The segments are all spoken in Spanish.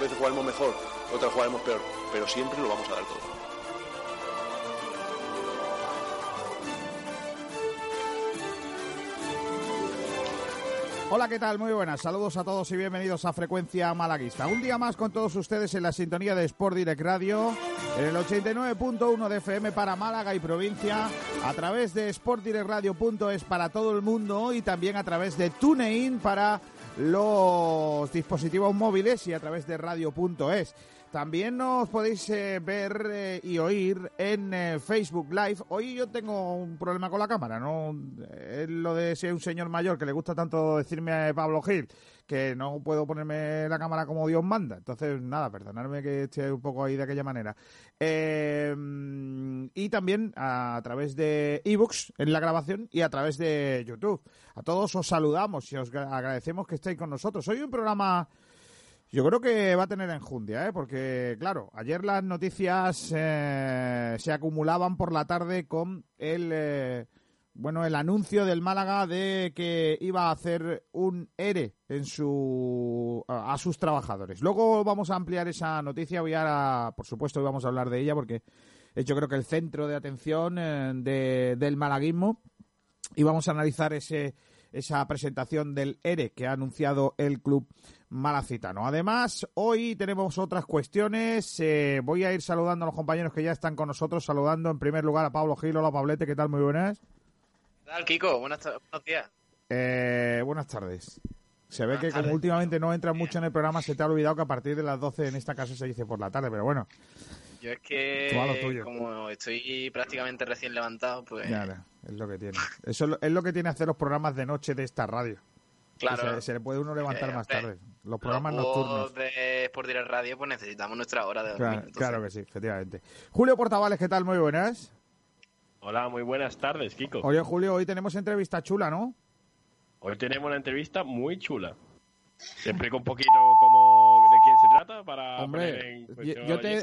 Veces jugaremos mejor, otras jugaremos peor, pero siempre lo vamos a dar todo. Hola, ¿qué tal? Muy buenas. Saludos a todos y bienvenidos a Frecuencia Malaguista. Un día más con todos ustedes en la sintonía de Sport Direct Radio, en el 89.1 de FM para Málaga y provincia, a través de sportdirectradio.es para todo el mundo y también a través de TuneIn para los dispositivos móviles y a través de radio.es. También nos podéis eh, ver eh, y oír en eh, Facebook Live. Hoy yo tengo un problema con la cámara, ¿no? Es lo de ser un señor mayor que le gusta tanto decirme a Pablo Gil que no puedo ponerme la cámara como Dios manda. Entonces, nada, perdonadme que esté un poco ahí de aquella manera. y también a través de ebooks en la grabación y a través de YouTube. A todos os saludamos y os agradecemos que estéis con nosotros. Hoy un programa yo creo que va a tener enjundia, ¿eh? porque, claro, ayer las noticias eh, se acumulaban por la tarde con el, eh, bueno, el anuncio del Málaga de que iba a hacer un ERE en su, a, sus trabajadores. Luego vamos a ampliar esa noticia, voy a, por supuesto, vamos a hablar de ella porque es yo creo que el centro de atención eh, de, del malaguismo y vamos a analizar ese esa presentación del ERE que ha anunciado el club malacitano. Además, hoy tenemos otras cuestiones. Eh, voy a ir saludando a los compañeros que ya están con nosotros. Saludando en primer lugar a Pablo Gil. Hola, Pablete, ¿qué tal? Muy buenas. ¿Qué tal, Kiko? Buenas, buenos días. Eh, buenas tardes. Se ve que como últimamente no entras mucho en el programa, se te ha olvidado que a partir de las 12 en esta casa se dice por la tarde, pero bueno. Yo es que, como estoy prácticamente recién levantado, pues... es lo que tiene. Eso es lo que tiene hacer los programas de noche de esta radio. Claro. Se, le puede uno levantar eh, más tarde. Los programas nocturnos. de Sport Direct Radio, pues necesitamos nuestra hora de dormir. Claro, que sí, efectivamente. Julio Portavales, ¿qué tal? Muy buenas. Hola, muy buenas tardes, Kiko. Oye, Julio, hoy tenemos entrevista chula, ¿no? Hoy tenemos una entrevista muy chula. Te explico un poquito cómo de quién se trata para Hombre, yo te,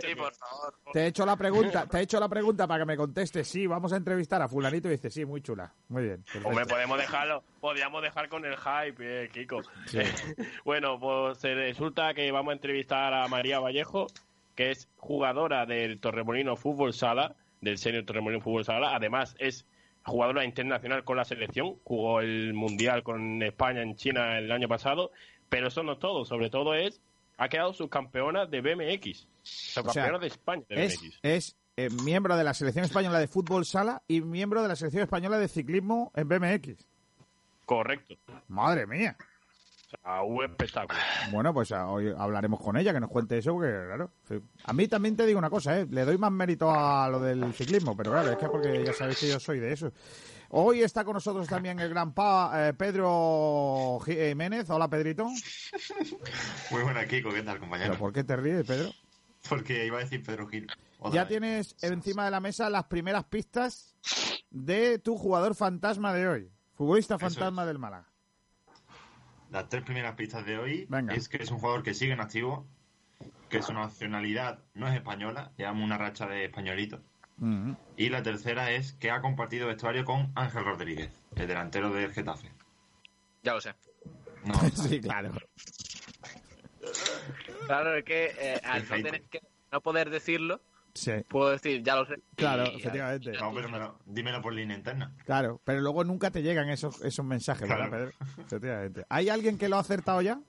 te he hecho la pregunta, te he hecho la pregunta para que me contestes. Sí, vamos a entrevistar a fulanito y dice sí, muy chula, muy bien. Hombre, podemos dejarlo, podríamos dejar con el hype, eh, Kiko. bueno, pues resulta que vamos a entrevistar a María Vallejo, que es jugadora del Torremolino Fútbol Sala, del Senior Torremolino Fútbol Sala. Además es jugadora internacional con la selección, jugó el Mundial con España en China el año pasado pero eso no es todo, sobre todo es, ha quedado subcampeona de BMX, subcampeona de España de es, BMX. Es eh, miembro de la selección española de fútbol sala y miembro de la selección española de ciclismo en BMX. Correcto. Madre mía. O sea, un espectáculo. Bueno, pues ah, hoy hablaremos con ella, que nos cuente eso, porque claro. A mí también te digo una cosa, ¿eh? le doy más mérito a lo del ciclismo, pero claro, es que porque ya sabéis que yo soy de eso. Hoy está con nosotros también el gran pa, eh, Pedro Jiménez. Hola, Pedrito. Muy buena, Kiko. ¿Qué tal, compañero? ¿Por qué te ríes, Pedro? Porque iba a decir Pedro Gil. Ya tienes encima de la mesa las primeras pistas de tu jugador fantasma de hoy. Futbolista fantasma del Málaga. Las tres primeras pistas de hoy es que es un jugador que sigue en activo, que su nacionalidad no es española, llevamos una racha de españolitos y la tercera es que ha compartido vestuario con Ángel Rodríguez, el delantero del Getafe. Ya lo sé. No, sí, claro. Claro, es que eh, al no tener que no poder decirlo, puedo decir, ya lo sé. Claro, efectivamente. No, pero dímelo por línea interna. Claro, pero luego nunca te llegan esos, esos mensajes, ¿verdad, Pedro? Efectivamente. ¿Hay alguien que lo ha acertado ya?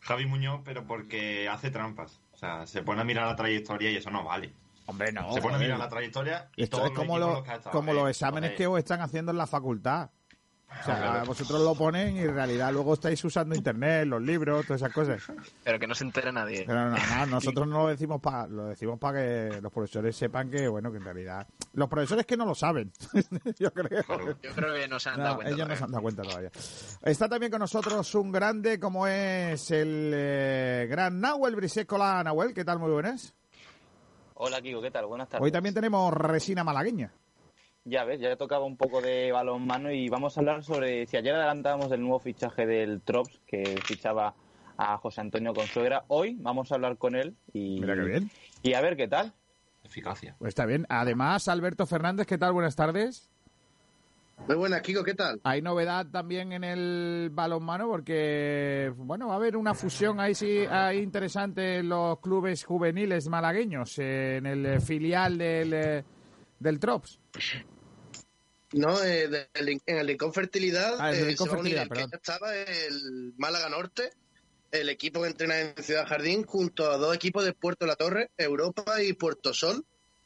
Javi Muñoz, pero porque hace trampas. O sea, se pone a mirar la trayectoria y eso no vale. Hombre, no. Se pone a mirar la trayectoria y Esto es como, como los exámenes que os están haciendo en la facultad. O sea, vosotros lo ponen y en realidad luego estáis usando internet, los libros, todas esas cosas. Pero que no se entere nadie. Pero no, nosotros no lo decimos para lo decimos para que los profesores sepan que bueno, que en realidad los profesores que no lo saben. Yo creo. Yo creo que no se han dado cuenta. Ellos no se han dado cuenta todavía. Está también con nosotros un grande como es el eh, gran Nahuel Brisecola. Nahuel, ¿qué tal? Muy buenas. Hola, Kiko, ¿qué tal? Buenas tardes. Hoy también tenemos resina malagueña. Ya ves, ya tocaba un poco de balonmano y vamos a hablar sobre si ayer adelantábamos del nuevo fichaje del Trops que fichaba a José Antonio Consuegra. Hoy vamos a hablar con él y, Mira qué bien. y a ver qué tal. Eficacia. Pues está bien. Además, Alberto Fernández, ¿qué tal? Buenas tardes. Muy buenas, Kiko, ¿qué tal? Hay novedad también en el balonmano porque, bueno, va a haber una fusión ahí sí hay interesante en los clubes juveniles malagueños, en el filial del, del Trops. No, eh, en el Rincón Fertilidad, ah, el Rincón Fertilidad estaba el Málaga Norte, el equipo que entrena en Ciudad Jardín, junto a dos equipos de Puerto La Torre, Europa y Puerto Sol,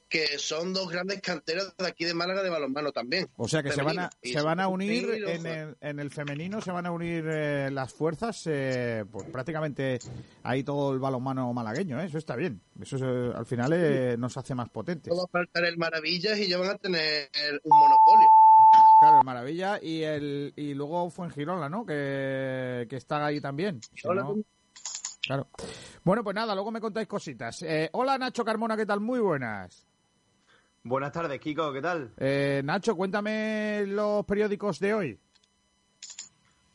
que son dos grandes canteras de aquí de Málaga de balonmano también. O sea que se van a, se van a unir en el, en el femenino, se van a unir eh, las fuerzas, eh, pues prácticamente ahí todo el balonmano malagueño, ¿eh? eso está bien. Eso al final nos hace más potentes. Todo faltar el Maravillas y ya van a tener un monopolio. Claro, el Maravilla y el y luego fue en Girola, ¿no? Que, que está ahí también. Claro. Bueno, pues nada, luego me contáis cositas. hola Nacho Carmona, ¿qué tal? Muy buenas. Buenas tardes, Kiko, ¿qué tal? Eh, Nacho, cuéntame los periódicos de hoy.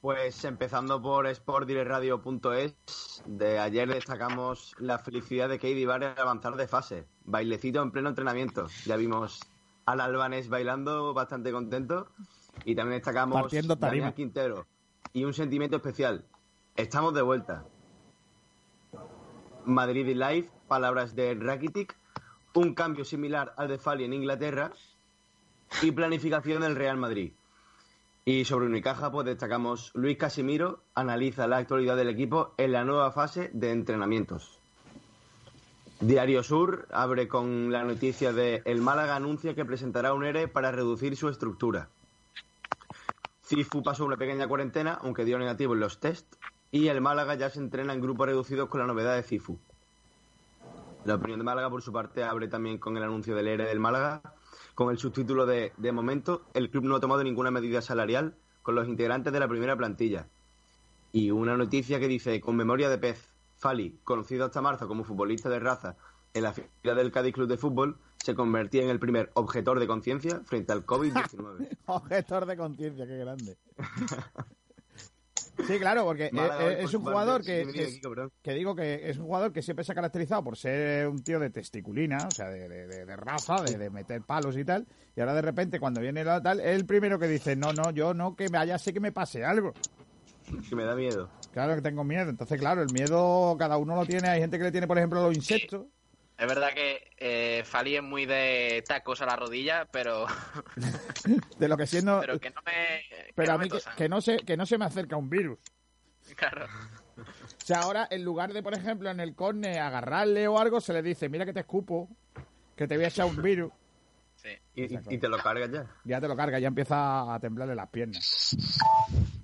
Pues empezando por sportdireradio.es, de ayer destacamos la felicidad de Katie Barre avanzar de fase. Bailecito en pleno entrenamiento. Ya vimos al albanés bailando bastante contento. Y también destacamos a Quintero. Y un sentimiento especial. Estamos de vuelta. Madrid Live, palabras de Rakitic un cambio similar al de Fali en Inglaterra y planificación del Real Madrid. Y sobre Unicaja, pues destacamos Luis Casimiro analiza la actualidad del equipo en la nueva fase de entrenamientos. Diario Sur abre con la noticia de El Málaga anuncia que presentará un ERE para reducir su estructura. Cifu pasó una pequeña cuarentena, aunque dio negativo en los test, y el Málaga ya se entrena en grupos reducidos con la novedad de Cifu. La opinión de Málaga, por su parte, abre también con el anuncio del ERE del Málaga, con el subtítulo de De momento, el club no ha tomado ninguna medida salarial con los integrantes de la primera plantilla. Y una noticia que dice, con memoria de pez, Fali, conocido hasta marzo como futbolista de raza en la fila del Cádiz Club de Fútbol, se convertía en el primer objetor de conciencia frente al COVID-19. objetor de conciencia, qué grande. Sí, claro, porque es, un jugador que, que, digo que es un jugador que siempre se ha caracterizado por ser un tío de testiculina, o sea, de, de, raza, de, meter palos y tal, y ahora de repente cuando viene la tal, es el primero que dice, no, no, yo no, que vaya, sé que me pase algo. Que me da miedo. Claro que tengo miedo, entonces claro, el miedo cada uno lo tiene, hay gente que le tiene, por ejemplo, los insectos. Es verdad que eh, Fali es muy de tacos a la rodilla, pero. de lo que siendo. Pero que no me. Pero a mí que, no se, que no se me acerca un virus. Claro. O sea, ahora en lugar de, por ejemplo, en el corne agarrarle o algo, se le dice: Mira que te escupo, que te voy a echar un virus. Sí. Y, te lo cargas ya. Ya te lo cargas, ya empieza a temblarle las piernas.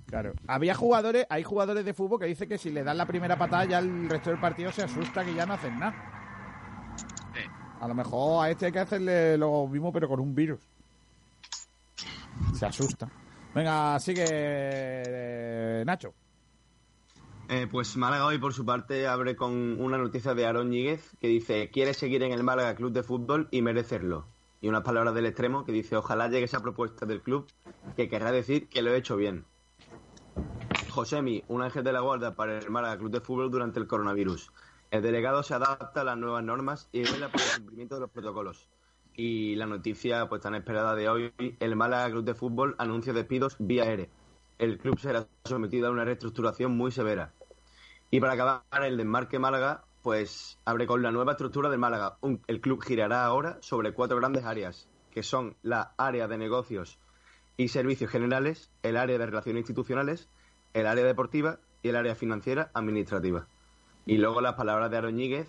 Claro. Había jugadores, hay jugadores de fútbol que dicen que si le dan la primera patada ya el resto del partido se asusta que ya no hacen nada. A lo mejor a este hay que hacerle lo mismo, pero con un virus. Se asusta. Venga, sigue eh, Nacho. Eh, pues Málaga hoy, por su parte, abre con una noticia de Aaron Ñíguez que dice: Quiere seguir en el Málaga Club de Fútbol y merecerlo. Y unas palabras del extremo que dice: Ojalá llegue esa propuesta del club que querrá decir que lo he hecho bien. Josemi, un ángel de la guarda para el Málaga Club de Fútbol durante el coronavirus. El delegado se adapta a las nuevas normas y vela por el cumplimiento de los protocolos. Y la noticia pues tan esperada de hoy, el Málaga Club de Fútbol anuncia despidos vía ERE. El club será sometido a una reestructuración muy severa. Y para acabar el desmarque Málaga, pues abre con la nueva estructura del Málaga. el club girará ahora sobre cuatro grandes áreas, que son la área de negocios y servicios generales, el área de relaciones institucionales, el área deportiva y el área financiera administrativa. Y luego las palabras de Aroñíguez,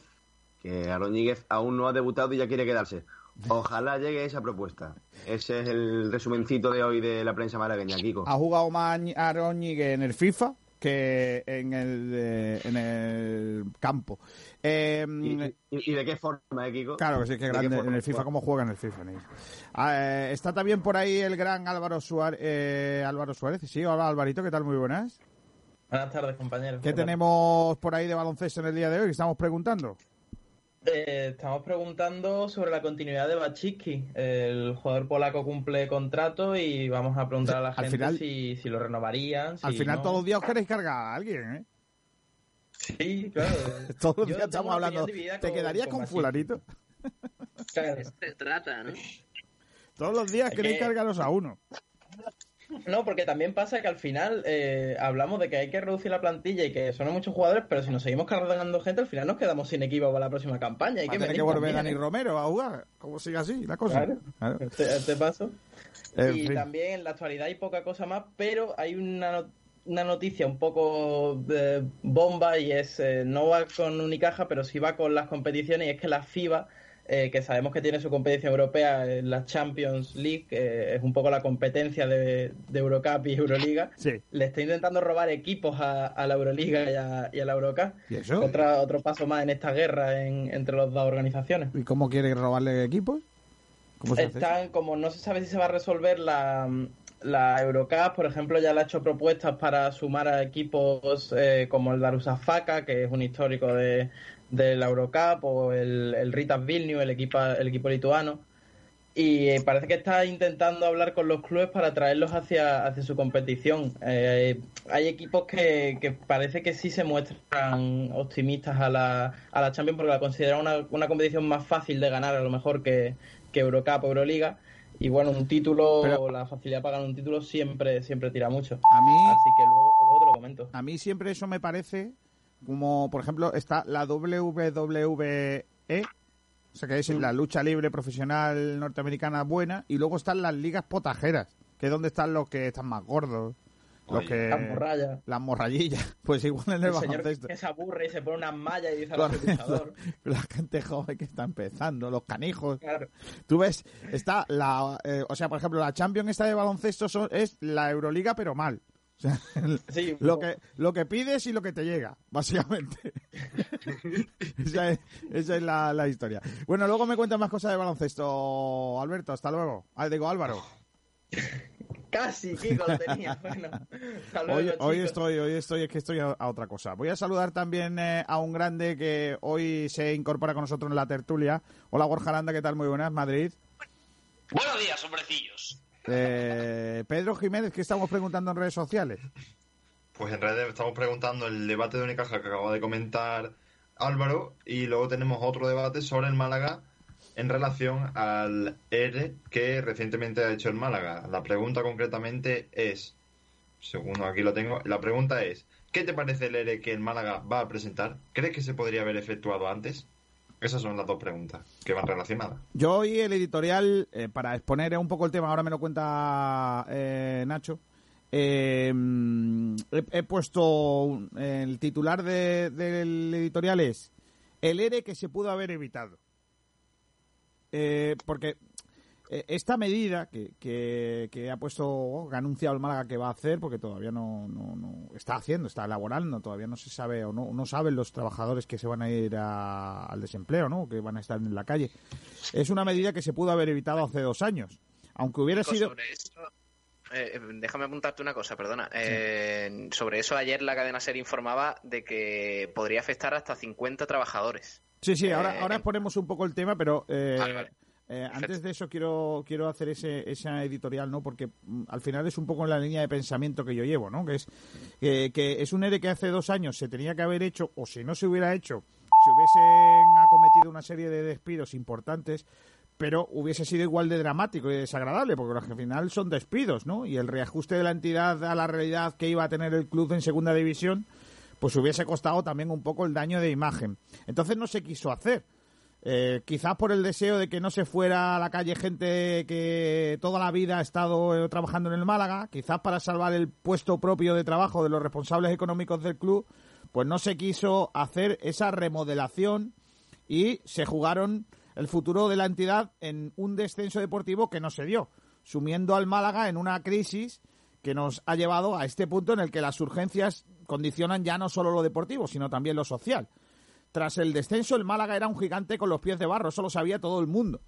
que Aroñíguez aún no ha debutado y ya quiere quedarse. Ojalá llegue esa propuesta. Ese es el resumencito de hoy de la prensa malagueña, Kiko. Ha jugado más Aroñíguez en el FIFA que en el, eh, en el campo. Em, ¿Y, de qué forma, eh, Kiko? Claro que sí, que grande. En el FIFA, ¿cómo juega en el FIFA? Ah, eh, está también por ahí el gran Álvaro Suárez. Álvaro Suárez, sí, hola Alvarito, ¿qué tal? Muy buenas. Buenas tardes, compañeros. ¿Qué, tenemos por ahí de baloncesto en el día de hoy? Estamos preguntando. Eh, estamos preguntando sobre la continuidad de Bachiski. El jugador polaco cumple contrato y vamos a preguntar a la gente si, lo renovarían. al final todos los días os queréis cargar a alguien, ¿eh? Sí, claro. todos los días estamos hablando. ¿Te quedarías con, fularito? Se trata, ¿no? Todos los días queréis cargaros a uno. No, porque también pasa que al final eh, hablamos de que hay que reducir la plantilla y que son muchos jugadores, pero si nos seguimos cargando gente, al final nos quedamos sin equipo para la próxima campaña. Hay que, que volver Dani ¿eh? Romero a jugar, como sigue así la cosa. Claro, Este, este, paso. y también en la actualidad hay poca cosa más, pero hay una, una noticia un poco de bomba y es, eh, no va con Unicaja, pero sí va con las competiciones y es que la FIBA eh, que sabemos que tiene su competición europea en la Champions League, que es un poco la competencia de, Eurocup y Euroliga, le está intentando robar equipos a, la Euroliga y a, la Eurocup. Otra, otro paso más en esta guerra entre las dos organizaciones. ¿Y cómo quiere robarle equipos? Están como no se sabe si se va a resolver la, la Eurocup, por ejemplo, ya le ha hecho propuestas para sumar a equipos eh, como el Darusafaka, que es un histórico de, del Eurocup o el, el Ritas Vilnius, el equipo, el equipo lituano. Y eh, parece que está intentando hablar con los clubes para traerlos hacia, hacia su competición. Eh, hay equipos que, que, parece que sí se muestran optimistas a la, a la Champions porque la consideran una, una competición más fácil de ganar a lo mejor que, que Eurocup o Euroliga. Y bueno, un título, la facilidad para ganar un título siempre, siempre tira mucho. A mí, Así que luego, luego te lo comento. A mí siempre eso me parece como por ejemplo está la WWE, o sea que es la lucha libre profesional norteamericana buena, y luego están las ligas potajeras, que es donde están los que están más gordos. Los que, las morrayas. Las morrayillas. Pues igual en el, el baloncesto. que se aburre y se pone unas mallas y dice al La gente joven que está empezando, los canijos. Tú ves, está la. Eh, o sea, por ejemplo, la Champions esta de baloncesto es la Euroliga, pero mal. lo, que, lo que pides y lo que te llega, básicamente. esa es, la, historia. Bueno, luego me cuentas más cosas de baloncesto, Alberto. Hasta luego. Ah, digo, Álvaro. Casi, Kiko, lo tenía. Bueno, hoy, estoy, hoy estoy, es que estoy a, otra cosa. Voy a saludar también eh, a un grande que hoy se incorpora con nosotros en la tertulia. Hola, Borja Aranda, ¿qué tal? Muy buenas, Madrid. Buenos días, hombrecillos. Eh, Pedro Jiménez, ¿qué estamos preguntando en redes sociales? Pues en redes estamos preguntando el debate de Unicaja que acaba de comentar Álvaro y luego tenemos otro debate sobre el Málaga en relación al ERE que recientemente ha hecho el Málaga. La pregunta concretamente es, según aquí lo tengo, la pregunta es, ¿qué te parece el ERE que el Málaga va a presentar? ¿Crees que se podría haber efectuado antes? Esas son las dos preguntas que van relacionadas. Yo hoy el editorial, eh, para exponer un poco el tema, ahora me lo cuenta eh, Nacho, eh, he, puesto el titular del editorial es el ERE que se pudo haber evitado. porque esta medida que, que, ha puesto, que ha anunciado el Málaga que va a hacer, porque todavía no, no, está haciendo, está elaborando, todavía no se sabe o no, no saben los trabajadores que se van a ir al desempleo, ¿no? que van a estar en la calle. Es una medida que se pudo haber evitado hace dos años, aunque hubiera sido... Eh, déjame apuntarte una cosa, perdona. Eh, sobre eso ayer la cadena SER informaba de que podría afectar hasta 50 trabajadores. Sí, sí, ahora, ahora exponemos un poco el tema, pero eh, antes de eso quiero quiero hacer ese, esa editorial, ¿no? Porque mm, al final es un poco en la línea de pensamiento que yo llevo, ¿no? Que es que es un ERE que hace dos años se tenía que haber hecho, o si no se hubiera hecho, se hubiesen acometido una serie de despidos importantes, pero hubiese sido igual de dramático y desagradable, porque al final son despidos, ¿no? Y el reajuste de la entidad a la realidad que iba a tener el club en segunda división, pues hubiese costado también un poco el daño de imagen. Entonces no se quiso hacer. Eh, quizás por el deseo de que no se fuera a la calle gente que toda la vida ha estado eh, trabajando en el Málaga, quizás para salvar el puesto propio de trabajo de los responsables económicos del club, pues no se quiso hacer esa remodelación y se jugaron el futuro de la entidad en un descenso deportivo que no se dio, sumiendo al Málaga en una crisis que nos ha llevado a este punto en el que las urgencias condicionan ya no solo lo deportivo, sino también lo social. Tras el descenso, el Málaga era un gigante con los pies de barro, eso lo sabía todo el mundo.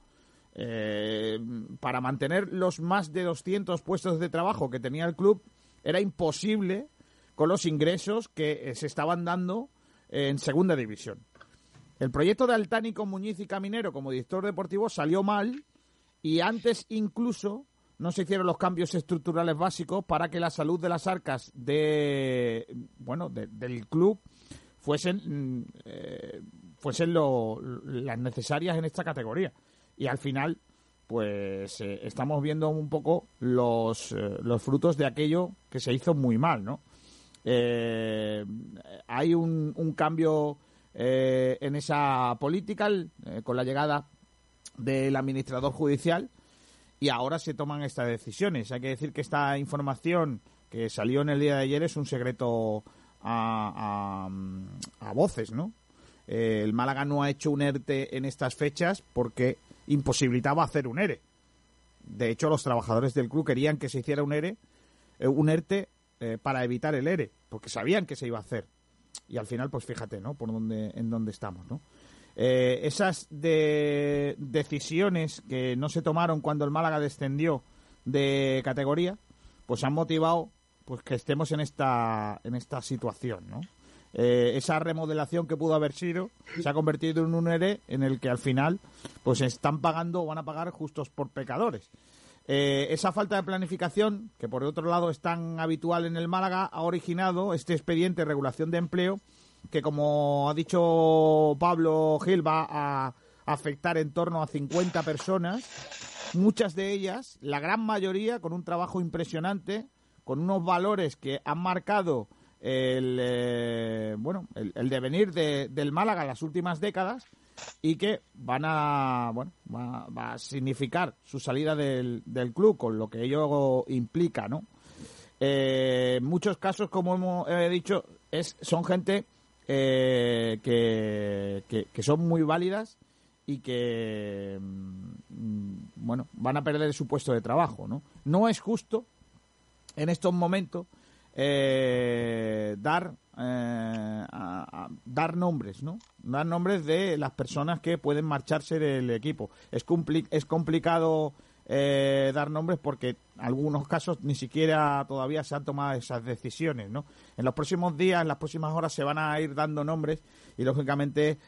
Eh, para mantener los más de 200 puestos de trabajo que tenía el club, era imposible con los ingresos que eh, se estaban dando en segunda división. El proyecto de Altánico Muñiz y Caminero como director deportivo salió mal y antes incluso no se hicieron los cambios estructurales básicos para que la salud de las arcas de bueno del club fuesen, mm, eh, fuesen lo, las necesarias en esta categoría. Y al final, pues eh, estamos viendo un poco los, eh, los frutos de aquello que se hizo muy mal, ¿no? Eh, hay un, un cambio en esa política con la llegada del administrador judicial y ahora se toman estas decisiones. Hay que decir que esta información que salió en el día de ayer es un secreto a, a, voces, ¿no? el Málaga no ha hecho un ERTE en estas fechas porque imposibilitaba hacer un ERE. De hecho, los trabajadores del club querían que se hiciera un ERE, eh, un ERTE eh, para evitar el ERE, porque sabían que se iba a hacer. Y al final, pues fíjate, ¿no? Por dónde, en dónde estamos, ¿no? Eh, esas de decisiones que no se tomaron cuando el Málaga descendió de categoría, pues han motivado pues que estemos en esta en esta situación, ¿no? Eh, esa remodelación que pudo haber sido se ha convertido en un ERE en el que al final pues están pagando o van a pagar justos por pecadores. Eh, esa falta de planificación, que por otro lado es tan habitual en el Málaga, ha originado este expediente de regulación de empleo que, como ha dicho Pablo Gil, va a afectar en torno a 50 personas, muchas de ellas, la gran mayoría, con un trabajo impresionante, con unos valores que han marcado el, eh, bueno, el, devenir de, del Málaga en las últimas décadas y que van a, bueno, va, a significar su salida del, del, club con lo que ello implica, ¿no? Eh, en muchos casos, como hemos dicho, es, son gente eh, que, que, son muy válidas y que, mm, bueno, van a perder su puesto de trabajo, ¿no? No es justo en estos momentos eh, dar eh, dar nombres, ¿no? Dar nombres de las personas que pueden marcharse del equipo. Es, es complicado eh, dar nombres porque en algunos casos ni siquiera todavía se han tomado esas decisiones, ¿no? En los próximos días, en las próximas horas se van a ir dando nombres y lógicamente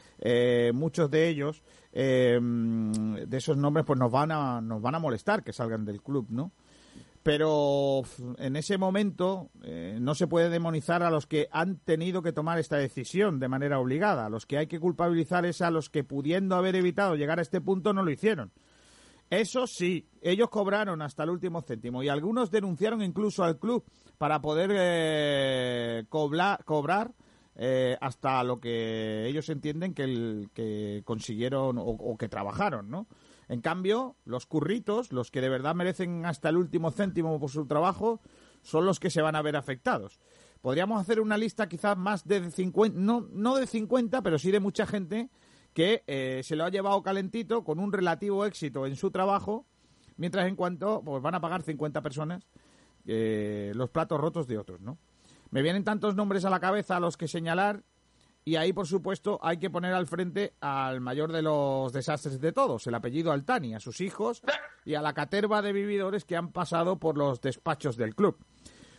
muchos de ellos, de esos nombres, pues nos van a nos van a molestar que salgan del club, ¿no? Pero en ese momento eh, no se puede demonizar a los que han tenido que tomar esta decisión de manera obligada. A los que hay que culpabilizar es a los que pudiendo haber evitado llegar a este punto no lo hicieron. Eso sí, ellos cobraron hasta el último céntimo y algunos denunciaron incluso al club para poder eh, cobrar eh, hasta lo que ellos entienden que, que consiguieron o, o que trabajaron, ¿no? En cambio, los curritos, los que de verdad merecen hasta el último céntimo por su trabajo, son los que se van a ver afectados. Podríamos hacer una lista quizás más de 50, no, no de 50, pero sí de mucha gente que eh, se lo ha llevado calentito con un relativo éxito en su trabajo, mientras en cuanto pues van a pagar 50 personas eh, los platos rotos de otros, ¿no? Me vienen tantos nombres a la cabeza a los que señalar y ahí, por supuesto, hay que poner al frente al mayor de los desastres de todos, el apellido Altani, a sus hijos y a la caterva de vividores que han pasado por los despachos del club.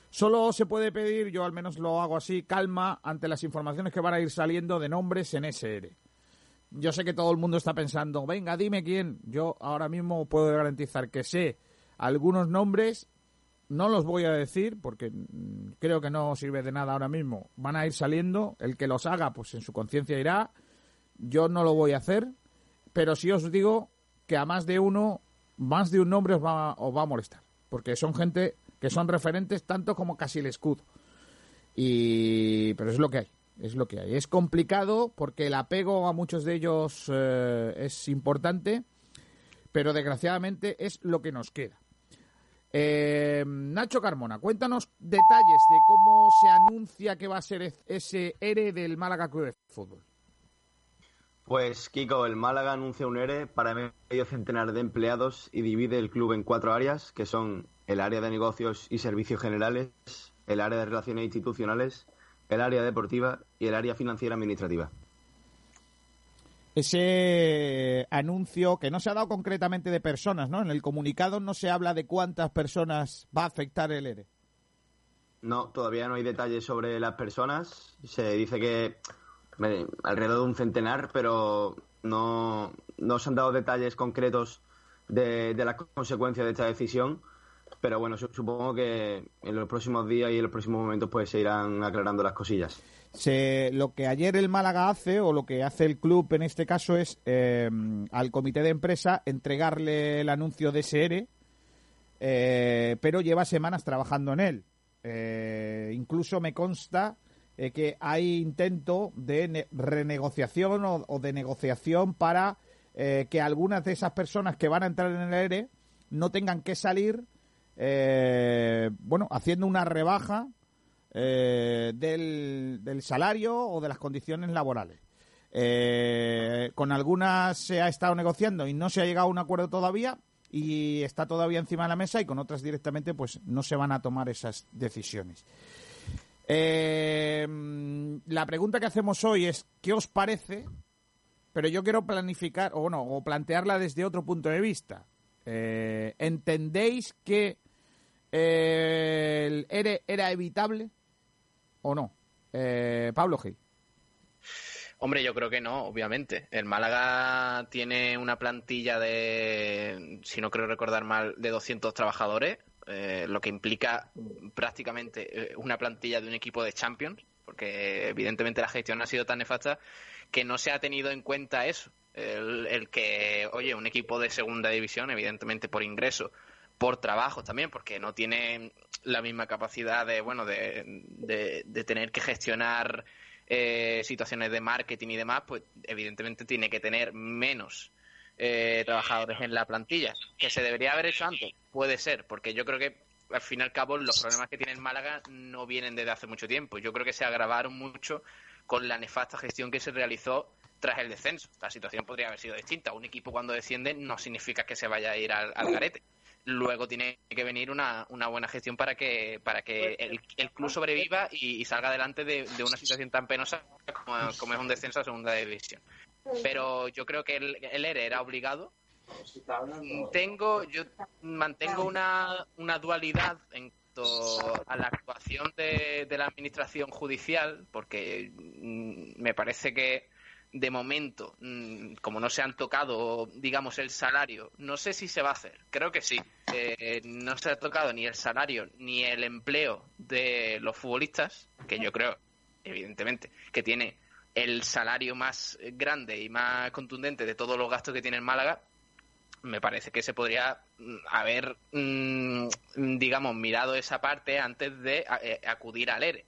Solo se puede pedir, yo al menos lo hago así, calma ante las informaciones que van a ir saliendo de nombres en SR. Yo sé que todo el mundo está pensando, venga, dime quién. Yo ahora mismo puedo garantizar que sé algunos nombres no los voy a decir porque mm, creo que no sirve de nada ahora mismo. Van a ir saliendo. El que los haga, pues en su conciencia irá. Yo no lo voy a hacer. Pero sí os digo que a más de uno, más de un nombre os va, a molestar. Porque son gente que son referentes tanto como casi el escudo. Y... Pero es lo que hay. Es lo que hay. Es complicado porque el apego a muchos de ellos eh, es importante. Pero desgraciadamente es lo que nos queda. Eh, Nacho Carmona, cuéntanos detalles de cómo se anuncia que va a ser ese ERE del Málaga Club de Fútbol. Pues Kiko, el Málaga anuncia un ERE para medio centenar de empleados y divide el club en cuatro áreas, que son el área de negocios y servicios generales, el área de relaciones institucionales, el área deportiva y el área financiera administrativa ese anuncio que no se ha dado concretamente de personas, ¿no? En el comunicado no se habla de cuántas personas va a afectar el ERE. No, todavía no hay detalles sobre las personas. Se dice que alrededor de un centenar, pero no, no se han dado detalles concretos de, de las consecuencias de esta decisión. Pero bueno, supongo que en los próximos días y en los próximos momentos pues se irán aclarando las cosillas. Se, lo que ayer el Málaga hace, o lo que hace el club en este caso, es eh, al comité de empresa entregarle el anuncio de SR, eh, pero lleva semanas trabajando en él. Eh, incluso me consta que hay intento de renegociación o, de negociación para que algunas de esas personas que van a entrar en el ERE no tengan que salir, bueno, haciendo una rebaja eh, del, salario o de las condiciones laborales. Eh, con algunas se ha estado negociando y no se ha llegado a un acuerdo todavía y está todavía encima de la mesa y con otras directamente pues no se van a tomar esas decisiones. Eh, la pregunta que hacemos hoy es ¿qué os parece? Pero yo quiero planificar o no o plantearla desde otro punto de vista. ¿Entendéis que era evitable? O no? Eh, Pablo Gil. Hombre, yo creo que no, obviamente. El Málaga tiene una plantilla de, si no creo recordar mal, de 200 trabajadores, eh, lo que implica prácticamente eh, una plantilla de un equipo de Champions, porque evidentemente la gestión ha sido tan nefasta que no se ha tenido en cuenta eso. El, el que, oye, un equipo de segunda división, evidentemente por ingreso, por trabajo también, porque no tiene la misma capacidad de, bueno, de, de, tener que gestionar eh, situaciones de marketing y demás, pues evidentemente tiene que tener menos eh, trabajadores en la plantilla. ¿Que se debería haber hecho antes? Puede ser, porque yo creo que al fin y al cabo los problemas que tiene el Málaga no vienen desde hace mucho tiempo. Yo creo que se agravaron mucho con la nefasta gestión que se realizó tras el descenso. La situación podría haber sido distinta. Un equipo cuando desciende no significa que se vaya a ir al, al garete luego tiene que venir una, una buena gestión para que para que el, el club sobreviva y, salga adelante de, una situación tan penosa como, es un descenso a segunda división. Pero yo creo que el, el ERE era obligado. Tengo, yo mantengo una, una dualidad en cuanto a la actuación de, de la administración judicial, porque mm, me parece que de momento, mm, como no se han tocado, digamos, el salario, no sé si se va a hacer, creo que sí. Eh, no se ha tocado ni el salario ni el empleo de los futbolistas, que yo creo, evidentemente, que tiene el salario más grande y más contundente de todos los gastos que tiene el Málaga, me parece que se podría mm, haber, mm, digamos, mirado esa parte antes de eh, acudir al ERE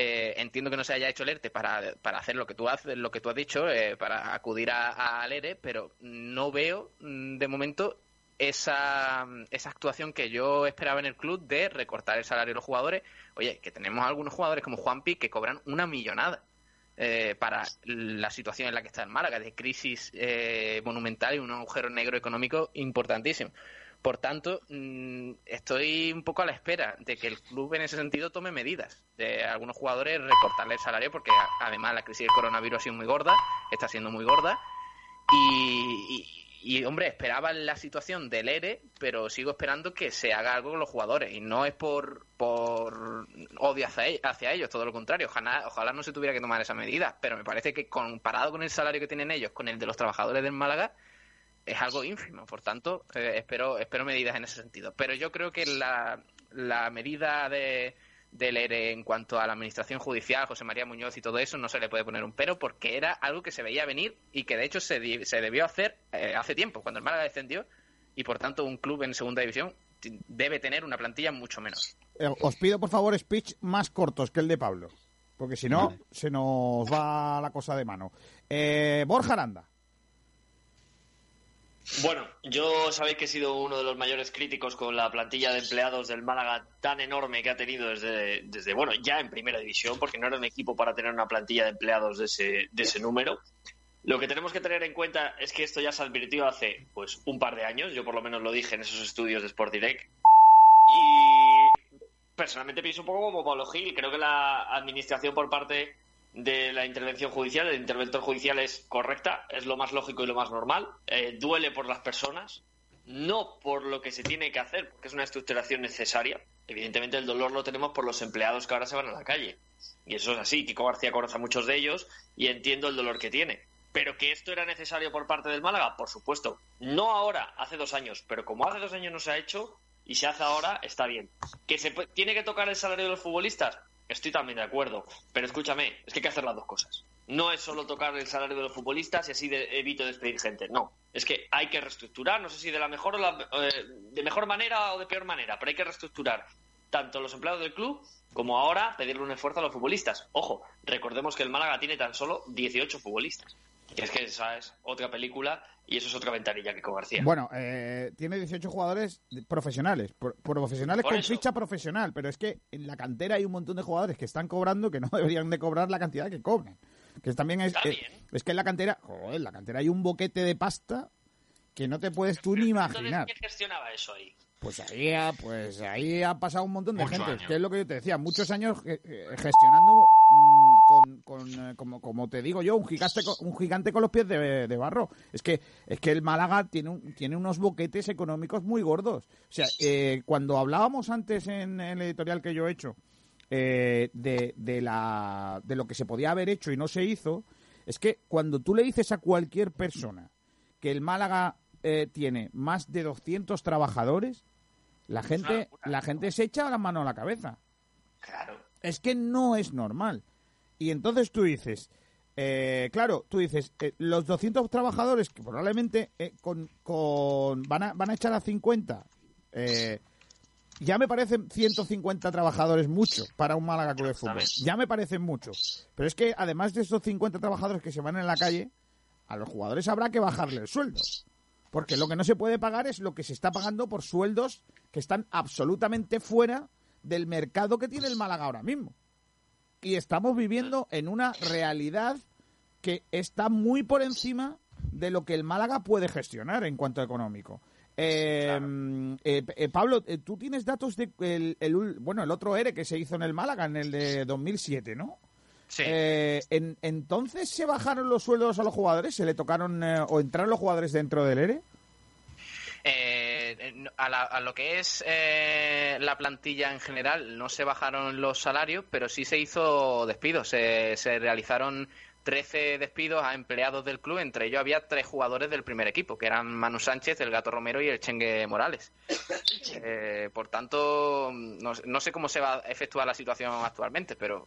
eh, entiendo que no se haya hecho el ERTE para, para hacer lo que tú haces, lo que tú has dicho, eh, para acudir al ERE, pero no veo mm, de momento esa, esa actuación que yo esperaba en el club de recortar el salario de los jugadores. Oye, que tenemos algunos jugadores como Juanpi que cobran una millonada. Eh, para la situación en la que está el Málaga, de crisis monumental y un agujero negro económico importantísimo. Por tanto, mm, estoy un poco a la espera de que el club en ese sentido tome medidas. De algunos jugadores recortarle el salario porque además la crisis del coronavirus ha sido muy gorda, está siendo muy gorda. Y, hombre, esperaba la situación del ERE, pero sigo esperando que se haga algo con los jugadores. Y no es por, por odio hacia, e, hacia ellos, todo lo contrario. Ojalá, ojalá no se tuviera que tomar esa medida. Pero me parece que comparado con el salario que tienen ellos, con el de los trabajadores del Málaga, es algo ínfimo. Por tanto, eh, espero, espero medidas en ese sentido. Pero yo creo que la, la medida de, del ERE en cuanto a la administración judicial, José María Muñoz y todo eso, no se le puede poner un pero porque era algo que se veía venir y que de hecho se, se debió hacer eh, hace tiempo, cuando el Málaga descendió, y por tanto un club en segunda división debe tener una plantilla mucho menos. Eh, os pido por favor speech más cortos que el de Pablo, porque si no se nos va la cosa de mano. Borja Aranda. Bueno, yo sabéis que he sido uno de los mayores críticos con la plantilla de empleados del Málaga tan enorme que ha tenido desde, desde bueno, ya en primera división, porque no era un equipo para tener una plantilla de empleados de ese, de ese número. Lo que tenemos que tener en cuenta es que esto ya se advirtió hace pues un par de años, yo por lo menos lo dije en esos estudios de Sport Direct. Y personalmente pienso un poco como Pablo Gil, creo que la administración por parte de la intervención judicial, el interventor judicial es correcta, es lo más lógico y lo más normal, eh, duele por las personas, no por lo que se tiene que hacer, porque es una estructuración necesaria. Evidentemente el dolor lo tenemos por los empleados que ahora se van a la calle. Y eso es así, Kiko García conoce a muchos de ellos y entiendo el dolor que tiene. Pero que esto era necesario por parte del Málaga, por supuesto. No ahora, hace dos años, pero como hace dos años no se ha hecho y se hace ahora, está bien. ¿Que se tiene que tocar el salario de los futbolistas? Estoy también de acuerdo. Pero escúchame, es que hay que hacer las dos cosas. No es solo tocar el salario de los futbolistas y así evito despedir gente. No. Es que hay que reestructurar, no sé si de la mejor eh, de mejor manera o de peor manera, pero hay que reestructurar tanto los empleados del club como ahora pedirle un esfuerzo a los futbolistas. Ojo, recordemos que el Málaga tiene tan solo 18 futbolistas. Que es que esa es otra película y eso es otra ventanilla que con García. Bueno, eh, tiene 18 jugadores profesionales, profesionales con ficha profesional, pero es que en la cantera hay un montón de jugadores que están cobrando que no deberían de cobrar la cantidad que cobren. Que también es, eh, es que en la cantera, joder, en la cantera hay un boquete de pasta que no te puedes tú ni imaginar. ¿Quién gestionaba eso ahí? Pues ahí, ha, pues ahí ha pasado un montón de gente, que es lo que yo te decía, muchos años eh, gestionando con, eh, como, como te digo yo, un gigante, un gigante con los pies de, barro. Es que, es que el Málaga tiene, tiene unos boquetes económicos muy gordos. O sea, eh, cuando hablábamos antes en, el editorial que yo he hecho de, de, la, de lo que se podía haber hecho y no se hizo, es que cuando tú le dices a cualquier persona que el Málaga tiene más de 200 trabajadores, la gente, la gente se echa la mano a la cabeza. Claro. Es que no es normal. Y entonces tú dices, eh, claro, tú dices, eh, los 200 trabajadores que probablemente eh, con, con, van, a, van a echar a 50, ya me parecen 150 trabajadores mucho para un Málaga Club de Fútbol. Ya me parecen mucho. Pero es que además de esos 50 trabajadores que se van en la calle, a los jugadores habrá que bajarle el sueldo. Porque lo que no se puede pagar es lo que se está pagando por sueldos que están absolutamente fuera del mercado que tiene el Málaga ahora mismo. Y estamos viviendo en una realidad que está muy por encima de lo que el Málaga puede gestionar en cuanto a económico. Eh, eh, eh, Pablo, tú tienes datos de el, bueno el otro ERE que se hizo en el Málaga en el de 2007, ¿no? Sí. En, entonces se bajaron los sueldos a los jugadores, se le tocaron o entraron los jugadores dentro del ERE. Eh, a, lo que es eh, la plantilla en general no se bajaron los salarios, pero sí se hizo despidos. Se, realizaron 13 despidos a empleados del club, entre ellos había tres jugadores del primer equipo, que eran Manu Sánchez, el Gato Romero y el Chengue Morales. Eh, por tanto, no, sé cómo se va a efectuar la situación actualmente, pero...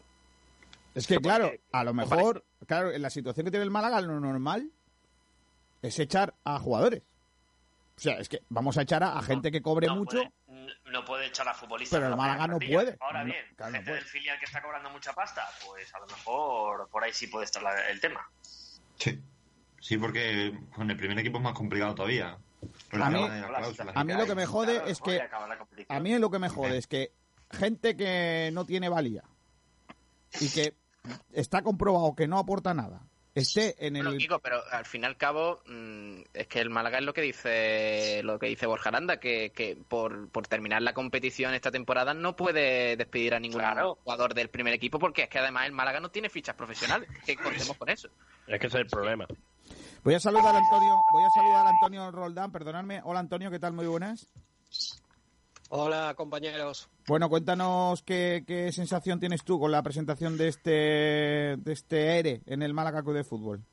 Es que, claro, a lo mejor, claro, en la situación que tiene el Málaga, lo normal es echar a jugadores. O sea, es que vamos a echar a, gente que cobre mucho. no puede echar a futbolistas. Pero el Málaga no puede. Ahora bien, gente del filial que está cobrando mucha pasta, pues a lo mejor por ahí sí puede estar el tema. Sí. Sí, porque con el primer equipo es más complicado todavía. A mí, a mí, lo que me jode es que a mí lo que me jode es que gente que no tiene valía y que está comprobado que no aporta nada esté en el. pero al fin y al cabo, mm, es que el Málaga es lo que dice lo que dice Borja Aranda, que, que por, por terminar la competición esta temporada no puede despedir a ningún jugador del primer equipo, porque es que además el Málaga no tiene fichas profesionales. Que contemos con eso. Es que ese es el problema. Voy a saludar a Antonio, voy a saludar a Antonio Roldán, perdonadme. Hola Antonio, ¿qué tal? Muy buenas. Hola compañeros. Bueno, cuéntanos qué, sensación tienes tú con la presentación de este, de este ERE en el Málaga Club de Fútbol.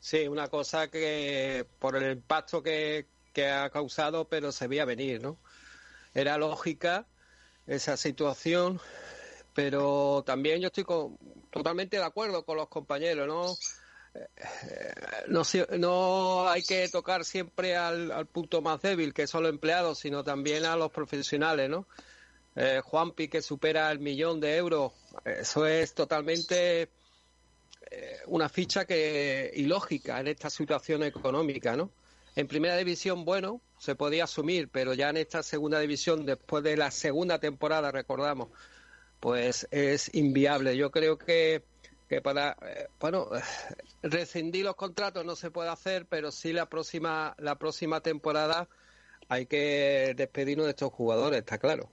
Sí, una cosa que por el impacto que, ha causado, pero se veía venir, ¿no? Era lógica esa situación, pero también yo estoy totalmente de acuerdo con los compañeros, ¿no? No, no hay que tocar siempre al, punto más débil, que son los empleados, sino también a los profesionales, ¿no? Eh, Juanpi que supera el millón de euros, eso es totalmente eh, una ficha que ilógica en esta situación económica, ¿no? En primera división, bueno, se podía asumir, pero ya en esta segunda división, después de la segunda temporada, recordamos, pues es inviable. Yo creo que que para eh, bueno rescindir los contratos no se puede hacer pero sí la próxima la próxima temporada hay que despedirnos de estos jugadores está claro.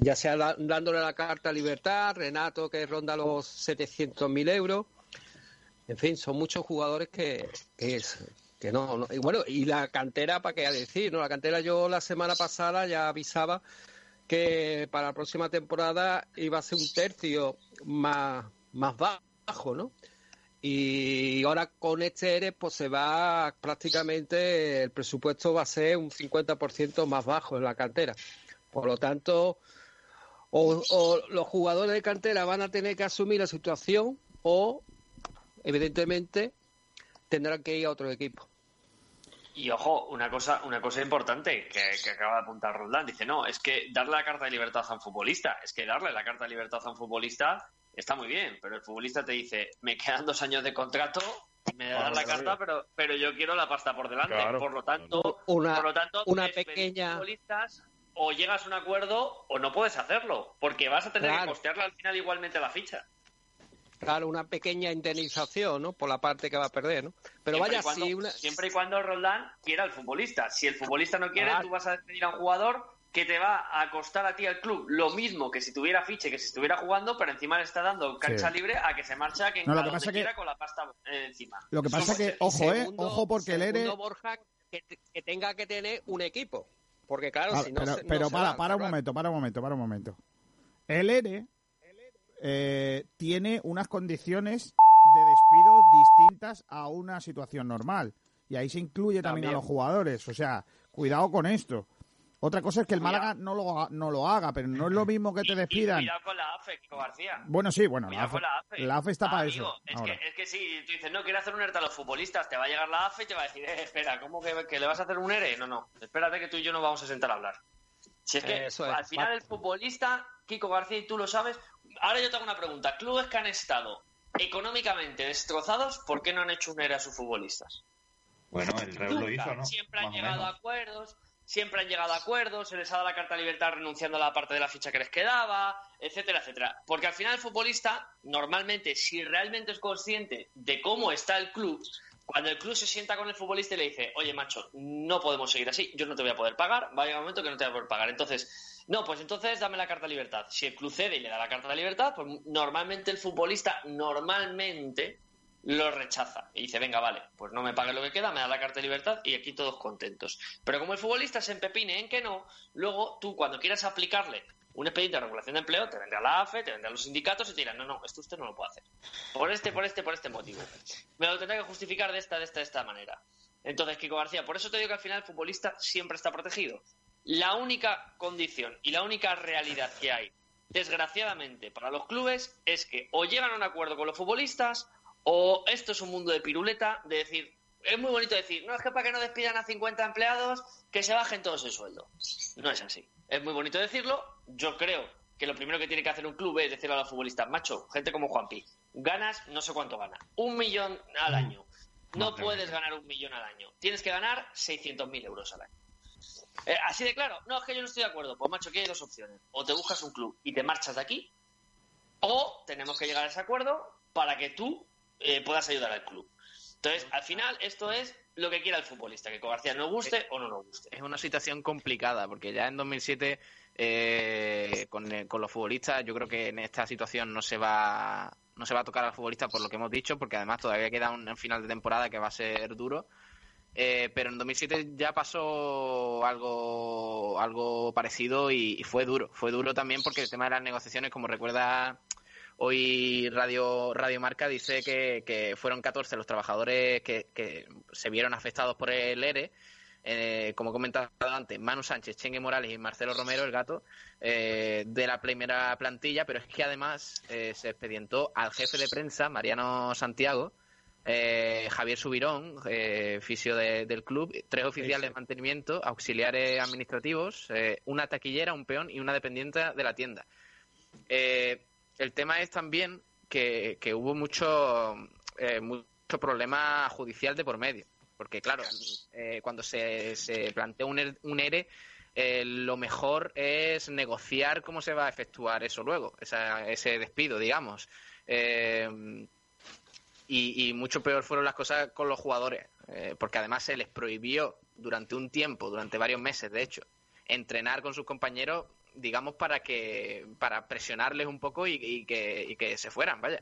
Ya sea dándole la carta a libertad Renato que ronda los 700.000 euros. En fin son muchos jugadores que, que que no, y bueno y la cantera para qué decir no la cantera yo la semana pasada ya avisaba que para la próxima temporada iba a ser un tercio más más bajo bajo, ¿no? Y ahora con este ERE, pues se va prácticamente, el presupuesto va a ser un 50% más bajo en la cartera. Por lo tanto, O, los jugadores de cantera van a tener que asumir la situación o, evidentemente, tendrán que ir a otro equipo. Y ojo, una cosa, una cosa importante que, acaba de apuntar Roldán, dice, no, es que darle la carta de libertad a un futbolista, es que darle la carta de libertad a un futbolista está muy bien, pero el futbolista te dice, me quedan dos años de contrato, me das la carta, pero, pero yo quiero la pasta por delante. por lo tanto, una, por lo tanto una pequeña o llegas a un acuerdo o no puedes hacerlo, porque vas a tener que costearle al final igualmente la ficha. Claro, una pequeña indemnización, ¿no? Por la parte que va a perder, ¿no? Pero vaya, si Siempre y cuando Roldán quiera al futbolista. Si el futbolista no quiere, tú vas a despedir a un jugador que te va a costar a ti al club lo mismo que si tuviera fiche, que si estuviera jugando, pero encima le está dando cancha libre a que se marcha que no, lo que pasa que... con la pasta encima. Lo que pasa es que, ojo, eh, ojo porque el ERE... Borja, que, que tenga que tener un equipo. Porque claro, ah, si no Pero, pero para, para un momento, para un momento, para un momento. El ERE eh, tiene unas condiciones de despido distintas a una situación normal. Y ahí se incluye también, a los jugadores. O sea, cuidado con esto. Otra cosa es que el Málaga no lo, no lo haga, pero no es lo mismo que te despidan. cuidado con la AFE, Kiko García. Bueno, sí, bueno, la AFE, está para eso. Es que, es que, si tú dices, no, quiero hacer un ERTE a los futbolistas, te va a llegar la AFE y te va a decir, eh, espera, ¿cómo que, le vas a hacer un ERE? No, no, espérate que tú y yo no vamos a sentar a hablar. Si es que al final el futbolista, Kiko García, y tú lo sabes. Ahora yo tengo una pregunta. Clubes que han estado económicamente destrozados, ¿por qué no han hecho un ERE a sus futbolistas? Bueno, el Real lo hizo, ¿no? Siempre han llegado a acuerdos siempre han llegado a acuerdos, se les ha dado la carta de libertad renunciando a la parte de la ficha que les quedaba, etcétera, etcétera. Porque al final el futbolista, normalmente, si realmente es consciente de cómo está el club, cuando el club se sienta con el futbolista y le dice, oye, macho, no podemos seguir así, yo no te voy a poder pagar, va a llegar un momento que no te voy a poder pagar. Entonces, no, pues entonces dame la carta de libertad. Si el club cede y le da la carta de libertad, pues normalmente el futbolista, normalmente, lo rechaza y dice, venga, vale, pues no me pague lo que queda, me da la carta de libertad y aquí todos contentos. Pero como el futbolista se empepine en que no, luego tú cuando quieras aplicarle un expediente de regulación de empleo, te vendrá la AFE, te vendrá los sindicatos y te dirán, no, no, esto usted no lo puede hacer. Por este, por este, por este motivo. Me lo tendrá que justificar de esta, de esta, de esta manera. Entonces, Kiko García, por eso te digo que al final el futbolista siempre está protegido. La única condición y la única realidad que hay, desgraciadamente, para los clubes es que o llegan a un acuerdo con los futbolistas o esto es un mundo de piruleta, de decir, es muy bonito decir, no es que para que no despidan a 50 empleados, que se bajen todos el sueldo. No es así. Es muy bonito decirlo. Yo creo que lo primero que tiene que hacer un club es decirle a los futbolistas, macho, gente como Juanpi, ganas, no sé cuánto gana, un millón al mm. año. No puedes ganar un millón al año. Tienes que ganar 600.000 euros al año. Eh, así de claro, no, es que yo no estoy de acuerdo. Pues macho, aquí hay dos opciones. O te buscas un club y te marchas de aquí, o tenemos que llegar a ese acuerdo para que tú eh, puedas ayudar al club. Entonces, al final, esto es lo que quiera el futbolista, que García no guste o no nos guste. Es una situación complicada, porque ya en 2007, eh, con, eh, con, los futbolistas, yo creo que en esta situación no se va no se va a tocar al futbolista por lo que hemos dicho, porque además todavía queda un, final de temporada que va a ser duro. pero en 2007 ya pasó algo algo parecido y, fue duro. Fue duro también porque el tema de las negociaciones, como recuerda Hoy Radio, Radio Marca dice que, fueron 14 los trabajadores que, se vieron afectados por el ERE. Eh, como he comentado antes, Manu Sánchez, Chengue Morales y Marcelo Romero, el gato, eh, de la primera plantilla, pero es que además eh, se expedientó al jefe de prensa, Mariano Santiago, Javier Subirón, fisio del club, tres oficiales de mantenimiento, auxiliares administrativos, una taquillera, un peón y una dependiente de la tienda el tema es también que, hubo mucho, eh, mucho problema judicial de por medio. Porque, claro, eh, cuando se, plantea un, er, un ERE, eh, lo mejor es negociar cómo se va a efectuar eso luego, ese despido, digamos. y, mucho peor fueron las cosas con los jugadores, porque además se les prohibió durante un tiempo, durante varios meses, de hecho, entrenar con sus compañeros digamos, para que para presionarles un poco y, que, se fueran, vaya.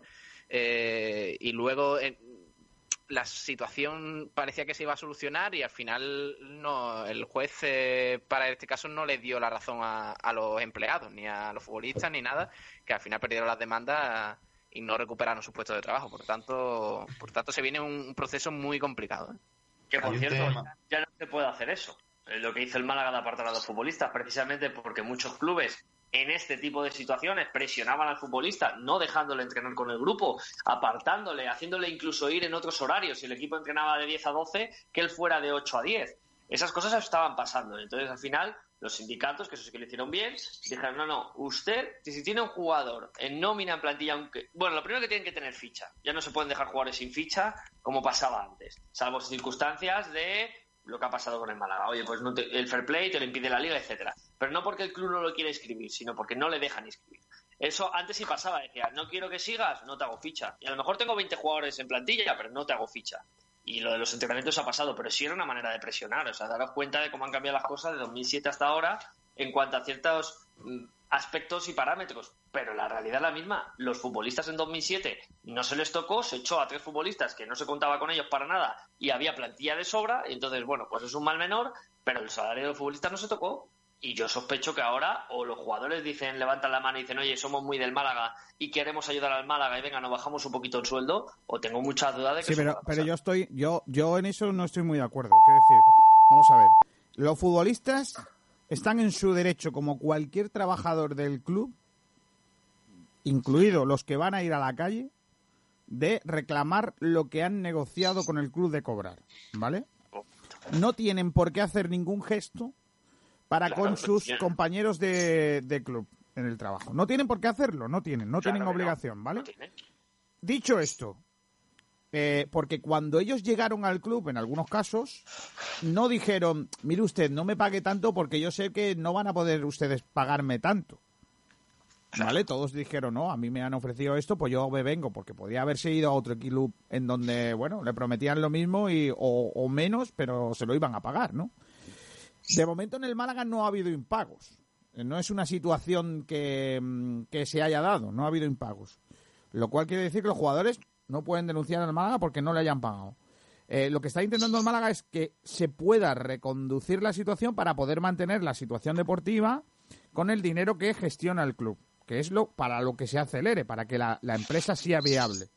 Eh, y luego eh, la situación parecía que se iba a solucionar y al final no el juez eh, para este caso no le dio la razón a, los empleados ni a los futbolistas ni nada que al final perdieron las demandas y no recuperaron sus puestos de trabajo. Por tanto por tanto se viene un proceso muy complicado que por cierto ya no se puede hacer eso lo que hizo el Málaga de apartar a los futbolistas, precisamente porque muchos clubes en este tipo de situaciones presionaban al futbolista, no dejándole entrenar con el grupo, apartándole, haciéndole incluso ir en otros horarios. Si el equipo entrenaba de 10 a 12, que él fuera de 8 a 10. Esas cosas estaban pasando. Entonces, al final, los sindicatos, que eso sí que lo hicieron bien, dijeron, no, no, usted, si tiene un jugador en nómina, en plantilla, aunque... Bueno, lo primero que tienen que tener ficha. Ya no se pueden dejar jugadores sin ficha como pasaba antes, salvo circunstancias de lo que ha pasado con el Málaga. Oye, pues no el fair play te lo impide la liga, etcétera. Pero no porque el club no lo quiere inscribir, sino porque no le dejan inscribir. Eso antes sí pasaba, decía, no quiero que sigas, no te hago ficha. Y a lo mejor tengo 20 jugadores en plantilla, pero no te hago ficha. Y lo de los entrenamientos ha pasado, pero sí era una manera de presionar. O sea, daros cuenta de cómo han cambiado las cosas de 2007 hasta ahora en cuanto a ciertos mm, aspectos y parámetros. Pero la realidad es la misma. Los futbolistas en 2007 no se les tocó, se echó a tres futbolistas que no se contaba con ellos para nada y había plantilla de sobra. Y entonces, bueno, pues es un mal menor, pero el salario de los futbolistas no se tocó. Y yo sospecho que ahora o los jugadores dicen, levantan la mano y dicen, oye, somos muy del Málaga y queremos ayudar al Málaga y venga, nos bajamos un poquito el sueldo, o tengo muchas dudas de que Sí, pero, pero yo estoy, yo, yo en eso no estoy muy de acuerdo. Quiero decir, vamos a ver, los futbolistas están en su derecho, como cualquier trabajador del club, incluido los que van a ir a la calle, de reclamar lo que han negociado con el club de cobrar, ¿vale? No tienen por qué hacer ningún gesto para con sus compañeros de, club en el trabajo. No tienen por qué hacerlo, no tienen, no tienen obligación, ¿vale? Dicho esto, eh, porque cuando ellos llegaron al club, en algunos casos, no dijeron, mire usted, no me pague tanto porque yo sé que no van a poder ustedes pagarme tanto. ¿Vale? Todos dijeron, no, a mí me han ofrecido esto, pues yo me vengo, porque podría haberse ido a otro club en donde, bueno, le prometían lo mismo y, o, o menos, pero se lo iban a pagar, ¿no? De momento en el Málaga no ha habido impagos. No es una situación mm, que, se haya dado, no ha habido impagos. Lo cual quiere decir que los jugadores no pueden denunciar al Málaga porque no le hayan pagado. Eh, lo que está intentando el Málaga es que se pueda reconducir la situación para poder mantener la situación deportiva con el dinero que gestiona el club, que es lo para lo que se acelere, para que la, empresa sea viable.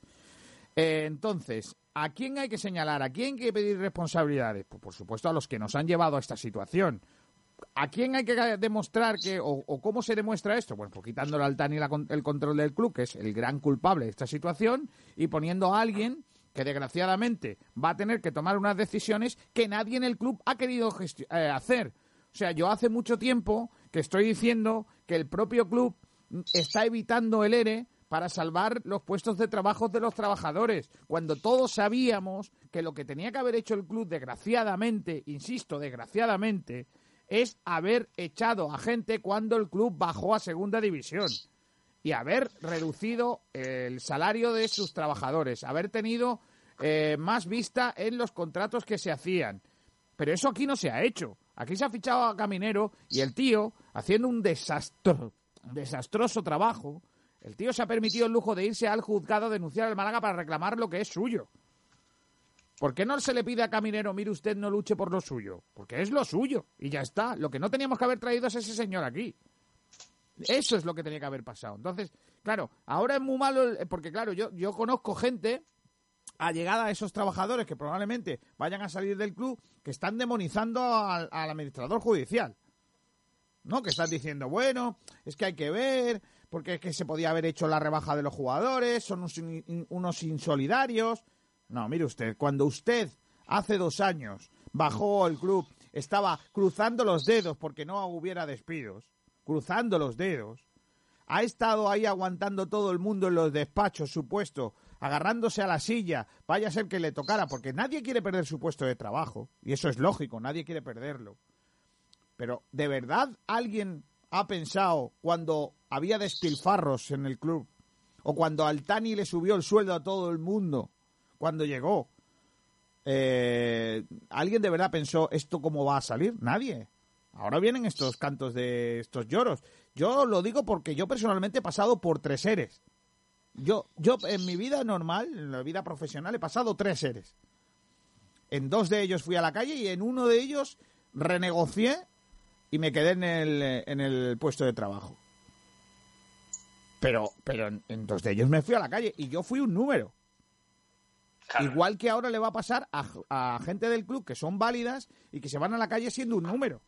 Eh, entonces, ¿A quién hay que señalar? ¿A quién hay que pedir responsabilidades? Pues por supuesto a los que nos han llevado a esta situación. ¿A quién hay que demostrar que, o, cómo se demuestra esto? Bueno, pues quitándole al Tani el control del club, que es el gran culpable de esta situación, y poniendo a alguien que desgraciadamente va a tener que tomar unas decisiones que nadie en el club ha querido eh, hacer. O sea, yo hace mucho tiempo que estoy diciendo que el propio club está evitando el ERE para salvar los puestos de trabajo de los trabajadores, cuando todos sabíamos que lo que tenía que haber hecho el club, desgraciadamente, insisto, desgraciadamente, es haber echado a gente cuando el club bajó a segunda división y haber reducido el salario de sus trabajadores, haber tenido eh, más vista en los contratos que se hacían. Pero eso aquí no se ha hecho. Aquí se ha fichado a Caminero y el tío, haciendo un desastro, desastroso trabajo, el tío se ha permitido el lujo de irse al juzgado a denunciar al Málaga para reclamar lo que es suyo. ¿Por qué no se le pide a Caminero, mire usted, no luche por lo suyo? Porque es lo suyo y ya está. Lo que no teníamos que haber traído es ese señor aquí. Eso es lo que tenía que haber pasado. Entonces, claro, ahora es muy malo, porque claro, yo, yo conozco gente allegada a esos trabajadores que probablemente vayan a salir del club que están demonizando al, al administrador judicial. ¿No? Que están diciendo, bueno, es que hay que ver, porque es que se podía haber hecho la rebaja de los jugadores, son unos, insolidarios. No, mire usted, cuando usted hace dos años bajó el club, estaba cruzando los dedos porque no hubiera despidos, cruzando los dedos, ha estado ahí aguantando todo el mundo en los despachos, su puesto, agarrándose a la silla, vaya a ser que le tocara, porque nadie quiere perder su puesto de trabajo, y eso es lógico, nadie quiere perderlo. Pero, ¿de verdad alguien ha pensado cuando había despilfarros en el club, o cuando Altani le subió el sueldo a todo el mundo cuando llegó. Eh, ¿Alguien de verdad pensó esto cómo va a salir? Nadie. Ahora vienen estos cantos de estos lloros. Yo lo digo porque yo personalmente he pasado por tres seres. Yo, yo en mi vida normal, en la vida profesional, he pasado tres seres. En dos de ellos fui a la calle y en uno de ellos renegocié y me quedé en el, en el puesto de trabajo. Pero, pero en, dos de ellos me fui a la calle y yo fui un número. Igual que ahora le va a pasar a, a, gente del club que son válidas y que se van a la calle siendo un número.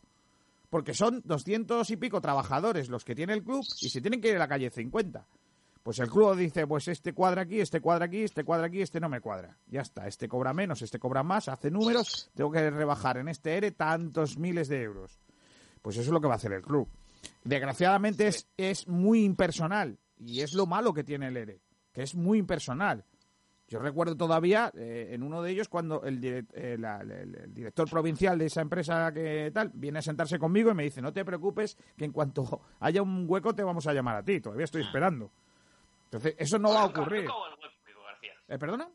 porque son doscientos y pico trabajadores los que tiene el club y se tienen que ir a la calle 50. Pues el club dice, pues este cuadra aquí, este cuadra aquí, este cuadra aquí, este no me cuadra. Ya está, este cobra menos, este cobra más, hace números, tengo que rebajar en este ERE tantos miles de euros. Pues eso es lo que va a hacer el club. Desgraciadamente es, es muy impersonal y es lo malo que tiene el ERE, que es muy impersonal. Yo recuerdo todavía eh, en uno de ellos cuando el, eh, el, director provincial de esa empresa que tal viene a sentarse conmigo y me dice, no te preocupes que en cuanto haya un hueco te vamos a llamar a ti, todavía estoy esperando. Entonces, eso no va a ocurrir. Nunca hubo el hueco, García. ¿Eh, ¿Perdona?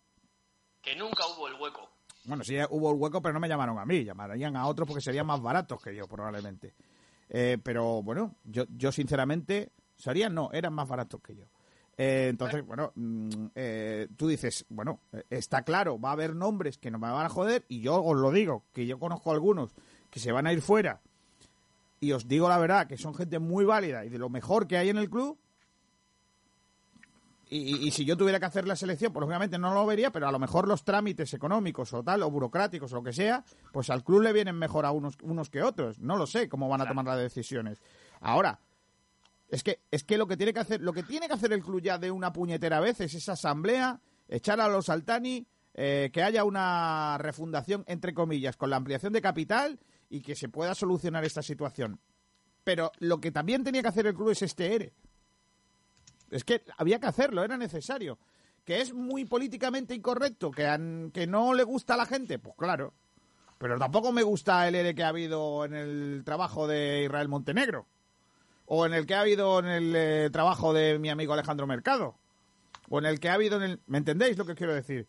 Que nunca hubo el hueco. Bueno, sí hubo el hueco, pero no me llamaron a mí, llamarían a otros porque serían más baratos que yo, probablemente. Eh, pero bueno, yo, yo sinceramente, serían no, eran más baratos que yo. Eh, entonces, bueno, mm, eh, tú dices, bueno, está claro, va a haber nombres que no me van a joder y yo os lo digo, que yo conozco algunos que se van a ir fuera y os digo la verdad, que son gente muy válida y de lo mejor que hay en el club. Y, si yo tuviera que hacer la selección, pues obviamente no lo vería, pero a lo mejor los trámites económicos o tal, o burocráticos o lo que sea, pues al club le vienen mejor a unos, unos que otros. No lo sé cómo van a tomar las decisiones. Ahora, es que, es que lo que tiene que hacer, lo que tiene que hacer el club ya de una puñetera vez es esa asamblea, echar a los Altani, eh, que haya una refundación, entre comillas, con la ampliación de capital y que se pueda solucionar esta situación. Pero lo que también tenía que hacer el club es este ERE. Es que había que hacerlo, era necesario. ¿Que es muy políticamente incorrecto? ¿Que, que no le gusta a la gente? Pues claro. Pero tampoco me gusta el ERE que ha habido en el trabajo de Israel Montenegro o en el que ha habido en el eh, trabajo de mi amigo Alejandro Mercado, o en el que ha habido en el... ¿Me entendéis lo que quiero decir?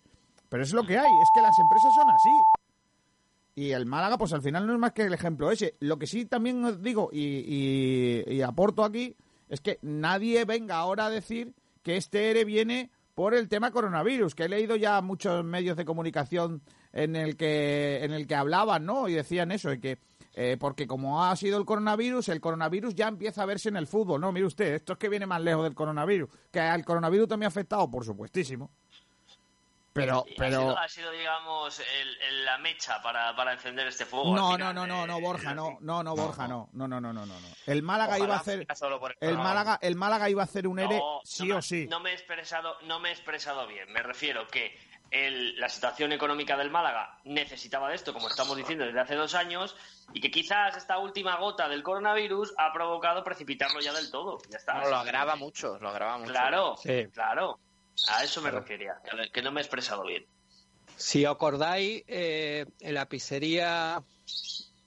Pero es lo que hay, es que las empresas son así. Y el Málaga, pues al final no es más que el ejemplo ese. Lo que sí también os digo y, y, aporto aquí es que nadie venga ahora a decir que este ERE viene por el tema coronavirus, que he leído ya muchos medios de comunicación en el que en el que hablaban, ¿no? Y decían eso, de que eh, porque como ha sido el coronavirus, el coronavirus ya empieza a verse en el fútbol. No, mire usted, esto es que viene más lejos del coronavirus. Que al coronavirus también ha afectado, por supuestísimo. Pero, pero... Ha sido, digamos, la mecha para, para, encender este fuego. No, no, no, no, no, Borja, no, no, no, Borja, no, no, no, no, no, no. El Málaga iba a hacer, el, Málaga, el Málaga iba a hacer un ERE sí o sí. No me he expresado, no me he expresado bien. Me refiero que la situación económica del Málaga necesitaba de esto, como estamos diciendo desde hace dos años, y que quizás esta última gota del coronavirus ha provocado precipitarlo ya del todo. Ya está. lo agrava mucho, lo agrava mucho. Claro, claro. A eso me refería, que no me he expresado bien. Si acordáis, eh, en la pizzería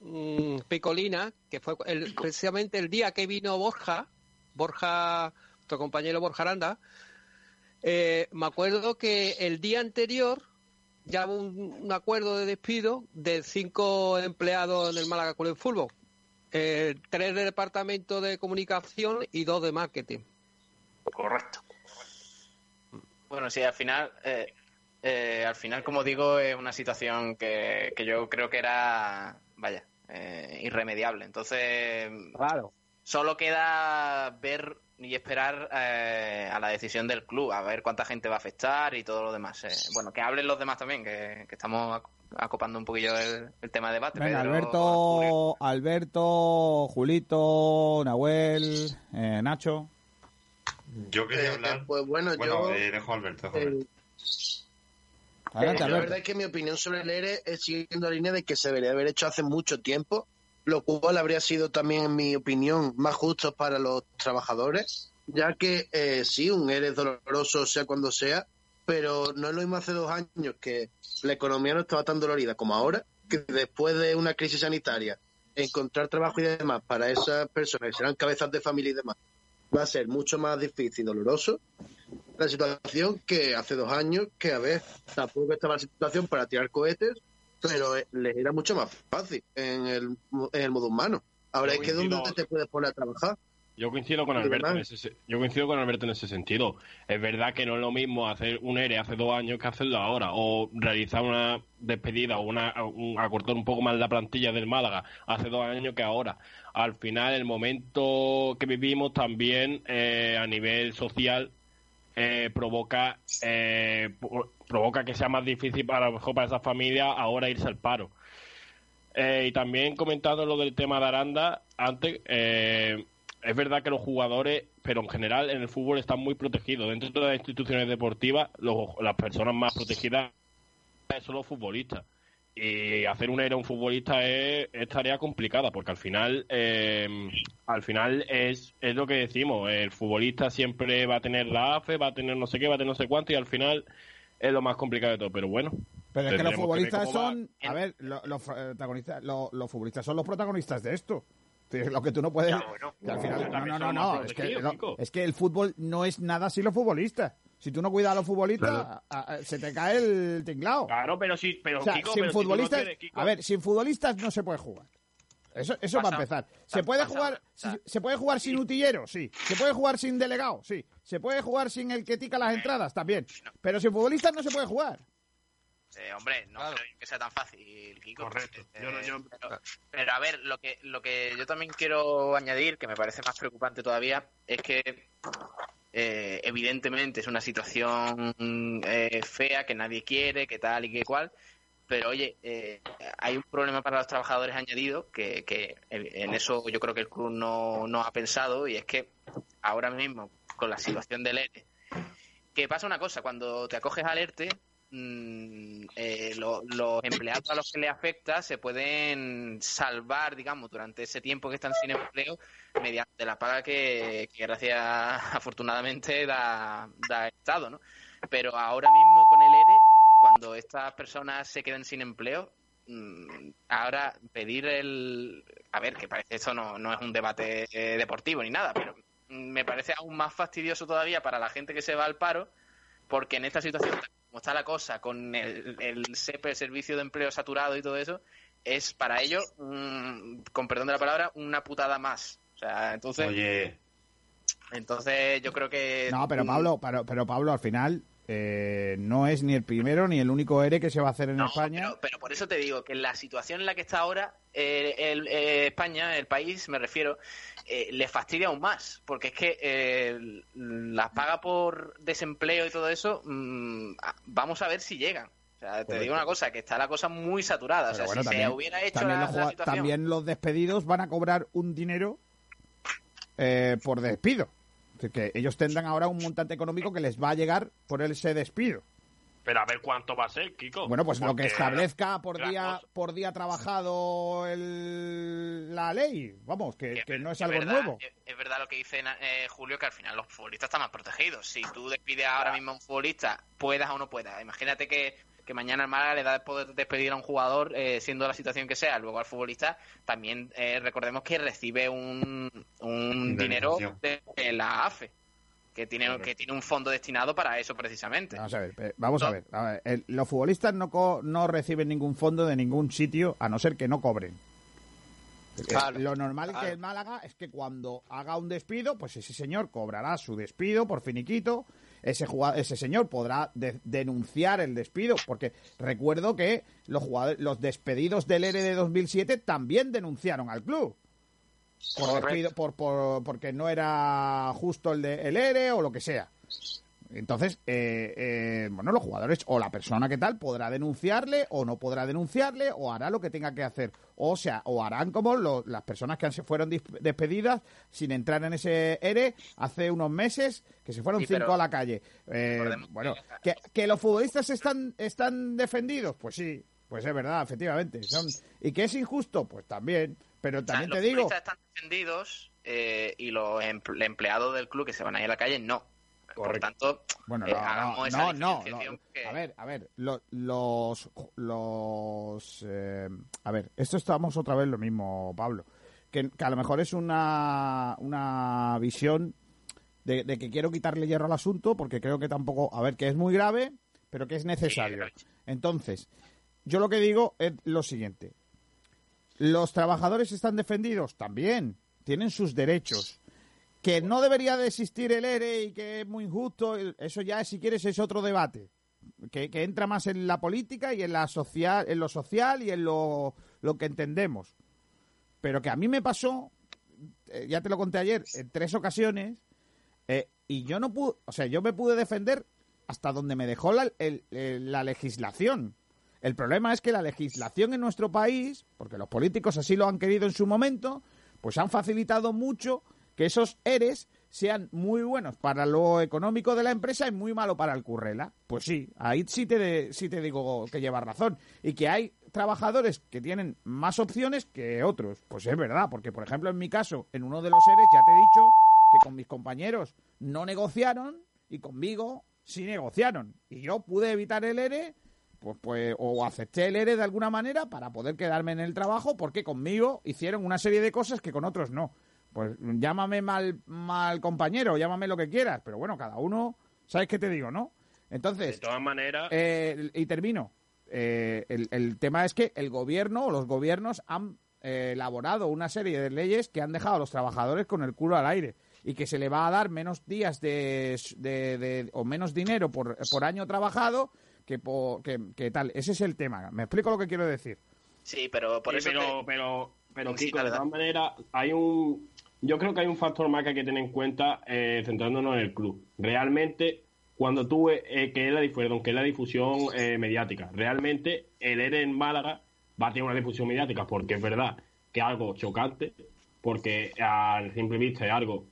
mm, Picolina, que fue precisamente el día que vino Borja, Borja, nuestro compañero Borja Aranda, eh, me acuerdo que el día anterior ya hubo un, acuerdo de despido de cinco empleados en el Málaga Club de Fútbol. Eh, tres de departamento de comunicación y dos de marketing. Correcto. Bueno, sí, al final, eh, al final, como digo, es una situación que, que yo creo que era, vaya, irremediable. Entonces, claro. solo queda ver y esperar eh, a la decisión del club, a ver cuánta gente va a afectar y todo lo demás. Eh. Bueno, que hablen los demás también, que, estamos acopando un poquillo el, tema de debate. Venga, Alberto, Alberto, Julito, Nahuel, eh, Nacho. Yo quería hablar. pues bueno, yo. dejo a Alberto. La verdad es que mi opinión sobre el ERE es siguiendo la línea de que se debería haber hecho hace mucho tiempo lo cual habría sido también, en mi opinión, más justo para los trabajadores, ya que eh, sí, un ERE doloroso, sea cuando sea, pero no es lo mismo hace dos años que la economía no estaba tan dolorida como ahora, que después de una crisis sanitaria, encontrar trabajo y demás para esas personas que serán cabezas de familia y demás, va a ser mucho más difícil y doloroso. La situación que hace dos años, que a ver, tampoco estaba la situación para tirar cohetes, pero eh, les era mucho más fácil en el, en el modo humano. Ahora es que dónde te puedes poner a trabajar. Yo coincido con Alberto en ese, yo coincido con Alberto en ese sentido. Es verdad que no es lo mismo hacer un ERE hace dos años que hacerlo ahora, o realizar una despedida o una acortar un poco más la plantilla del Málaga hace dos años que ahora. Al final, el momento que vivimos también eh, a nivel social eh, provoca eh, provoca que sea más difícil para, mejor para esa familia ahora irse al paro. Eh, y también comentando lo del tema de Aranda, antes, eh, es verdad que los jugadores, pero en general en el fútbol están muy protegidos. Dentro de las instituciones deportivas, las personas más protegidas son los futbolistas. Y hacer un era un futbolista es, tarea complicada, porque al final, eh, al final es, es lo que decimos, el futbolista siempre va a tener la AFE, va a tener no sé qué, va a tener no sé cuánto, y al final es lo más complicado de todo, pero bueno. Pero es que los futbolistas son, a ver, los, protagonistas, los, futbolistas son los protagonistas de esto. Lo que tú no puedes. al final, no, no, no, Es que, es que, el fútbol no es nada sin los futbolistas. Si tú no cuidas a los futbolistas, se te cae el tinglado. Claro, pero sí, pero, sin futbolistas, a ver, sin futbolistas no se puede jugar. Eso, eso va a empezar. ¿Se puede, jugar, ¿Se puede jugar sin utillero? Sí. ¿Se puede jugar sin delegado? Sí. ¿Se puede jugar sin el que tica las entradas? También. Pero sin futbolistas no se puede jugar. Eh, hombre, no creo que sea tan fácil, Kiko. Correcto. Eh, pero, a ver, lo que, lo que yo también quiero añadir, que me parece más preocupante todavía, es que eh, evidentemente es una situación fea que nadie quiere, que tal y que cual, pero oye, eh, hay un problema para los trabajadores añadido que, que, en eso yo creo que el club no, no ha pensado y es que ahora mismo con la situación del ERE, que pasa una cosa, cuando te acoges al ERTE, mm, eh, los empleados a los que le afecta se pueden salvar, digamos, durante ese tiempo que están sin empleo mediante la paga que, gracias afortunadamente da, da Estado, ¿no? Pero ahora mismo con el ERE cuando estas personas se queden sin empleo, mm, ahora pedir el... A ver, que parece esto no, no es un debate eh, deportivo ni nada, pero me parece aún más fastidioso todavía para la gente que se va al paro, porque en esta situación, como está la cosa, con el, el SEPE, el Servicio de Empleo saturado y todo eso, es para ellos, con perdón de la palabra, una putada más. O sea, entonces... Oye... Entonces yo creo que... No, pero Pablo, pero, pero Pablo, al final eh, no es ni el primero ni el único ERE que se va a hacer en España. Pero, por eso te digo que la situación en la que está ahora eh, eh, España, el país, me refiero, le fastidia aún más, porque es que las paga por desempleo y todo eso, mm, vamos a ver si llegan. O sea, te digo una cosa, que está la cosa muy saturada. o sea, si se hubiera hecho los, también los despedidos van a cobrar un dinero por despido que ellos tendrán ahora un montante económico que les va a llegar por ese despido. Pero a ver cuánto va a ser, Kiko. Bueno, pues lo que establezca por día por día trabajado el, la ley. Vamos, que, no es, algo nuevo. Es, verdad lo que dice eh, Julio, que al final los futbolistas están más protegidos. Si tú despides ahora mismo a un futbolista, puedas o no puedas. Imagínate que que mañana el Málaga le da poder despedir a un jugador, eh, siendo la situación que sea. Luego al futbolista también eh, recordemos que recibe un, un dinero de, la AFE. Que tiene, que tiene un fondo destinado para eso precisamente. Vamos a ver, vamos a ver. los futbolistas no, no reciben ningún fondo de ningún sitio a no ser que no cobren. lo normal que el Málaga es que cuando haga un despido, pues ese señor cobrará su despido por finiquito ese, ese señor podrá denunciar el despido, porque recuerdo que los, jugadores, los despedidos del ERE de 2007 también denunciaron al club. Por por, porque no era justo el, de, el ERE o lo que sea. Entonces, eh, eh, bueno, los jugadores o la persona que tal podrá denunciarle o no podrá denunciarle o hará lo que tenga que hacer. O sea, o harán como las personas que se fueron despedidas sin entrar en ese ERE hace unos meses, que se fueron cinco a la calle. Eh, bueno, que, los futbolistas están, están defendidos, pues sí, pues es verdad, efectivamente. ¿Y que es injusto? Pues también. Pero también te digo... Los futbolistas están defendidos y los empleados del club que se van a ir a la calle no. Por tanto, bueno, no, no, no, A ver, a ver, los, los, eh, a ver, esto estamos otra vez lo mismo, Pablo, que, a lo mejor es una, una visión de, que quiero quitarle hierro al asunto, porque creo que tampoco, a ver, que es muy grave, pero que es necesario. Entonces, yo lo que digo es lo siguiente: los trabajadores están defendidos, también. Tienen sus derechos que no debería de existir el ERE y que es muy injusto, eso ya, si quieres, es otro debate. Que, entra más en la política y en, la social, en lo social y en lo, que entendemos. Pero que a mí me pasó, eh, ya te lo conté ayer, en tres ocasiones, eh, y yo no pude, o sea, yo me pude defender hasta donde me dejó la, la legislación. El problema es que la legislación en nuestro país, porque los políticos así lo han querido en su momento, pues han facilitado mucho que esos ERES sean muy buenos para lo económico de la empresa y muy malo para el currela. Pues sí, ahí sí te, sí te digo que llevas razón. Y que hay trabajadores que tienen más opciones que otros. Pues es verdad, porque por ejemplo en mi caso, en uno de los ERES ya te he dicho que con mis compañeros no negociaron y conmigo sí negociaron. Y yo pude evitar el ERE pues, pues, o acepté el ERE de alguna manera para poder quedarme en el trabajo porque conmigo hicieron una serie de cosas que con otros no. Pues llámame mal, mal compañero, llámame lo que quieras, pero bueno, cada uno, ¿sabes qué te digo, no? Entonces, de todas maneras, eh, y termino. Eh, el, tema es que el gobierno o los gobiernos han eh, elaborado una serie de leyes que han dejado a los trabajadores con el culo al aire y que se le va a dar menos días de, de, o menos dinero por, por año trabajado que, que, tal. Ese es el tema. ¿Me explico lo que quiero decir? Sí, pero por eso. Pero, pero, pero, Kiko, de todas maneras, hay un. Yo creo que hay un factor más que hay que tener en cuenta eh, centrándonos en el club. Realmente, cuando tú, eh, que es la, que es la difusión eh, mediática, realmente el ERE en Málaga va a tener una difusión mediática, porque es verdad que es algo chocante, porque al simple vista es algo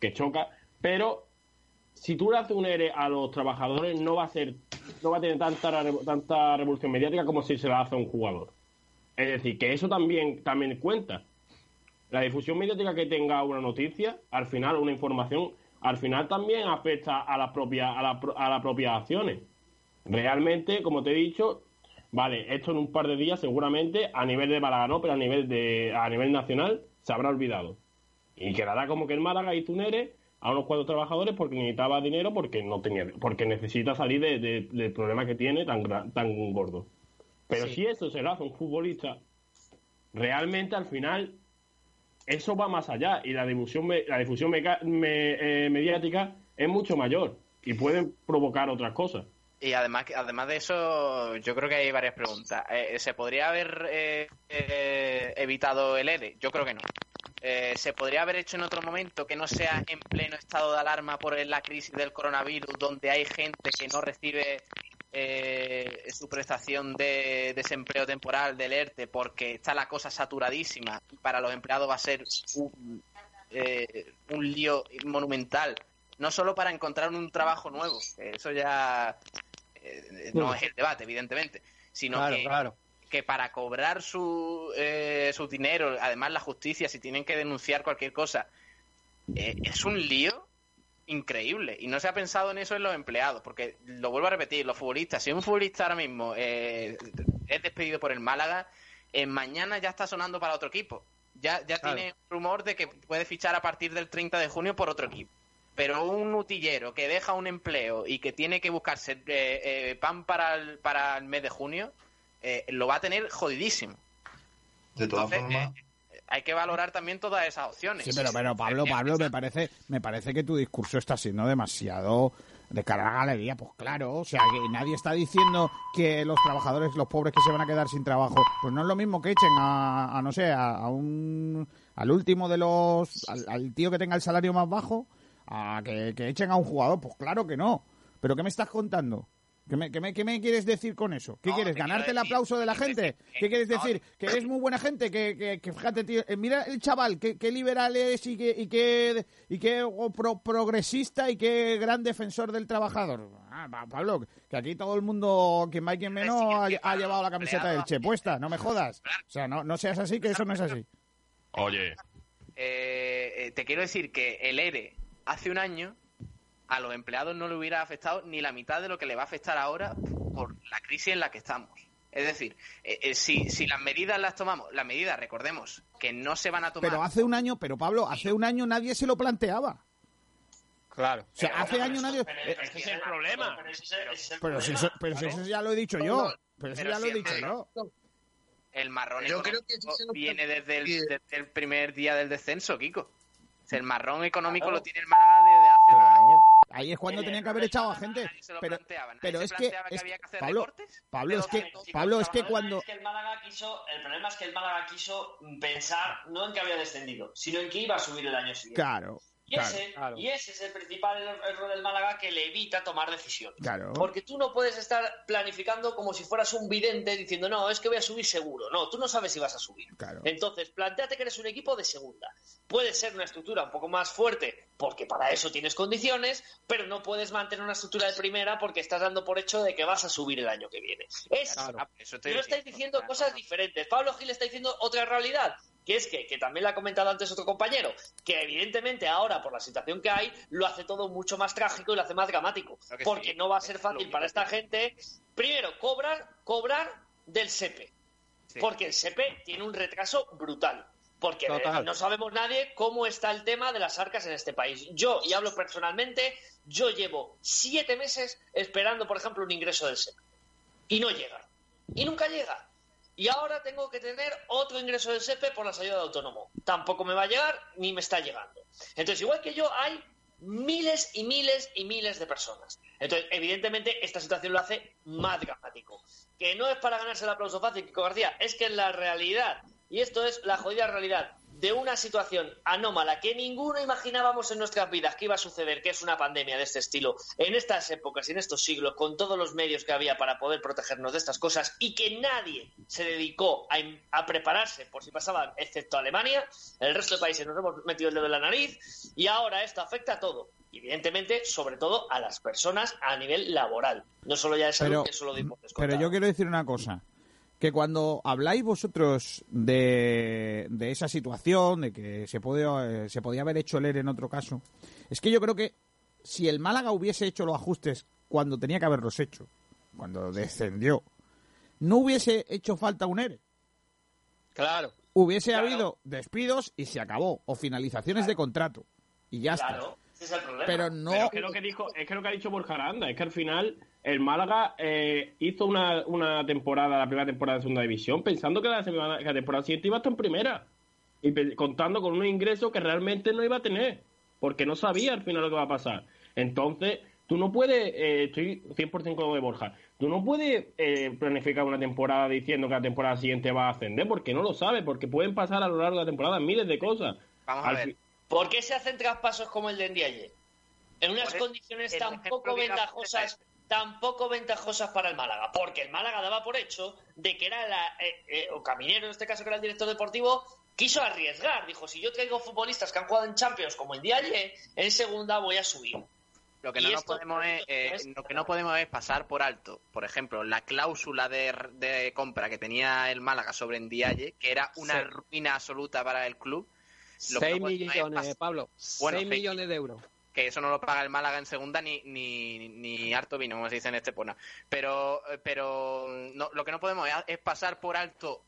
que choca, pero si tú le haces un ERE a los trabajadores, no va a ser, no va a tener tanta, tanta revolución mediática como si se la hace a un jugador. Es decir, que eso también, también cuenta. La difusión mediática que tenga una noticia, al final, una información, al final también afecta a las propias, a, a las propias acciones. Realmente, como te he dicho, vale, esto en un par de días seguramente a nivel de Málaga no, pero a nivel de, a nivel nacional se habrá olvidado. Y quedará como que el Málaga un ERE a unos cuatro trabajadores porque necesitaba dinero porque no tenía porque necesita salir de, del problema que tiene tan tan gordo pero si eso se lo hace un futbolista realmente al final eso va más allá y la difusión la difusión eh, mediática es mucho mayor y pueden provocar otras cosas. Y además además de eso yo creo que hay varias preguntas. Eh, se podría haber eh, evitado el ERE yo creo que no. Eh, se podría haber hecho en otro momento que no sea en pleno estado de alarma por la crisis del coronavirus, donde hay gente que no recibe eh, su prestación de desempleo temporal del ERTE porque está la cosa saturadísima y para los empleados va a ser un, eh, un lío monumental. No solo para encontrar un trabajo nuevo, eso ya no es el debate, evidentemente, sino que claro que para cobrar su, eh, su dinero, además la justicia, si tienen que denunciar cualquier cosa, eh, es un lío increíble. Y no se ha pensado en eso en los empleados, porque lo vuelvo a repetir, los futbolistas, si un futbolista ahora mismo eh, es despedido por el Málaga, mañana ya está sonando para otro equipo. Ya, ya tiene rumor de que puede fichar a partir del 30 de junio por otro equipo. Pero un utillero que deja un empleo y que tiene que buscarse pan para el, para el mes de junio, eh, lo va a tener jodidísimo. De todas formas. Eh, hay que valorar también todas esas opciones. Sí, pero, pero Pablo, Pablo, me parece, me parece que tu discurso está siendo demasiado de cara a la galería, pues claro, o sea, que nadie está diciendo que los trabajadores, los pobres que se van a quedar sin trabajo, pues no es lo mismo que echen a, no sé, a, un, al último de los, al, tío que tenga el salario más bajo, a que, que echen a un jugador, pues claro que no. Pero ¿qué me estás contando? ¿Qué me, quieres decir con eso? ¿Qué quieres? ¿Ganarte el aplauso de la gente? ¿Qué quieres decir? ¿Que eres muy buena gente? Que, fíjate, tío, eh, mira el chaval, qué, liberal es y qué, y qué, y qué progresista y qué gran defensor del trabajador. Ah, Pablo, que aquí todo el mundo, quien más y quien menos, ha, llevado la camiseta del Che puesta, no me jodas. O sea, no, no seas así, que eso no es así. Oye. Eh, eh, te quiero decir que el ERE hace un año a los empleados no le hubiera afectado ni la mitad de lo que le va a afectar ahora por la crisis en la que estamos. Es decir, eh, eh, si, si las medidas las tomamos, las medidas, recordemos, que no se van a tomar. Pero hace un año, pero Pablo, hace un año nadie se lo planteaba. Claro. O sea, hace años nadie. Pero, ese es el problema. Pero, si eso, pero eso ya lo he dicho yo. Pero eso ya lo he dicho yo. El marrón económico viene desde el, desde el, primer día del descenso, Kiko. el marrón económico lo tiene el Málaga. Ahí es cuando tenían que haber echado a gente. Pero, pero es que, Pablo, Pablo es que Pablo es que cuando el Málaga quiso, el problema es que el Málaga quiso pensar no en que había descendido, sino en que iba a subir el año siguiente. Claro. Y, ese, y ese es el principal error del Málaga que le evita tomar decisiones. Porque tú no puedes estar planificando como si fueras un vidente diciendo, no, es que voy a subir seguro. No, tú no sabes si vas a subir. Entonces, planteate que eres un equipo de segunda. Puede ser una estructura un poco más fuerte porque para eso tienes condiciones, pero no puedes mantener una estructura de primera porque estás dando por hecho de que vas a subir el año que viene. Es, eso pero estáis diciendo cosas diferentes. Pablo Gil está diciendo otra realidad que es que, que también le ha comentado antes otro compañero, que evidentemente ahora, por la situación que hay, lo hace todo mucho más trágico y lo hace más dramático. Porque no va a ser fácil para esta gente, primero, cobrar, cobrar del SEPE. Porque el SEPE tiene un retraso brutal. Porque no sabemos nadie cómo está el tema de las arcas en este país. Yo, y hablo personalmente, yo llevo siete meses esperando, por ejemplo, un ingreso del SEPE. Y no llega. Y nunca llega y ahora tengo que tener otro ingreso del SEPE por la salida de autónomo. Tampoco me va a llegar ni me está llegando. Entonces, igual que yo, hay miles y miles y miles de personas. Entonces, evidentemente, esta situación lo hace más dramático. Que no es para ganarse el aplauso fácil, Kiko García, es que en la realidad, y esto es la jodida realidad, de una situación anómala que ninguno imaginábamos en nuestras vidas que iba a suceder, que es una pandemia de este estilo, en estas épocas y en estos siglos, con todos los medios que había para poder protegernos de estas cosas y que nadie se dedicó a, prepararse por si pasaban, excepto Alemania, el resto de países nos hemos metido el dedo en la nariz y ahora esto afecta a todo. Evidentemente, sobre todo a las personas a nivel laboral, no solo ya de salud, que eso lo dimos Pero yo quiero decir una cosa que cuando habláis vosotros de, de esa situación, de que se, puede, eh, se podía haber hecho leer en otro caso, es que yo creo que si el Málaga hubiese hecho los ajustes cuando tenía que haberlos hecho, cuando descendió, no hubiese hecho falta un ERE. Claro. Hubiese habido despidos y se acabó, o finalizaciones de contrato. Y ya está. es el problema. Pero no. es que lo que dijo, es que lo que ha dicho Borja Aranda, es que al final el Málaga eh, hizo una, una, temporada, la primera temporada de segunda división, pensando que la, temporada siguiente iba a estar en primera. Y contando con un ingreso que realmente no iba a tener. Porque no sabía al final lo que va a pasar. Entonces, tú no puedes, eh, estoy 100% con de Borja, tú no puedes eh, planificar una temporada diciendo que la temporada siguiente va a ascender, porque no lo sabes, porque pueden pasar a lo largo de la temporada miles de cosas. Vamos a ver. ¿Por qué se hacen traspasos como el de Ndiaye? En unas condiciones tan poco ventajosas tampoco ventajosas para el Málaga, porque el Málaga daba por hecho de que era la, eh, eh, o Caminero en este caso que era el director deportivo, quiso arriesgar, dijo, si yo traigo futbolistas que han jugado en Champions como el Dialle, en segunda voy a subir. Lo que, no podemos es, eh, lo que no podemos es pasar por alto, por ejemplo, la cláusula de, compra que tenía el Málaga sobre Ndiaye, que era una ruina absoluta para el club. 6 millones, Pablo. 6 millones de euros que eso no lo paga el Málaga en segunda ni, ni, ni harto vino, como se dice en este pona. Pero, pero lo que no podemos es, pasar por alto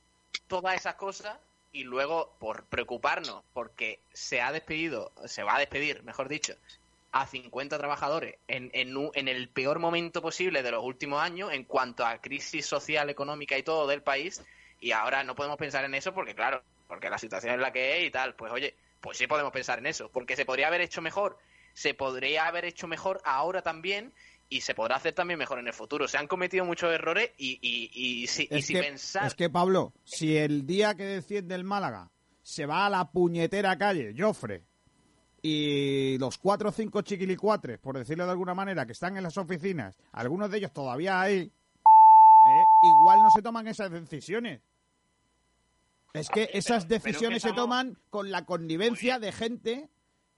todas esas cosas y luego por preocuparnos porque se ha despedido, se va a despedir, mejor dicho, a 50 trabajadores en, en, en, el peor momento posible de los últimos años en cuanto a crisis social, económica y todo del país. Y ahora no podemos pensar en eso porque, claro, porque la situación es la que es y tal. Pues oye, pues sí podemos pensar en eso. Porque se podría haber hecho mejor se podría haber hecho mejor ahora también y se podrá hacer también mejor en el futuro. Se han cometido muchos errores y, y, si, pensar... Es que, Pablo, si el día que desciende el Málaga se va a la puñetera calle, Joffre, y los cuatro o cinco chiquilicuatres, por decirlo de alguna manera, que están en las oficinas, algunos de ellos todavía hay, eh, igual no se toman esas decisiones. Es que esas decisiones se toman con la connivencia de gente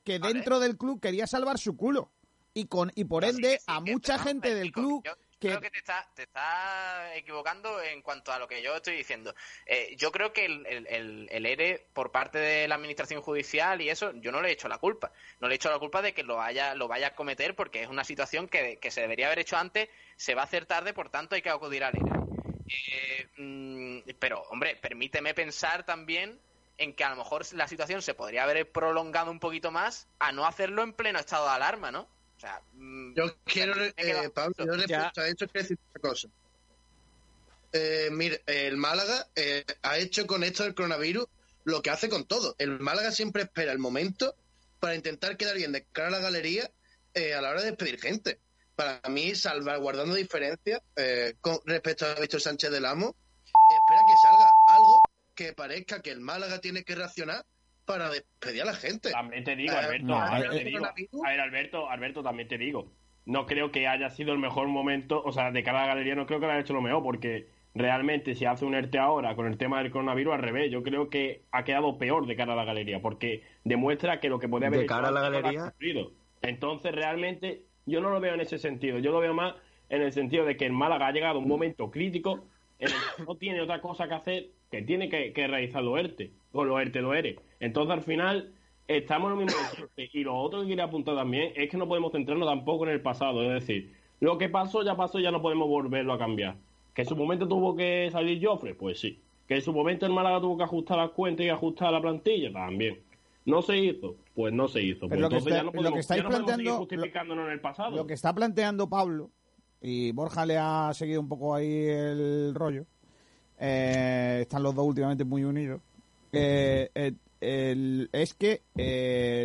que dentro del club quería salvar su culo. Y, con, y por ende, a mucha gente del club... que... Creo que te estás está equivocando en cuanto a lo que yo estoy diciendo. Eh, yo creo que el, el, el, ERE por parte de la administración judicial y eso, yo no le he hecho la culpa. No le he hecho la culpa de que lo vaya, lo vaya a cometer porque es una situación que, que se debería haber hecho antes, se va a hacer tarde, por tanto hay que acudir al ERE. Eh, mm, pero, hombre, permíteme pensar también en que a lo mejor la situación se podría haber prolongado un poquito más a no hacerlo en pleno estado de alarma, ¿no? O sea, mm, yo quiero, eh, Pablo, yo respecto a esto quiero decir una cosa. Eh, mire, el Málaga eh, ha hecho con esto del coronavirus lo que hace con todo. El Málaga siempre espera el momento para intentar quedar bien de cara a la galería a la hora de despedir gente. Para mí, salvaguardando diferencias con respecto a Víctor Sánchez del Amo, espera que salga que parezca que el Málaga tiene que reaccionar para despedir a la gente. También te digo, Alberto, a, ver, Alberto, Alberto, también te digo. No creo que haya sido el mejor momento, o sea, de cara a la galería no creo que lo haya hecho lo mejor, porque realmente si hace un ERTE ahora con el tema del coronavirus al revés, yo creo que ha quedado peor de cara a la galería, porque demuestra que lo que puede haber de cara a la galería. Entonces realmente yo no lo veo en ese sentido, yo lo veo más en el sentido de que el Málaga ha llegado a un momento crítico en el que no tiene otra cosa que hacer que tiene que, realizar los ERTE, o los ERTE lo ERE. Entonces al final estamos en lo mismo Y lo otro que quería apuntar también es que no podemos centrarnos tampoco en el pasado, es decir, lo que pasó ya pasó, ya no podemos volverlo a cambiar. ¿Que en su momento tuvo que salir Joffre? Pues sí. ¿Que en su momento el Málaga tuvo que ajustar las cuentas y ajustar la plantilla? También. ¿No se hizo? Pues no se hizo. Pues lo, que ya no podemos, estáis planteando, justificándonos en el pasado. Lo que está planteando Pablo, y Borja le ha seguido un poco ahí el rollo, eh, están los dos últimamente muy unidos, eh, eh, es que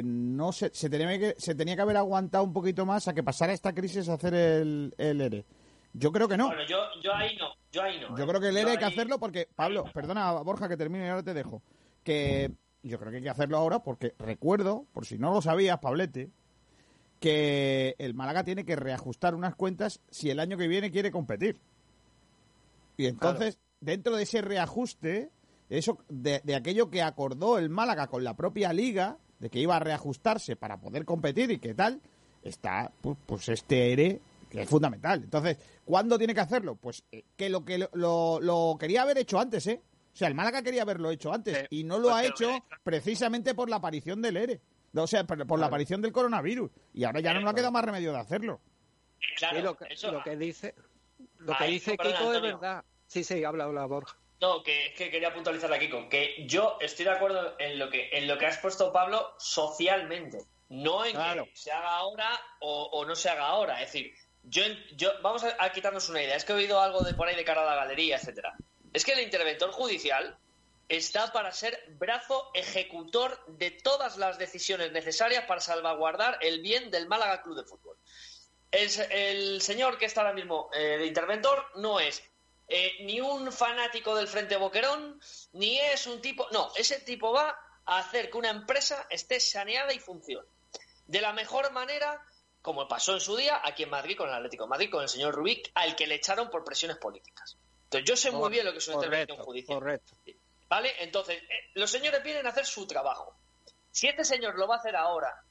no se, se, tenía que se tenía que haber aguantado un poquito más a que pasara esta crisis a hacer el, el ERE. Yo creo que no. Bueno, yo, yo ahí no, yo ahí no. Yo creo que el ERE hay que hacerlo porque, Pablo, perdona Borja que termine y ahora te dejo, que yo creo que hay que hacerlo ahora porque recuerdo, por si no lo sabías, Pablete, que el Málaga tiene que reajustar unas cuentas si el año que viene quiere competir. Y entonces, dentro de ese reajuste, eso de, de, aquello que acordó el Málaga con la propia liga, de que iba a reajustarse para poder competir y qué tal, está pues, pues este ERE que es fundamental. Entonces, ¿cuándo tiene que hacerlo? Pues eh, que lo que lo, lo, quería haber hecho antes, ¿eh? O sea, el Málaga quería haberlo hecho antes y no lo ha hecho precisamente por la aparición del ERE. O sea, por, la aparición del coronavirus. Y ahora ya no nos ha quedado más remedio de hacerlo. Claro, lo, que, lo que dice, lo que dice Kiko es verdad. Sí, sí, habla, habla, Borja. No, que es que quería puntualizar a Kiko, que yo estoy de acuerdo en lo que en lo que has puesto Pablo socialmente, no en que se haga ahora o, no se haga ahora. Es decir, yo, yo vamos a, quitarnos una idea. Es que he oído algo de por ahí de cara a la galería, etcétera. Es que el interventor judicial está para ser brazo ejecutor de todas las decisiones necesarias para salvaguardar el bien del Málaga Club de Fútbol. El, señor que está ahora mismo eh, de interventor no es eh, ni un fanático del Frente Boquerón, ni es un tipo. No, ese tipo va a hacer que una empresa esté saneada y funcione. De la mejor manera, como pasó en su día aquí en Madrid con el Atlético de Madrid, con el señor Rubik, al que le echaron por presiones políticas. Entonces, yo sé muy bien lo que es una intervención judicial. Correcto. ¿Vale? Entonces, eh, los señores vienen a hacer su trabajo. Si este señor lo va a hacer ahora,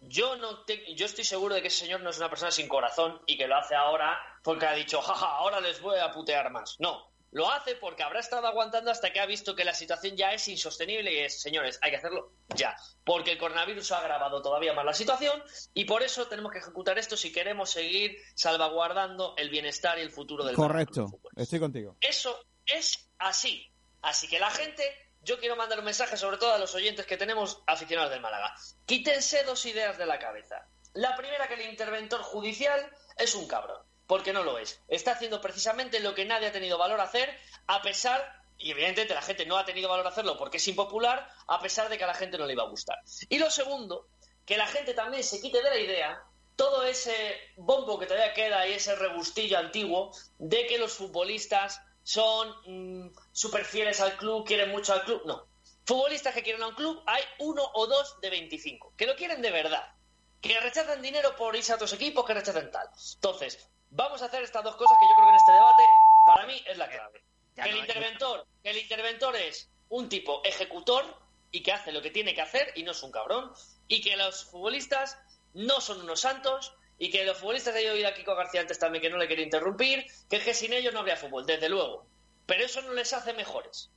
yo no yo estoy seguro de que ese señor no es una persona sin corazón y que lo hace ahora porque ha dicho, jaja, ahora les voy a putear más. No, lo hace porque habrá estado aguantando hasta que ha visto que la situación ya es insostenible y es, señores, hay que hacerlo ya. Porque el coronavirus ha agravado todavía más la situación y por eso tenemos que ejecutar esto si queremos seguir salvaguardando el bienestar y el futuro del Correcto, estoy contigo. Eso es así. Así que la gente, yo quiero mandar un mensaje sobre todo a los oyentes que tenemos aficionados del Málaga. Quítense dos ideas de la cabeza. La primera, que el interventor judicial es un cabrón, porque no lo es. Está haciendo precisamente lo que nadie ha tenido valor a hacer, a pesar, y evidentemente la gente no ha tenido valor a hacerlo porque es impopular, a pesar de que a la gente no le iba a gustar. Y lo segundo, que la gente también se quite de la idea todo ese bombo que todavía queda y ese rebustillo antiguo de que los futbolistas son mm, súper fieles al club, quieren mucho al club. No. Futbolistas que quieren a un club, hay uno o dos de 25, que lo quieren de verdad, que rechazan dinero por irse a otros equipos, que rechazan tal. Entonces, vamos a hacer estas dos cosas que yo creo que en este debate, para mí, es la clave. Que el, interventor, que el interventor es un tipo ejecutor y que hace lo que tiene que hacer y no es un cabrón, y que los futbolistas no son unos santos y que los futbolistas de oído a Kiko García antes también, que no le quería interrumpir, que es que sin ellos no habría fútbol, desde luego. Pero eso no les hace mejores.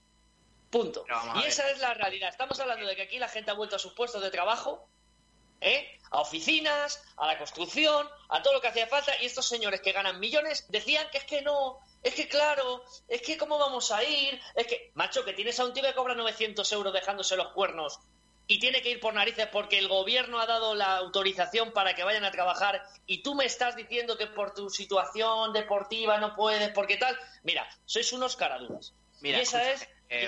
Punto. Y esa es la realidad. Estamos hablando de que aquí la gente ha vuelto a sus puestos de trabajo, ¿eh? a oficinas, a la construcción, a todo lo que hacía falta, y estos señores que ganan millones decían que es que no, es que claro, es que cómo vamos a ir, es que, macho, que tienes a un tío que cobra 900 euros dejándose los cuernos y tiene que ir por narices porque el gobierno ha dado la autorización para que vayan a trabajar y tú me estás diciendo que por tu situación deportiva no puedes, porque tal. Mira, sois unos caraduras. Mira, y esa es. Eh,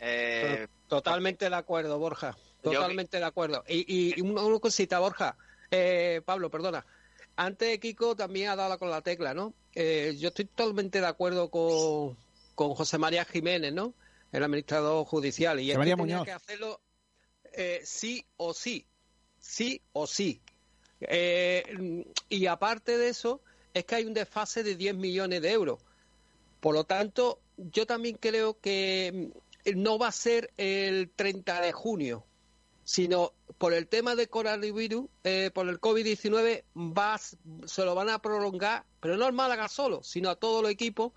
eh, Totalmente de acuerdo, Borja. Totalmente de acuerdo. Y, y una, cosita, Borja. Eh, Pablo, perdona. Antes Kiko también ha dado con la tecla, ¿no? yo estoy totalmente de acuerdo con, con José María Jiménez, ¿no? El administrador judicial. Y él tenía que hacerlo eh, sí o sí, sí o sí. Eh, y aparte de eso, es que hay un desfase de 10 millones de euros. Por lo tanto, yo también creo que mm, no va a ser el 30 de junio, sino por el tema de coronavirus, eh, por el COVID-19, se lo van a prolongar, pero no al Málaga solo, sino a todos los equipos,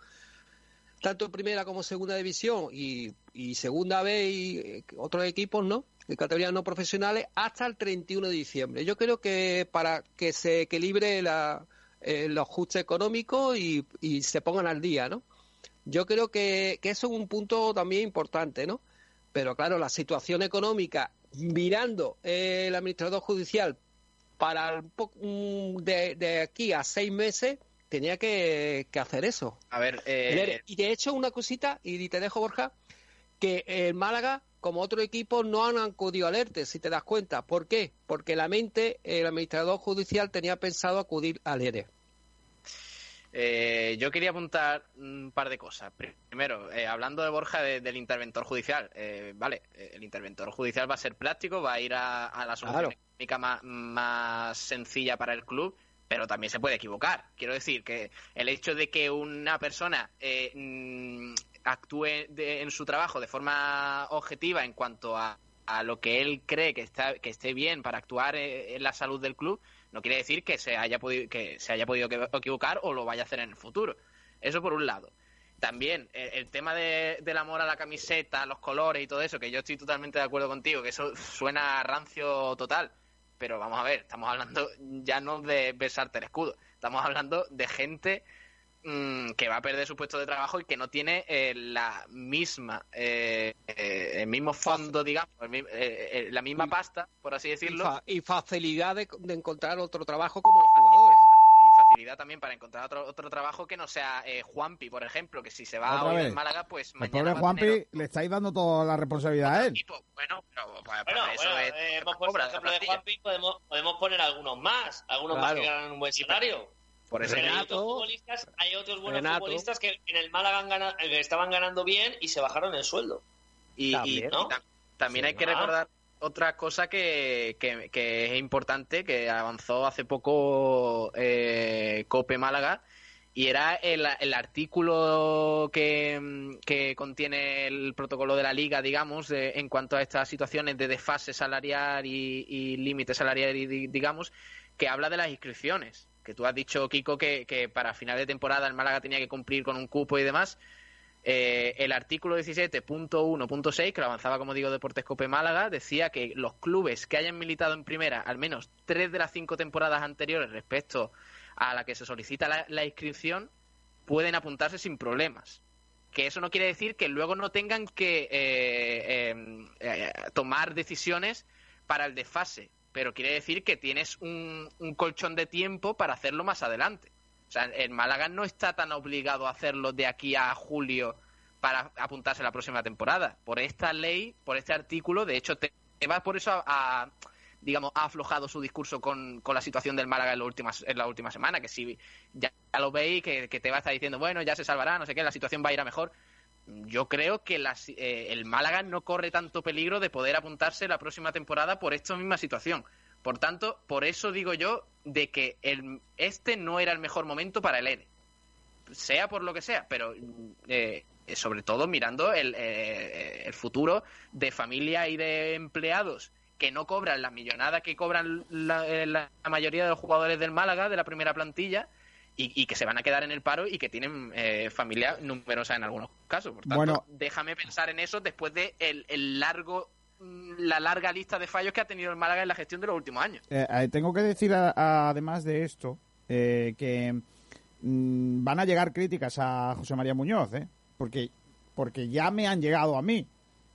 tanto primera como segunda división y, segunda B y eh, otros equipos, ¿no? De categorías no profesionales, hasta el 31 de diciembre. Yo creo que para que se equilibre la, eh, los ajustes económicos y, y, se pongan al día, ¿no? Yo creo que, que eso es un punto también importante, ¿no? Pero claro, la situación económica mirando el administrador judicial para mm, de, de aquí a seis meses tenía que, hacer eso. A ver, eh, y de hecho una cosita y te dejo Borja que el Málaga como otro equipo no han acudido al ERTE, si te das cuenta. ¿Por qué? Porque la mente el administrador judicial tenía pensado acudir al ERE. Eh, yo quería apuntar un par de cosas. Primero, eh, hablando de Borja del interventor judicial, eh, vale, el interventor judicial va a ser práctico, va a ir a, la solución económica más, sencilla para el club, pero también se puede equivocar. Quiero decir que el hecho de que una persona mm, actúe en su trabajo de forma objetiva en cuanto a, a lo que él cree que, está, que esté bien para actuar en la salud del club, no quiere decir que se haya podido, que se haya podido equivocar o lo vaya a hacer en el futuro. Eso por un lado. También el, tema del amor a la camiseta, los colores y todo eso, que yo estoy totalmente de acuerdo contigo, que eso suena rancio total. Pero vamos a ver, estamos hablando ya no de besarte el escudo, estamos hablando de gente Mm, que va a perder su puesto de trabajo y que no tiene eh, la misma, eh, eh, el mismo fondo, digamos, la misma pasta, por así decirlo. Y, facilidad de, encontrar otro trabajo como los también para encontrar otro, otro trabajo que no sea Juanpi, por ejemplo, que si se va a en Málaga, pues el mañana. Pobre Juanpi le estáis dando toda la responsabilidad a él. Bueno, pero pues, bueno, eso es. por ejemplo, de Juanpi podemos, podemos poner algunos más, algunos más que ganan un buen salario. Por eso hay, otros futbolistas, hay otros buenos futbolistas que en el Málaga eh, estaban ganando bien y se bajaron el sueldo. Y también, hay que recordar otra cosa que, es importante, que avanzó hace poco eh, Cope Málaga, y era el, artículo que, contiene el protocolo de la liga, digamos, en cuanto a estas situaciones de desfase salarial y, y límite salarial, digamos, que habla de las inscripciones que tú has dicho, Kiko, que, para final de temporada el Málaga tenía que cumplir con un cupo y demás. Eh, el artículo 17.1.6, que lo avanzaba, como digo, Deportes Cope Málaga, decía que los clubes que hayan militado en primera al menos tres de las cinco temporadas anteriores respecto a la que se solicita la, inscripción pueden apuntarse sin problemas. Que eso no quiere decir que luego no tengan que eh, eh, tomar decisiones para el desfase, pero quiere decir que tienes un, colchón de tiempo para hacerlo más adelante. O sea, el Málaga no está tan obligado a hacerlo de aquí a julio para apuntarse a la próxima temporada. Por esta ley, por este artículo, de hecho, Tebas por eso ha, digamos, ha aflojado su discurso con, la situación del Málaga en, en la última semana, que si ya, lo veis, que, que Tebas está diciendo, bueno, ya se salvará, no sé qué, la situación va a ir a mejor yo creo que eh, el Málaga no corre tanto peligro de poder apuntarse la próxima temporada por esta misma situación. Por tanto, por eso digo yo de que el, este no era el mejor momento para el N. Sea por lo que sea, pero eh, sobre todo mirando el, eh, el, futuro de familia y de empleados que no cobran la millonada que cobran la mayoría de los jugadores del Málaga, de la primera plantilla, y, que se van a quedar en el paro y que tienen eh, familia numerosa en algunos casos. Por tanto, bueno, déjame pensar en eso después de el, largo la larga lista de fallos que ha tenido el Málaga en la gestión de los últimos años. Eh, eh, tengo que decir, además de esto, que mm, van a llegar críticas a José María Muñoz, porque, porque ya me han llegado a mí.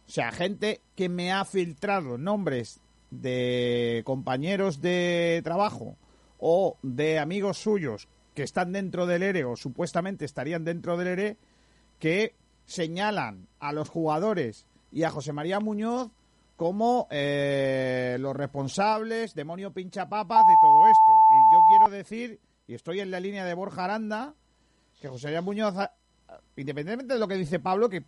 O sea, gente que me ha filtrado nombres de compañeros de trabajo o de amigos suyos que están dentro del ERE o supuestamente estarían dentro del ERE que señalan a los jugadores y a José María Muñoz como eh, los responsables, demonio pincha papas de todo esto. Y yo quiero decir, y estoy en la línea de Borja Aranda, que José María Muñoz, independientemente de lo que dice Pablo, que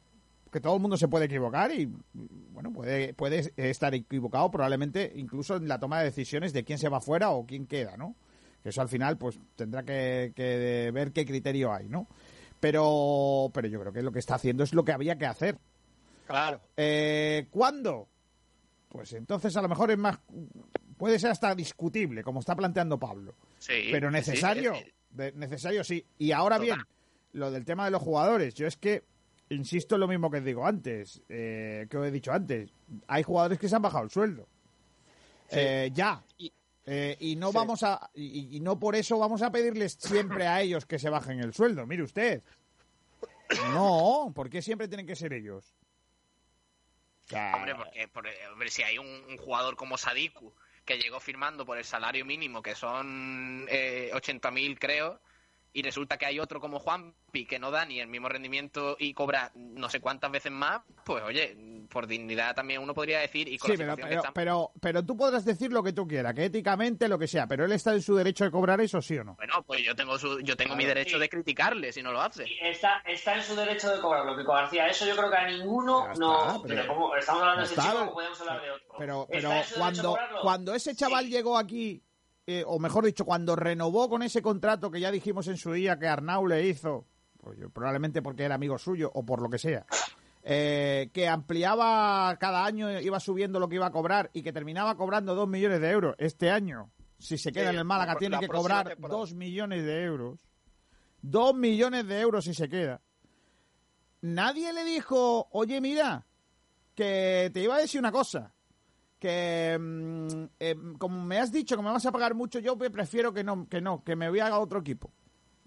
que todo el mundo se puede equivocar y, bueno, puede, puede estar equivocado probablemente incluso en la toma de decisiones de quién se va fuera o quién queda, ¿no? Que eso al final, pues tendrá que, que ver qué criterio hay, ¿no? Pero, pero yo creo que lo que está haciendo es lo que había que hacer. Claro. Eh, ¿Cuándo? Pues entonces a lo mejor es más. Puede ser hasta discutible, como está planteando Pablo. Sí. Pero necesario. necesario sí. Y ahora bien, lo del tema de los jugadores. Yo es que. Insisto en lo mismo que digo antes, eh, que os he dicho antes. Hay jugadores que se han bajado el sueldo. Eh, ya. Eh, y no vamos a y, no por eso vamos a pedirles siempre a ellos que se bajen el sueldo. Mire usted. No, ¿por qué siempre tienen que ser ellos? Hombre, porque, hombre, si hay un, jugador como Sadiku que llegó firmando por el salario mínimo, que son eh, 80.000 creo, y resulta que hay otro como Juanpi que no da ni el mismo rendimiento y cobra no sé cuántas veces más, pues oye, por dignidad también uno podría decir y sí, pero, pero, tú podrás decir lo que tú quieras, que éticamente lo que sea, pero él está en su derecho de cobrar eso, sí o no. Bueno, pues yo tengo yo tengo mi derecho de criticarle si no lo hace. está, está en su derecho de cobrarlo, Kiko García. Eso yo creo que a ninguno no. Pero, como estamos hablando de ese chico, podemos hablar de otro. Pero, pero cuando, cuando ese chaval llegó aquí eh, o mejor dicho, cuando renovó con ese contrato que ya dijimos en su día que Arnau le hizo, pues probablemente porque era amigo suyo o por lo que sea, eh, que ampliaba cada año, iba subiendo lo que iba a cobrar y que terminaba cobrando dos millones de euros este año, si se queda en el Málaga, tiene que cobrar dos millones de euros. Dos millones de euros si se queda. Nadie le dijo, oye, mira, que te iba a decir una cosa que mm, eh, como me has dicho que me vas a pagar mucho, yo prefiero que no, que no, que me voy a otro equipo.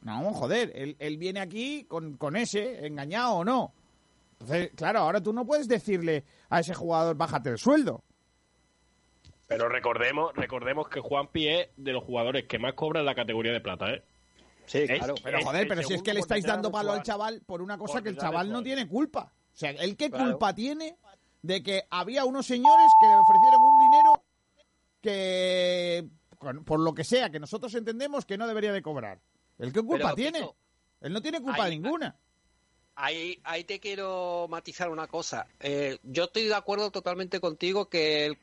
No, joder, él, viene aquí con, con, ese, engañado o no. Entonces, claro, ahora tú no puedes decirle a ese jugador, bájate el sueldo. Pero recordemos, recordemos que Juanpi es de los jugadores que más cobra en la categoría de plata, ¿eh? Sí, claro. Pero joder, pero si es que le estáis dando palo al chaval por una cosa que el chaval no tiene culpa. O sea, ¿el qué culpa tiene de que había unos señores que le ofrecieron un dinero que, por lo que sea, que nosotros entendemos que no debería de cobrar. ¿El qué culpa tiene? Él no tiene culpa ninguna. Ahí, ahí te quiero matizar una cosa. Eh, yo estoy de acuerdo totalmente contigo que el,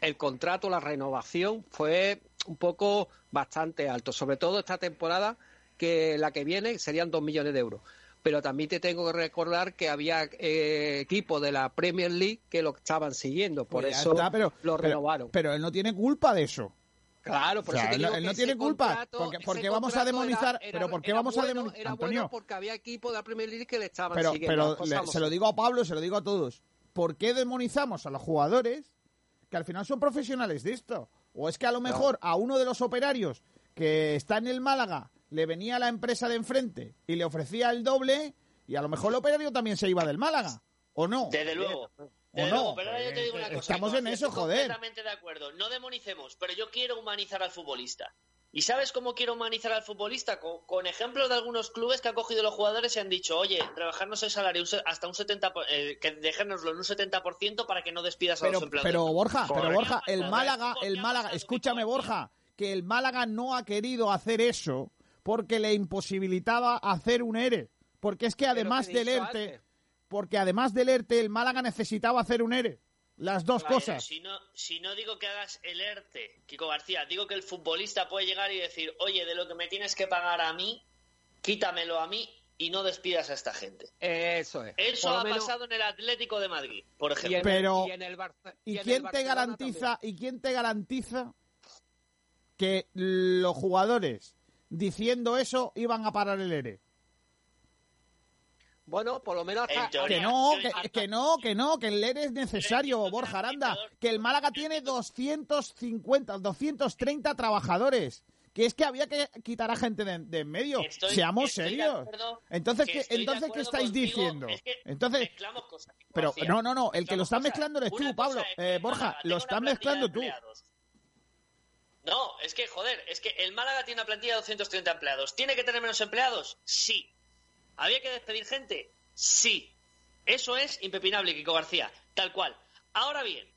el contrato, la renovación fue un poco bastante alto, sobre todo esta temporada que la que viene serían dos millones de euros pero también te tengo que recordar que había eh, equipos de la Premier League que lo estaban siguiendo, por pues eso lo renovaron. Pero, él no tiene culpa de eso. Claro, por eso él, no tiene culpa, porque, vamos a demonizar, pero ¿por qué vamos a demonizar? Era Antonio, bueno porque había equipos de la Premier League que le estaban pero, siguiendo. Pero se lo digo a Pablo, se lo digo a todos. ¿Por qué demonizamos a los jugadores que al final son profesionales de esto? O es que a lo mejor a uno de los operarios que está en el Málaga le venía a la empresa de enfrente y le ofrecía el doble y a lo mejor el operario también se iba del Málaga, ¿o no? Desde luego. ¿O no? pero ahora yo te digo una cosa. Estamos en eso, joder. Completamente de acuerdo. No demonicemos, pero yo quiero humanizar al futbolista. ¿Y sabes cómo quiero humanizar al futbolista? Con, ejemplos de algunos clubes que han cogido los jugadores y han dicho, oye, trabajarnos el salario hasta un 70%, eh, que dejárnoslo en un 70% para que no despidas a los empleados. Pero Borja, pero Borja, el Málaga, el Málaga, escúchame Borja, que el Málaga no ha querido hacer eso porque le imposibilitaba hacer un ERE. Porque es que además del ERTE, porque además del ERTE, el Málaga necesitaba hacer un ERE. Las dos cosas. Si no, si no digo que hagas el ERTE, Kiko García, digo que el futbolista puede llegar y decir, oye, de lo que me tienes que pagar a mí, quítamelo a mí y no despidas a esta gente. Eso es. Eso ha pasado en el Atlético de Madrid, por ejemplo. Pero, ¿y, quién te garantiza, ¿y quién te garantiza que los jugadores diciendo eso iban a parar el ERE. Bueno, por lo menos hasta... Que no, que, no, que no, que el ERE es necesario, Borja Aranda. Que el Málaga tiene 250, 230 trabajadores. Que es que había que quitar a gente de, en medio. Seamos serios. Entonces, ¿qué, entonces ¿qué estáis diciendo? entonces, pero no, no, no. El que lo está mezclando eres tú, Pablo. Eh, Borja, lo estás mezclando tú. No, es que, joder, es que el Málaga tiene una plantilla de 230 empleados. ¿Tiene que tener menos empleados? Sí. ¿Había que despedir gente? Sí. Eso es impepinable, Kiko García. Tal cual. Ahora bien,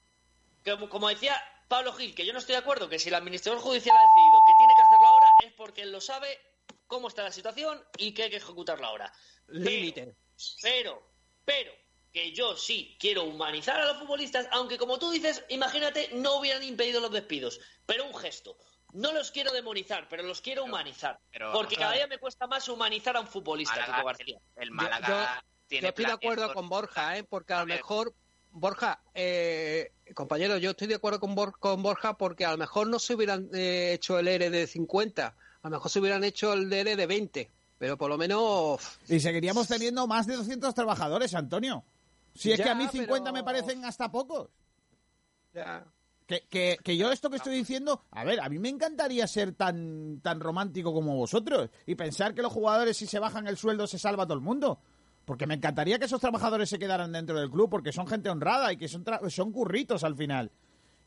como, decía Pablo Gil, que yo no estoy de acuerdo, que si el administrador judicial ha decidido que tiene que hacerlo ahora es porque él lo sabe, cómo está la situación y que hay que ejecutarlo ahora. Límite. Pero, pero, que yo sí quiero humanizar a los futbolistas, aunque como tú dices, imagínate, no hubieran impedido los despidos, pero un gesto. No los quiero demonizar, pero los quiero humanizar. porque cada día me cuesta más humanizar a un futbolista, García. El, Málaga yo, estoy de acuerdo con Borja, ¿eh? porque a lo mejor, Borja, eh, compañero, yo estoy de acuerdo con, Borja porque a lo mejor no se hubieran eh, hecho el ERE de 50, a lo mejor se hubieran hecho el ERE de 20, pero por lo menos... Y seguiríamos teniendo más de 200 trabajadores, Antonio. Si es que a mí 50 me parecen hasta pocos. Ya. Que, que, yo esto que estoy diciendo, a ver, a mí me encantaría ser tan, tan romántico como vosotros y pensar que los jugadores si se bajan el sueldo se salva todo el mundo. Porque me encantaría que esos trabajadores se quedaran dentro del club porque son gente honrada y que son, son curritos al final.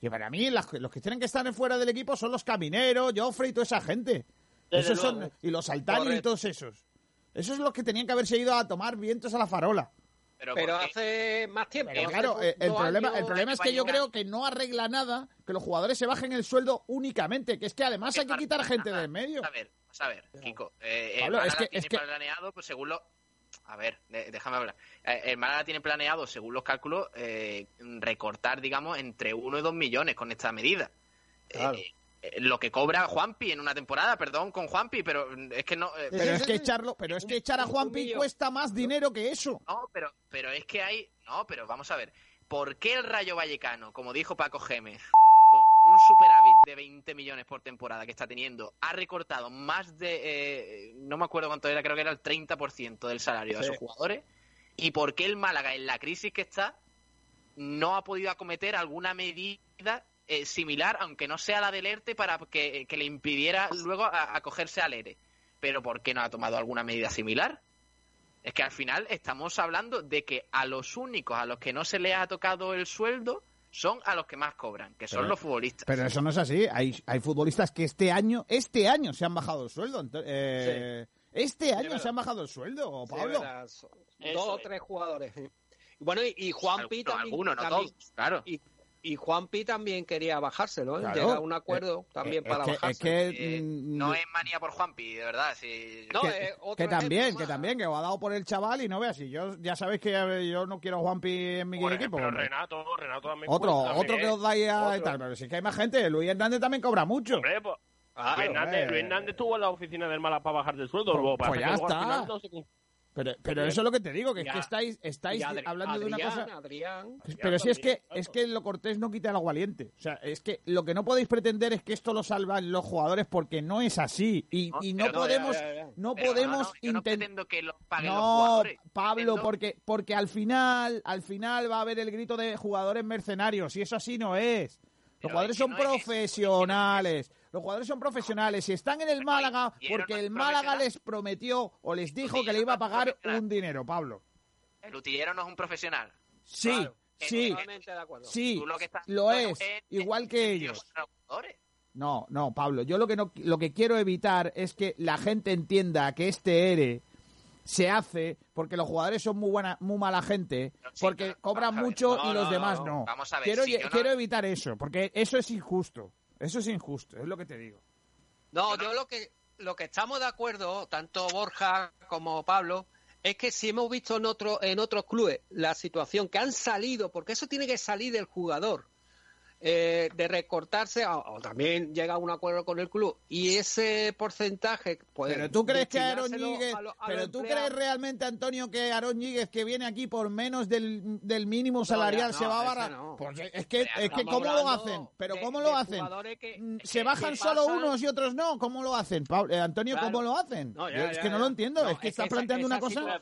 Y para mí los que tienen que estar fuera del equipo son los camineros, Joffrey y toda esa gente. Esos son, y los Altani y todos esos. Esos son los que tenían que haberse ido a tomar vientos a la farola. Pero, hace más tiempo. claro, eh, el, problema, el problema es que yo creo que no arregla nada que los jugadores se bajen el sueldo únicamente, que es que además hay que quitar gente del medio. A ver, a ver, Kiko. Eh, el es que, tiene planeado, pues según lo... A ver, déjame hablar. Eh, el Málaga tiene planeado, según los cálculos, recortar, digamos, entre 1 y 2 millones con esta medida. Claro. Eh, lo que cobra Juanpi en una temporada, perdón con Juanpi, pero es que no. Eh, pero es que echarlo, pero es que echar a Juanpi cuesta más dinero que eso. No, pero, pero es que hay. No, pero vamos a ver. ¿Por qué el Rayo Vallecano, como dijo Paco Gémez, con un superávit de 20 millones por temporada que está teniendo, ha recortado más de. Eh, no me acuerdo cuánto era, creo que era el 30% del salario de sus jugadores? ¿Y por qué el Málaga, en la crisis que está, no ha podido acometer alguna medida eh, similar, aunque no sea la del ERTE, para que, le impidiera luego acogerse al ERE. Pero ¿por qué no ha tomado alguna medida similar? Es que al final estamos hablando de que a los únicos a los que no se les ha tocado el sueldo son a los que más cobran, que son los futbolistas. Pero eso no es así. Hay, hay futbolistas que este año, este año se han bajado el sueldo. Eh, este año se han bajado el sueldo, Pablo. dos o tres jugadores. Bueno, y, Juan Pita Algunos, no todos, claro y Juanpi también quería bajárselo, ¿eh? Llega a un acuerdo eh, también para que, bajarse. Es que, no es manía por Juanpi, de verdad. Si... que, también, que también, que ha dado por el chaval y no veas, si yo ya sabéis que yo no quiero a Juanpi en mi equipo. Pero Renato, Renato también. Otro, otro que os dais a tal, pero si que hay más gente, Luis Hernández también cobra mucho. Hombre, pues, Luis, Hernández, Luis, Hernández, estuvo en la oficina del Mala para bajar del sueldo. Pues, pues ya está. Pero, pero eso es lo que te digo, que es que estáis, estáis hablando de una cosa. pero si es que es que lo cortés no quita el agualiente. O sea, es que lo que no podéis pretender es que esto lo salvan los jugadores porque no es así. Y no, y no podemos, no, podemos intentar. que lo paguen los jugadores. Pablo, porque, porque al final, al final va a haber el grito de jugadores mercenarios, y eso así no es. Los jugadores son profesionales. Los jugadores son profesionales y están en el Málaga porque el Málaga les prometió o les dijo que le iba a pagar un dinero, Pablo. El utillero no es un profesional. Sí, sí, sí, lo, es, igual que ellos. No, no, Pablo, yo lo que no, lo que quiero evitar es que la gente entienda que este ERE se hace porque los jugadores son muy buena, muy mala gente, porque cobran mucho y los demás no. quiero, quiero evitar eso, porque eso es injusto. Eso es injusto, es lo que te digo. No, yo lo que lo que estamos de acuerdo, tanto Borja como Pablo, es que si hemos visto en otro, en otros clubes la situación que han salido, porque eso tiene que salir del jugador, eh, de recortarse o, también llega a un acuerdo con el club y ese porcentaje pues pero tú crees que Aaron pero tú crees realmente Antonio que Aaron Ñíguez que viene aquí por menos del, mínimo salarial se va a barrar es que es que cómo lo hacen pero cómo lo hacen mm, se bajan solo unos y otros no cómo lo hacen eh, Antonio cómo lo hacen es que no lo entiendo es que estás planteando una cosa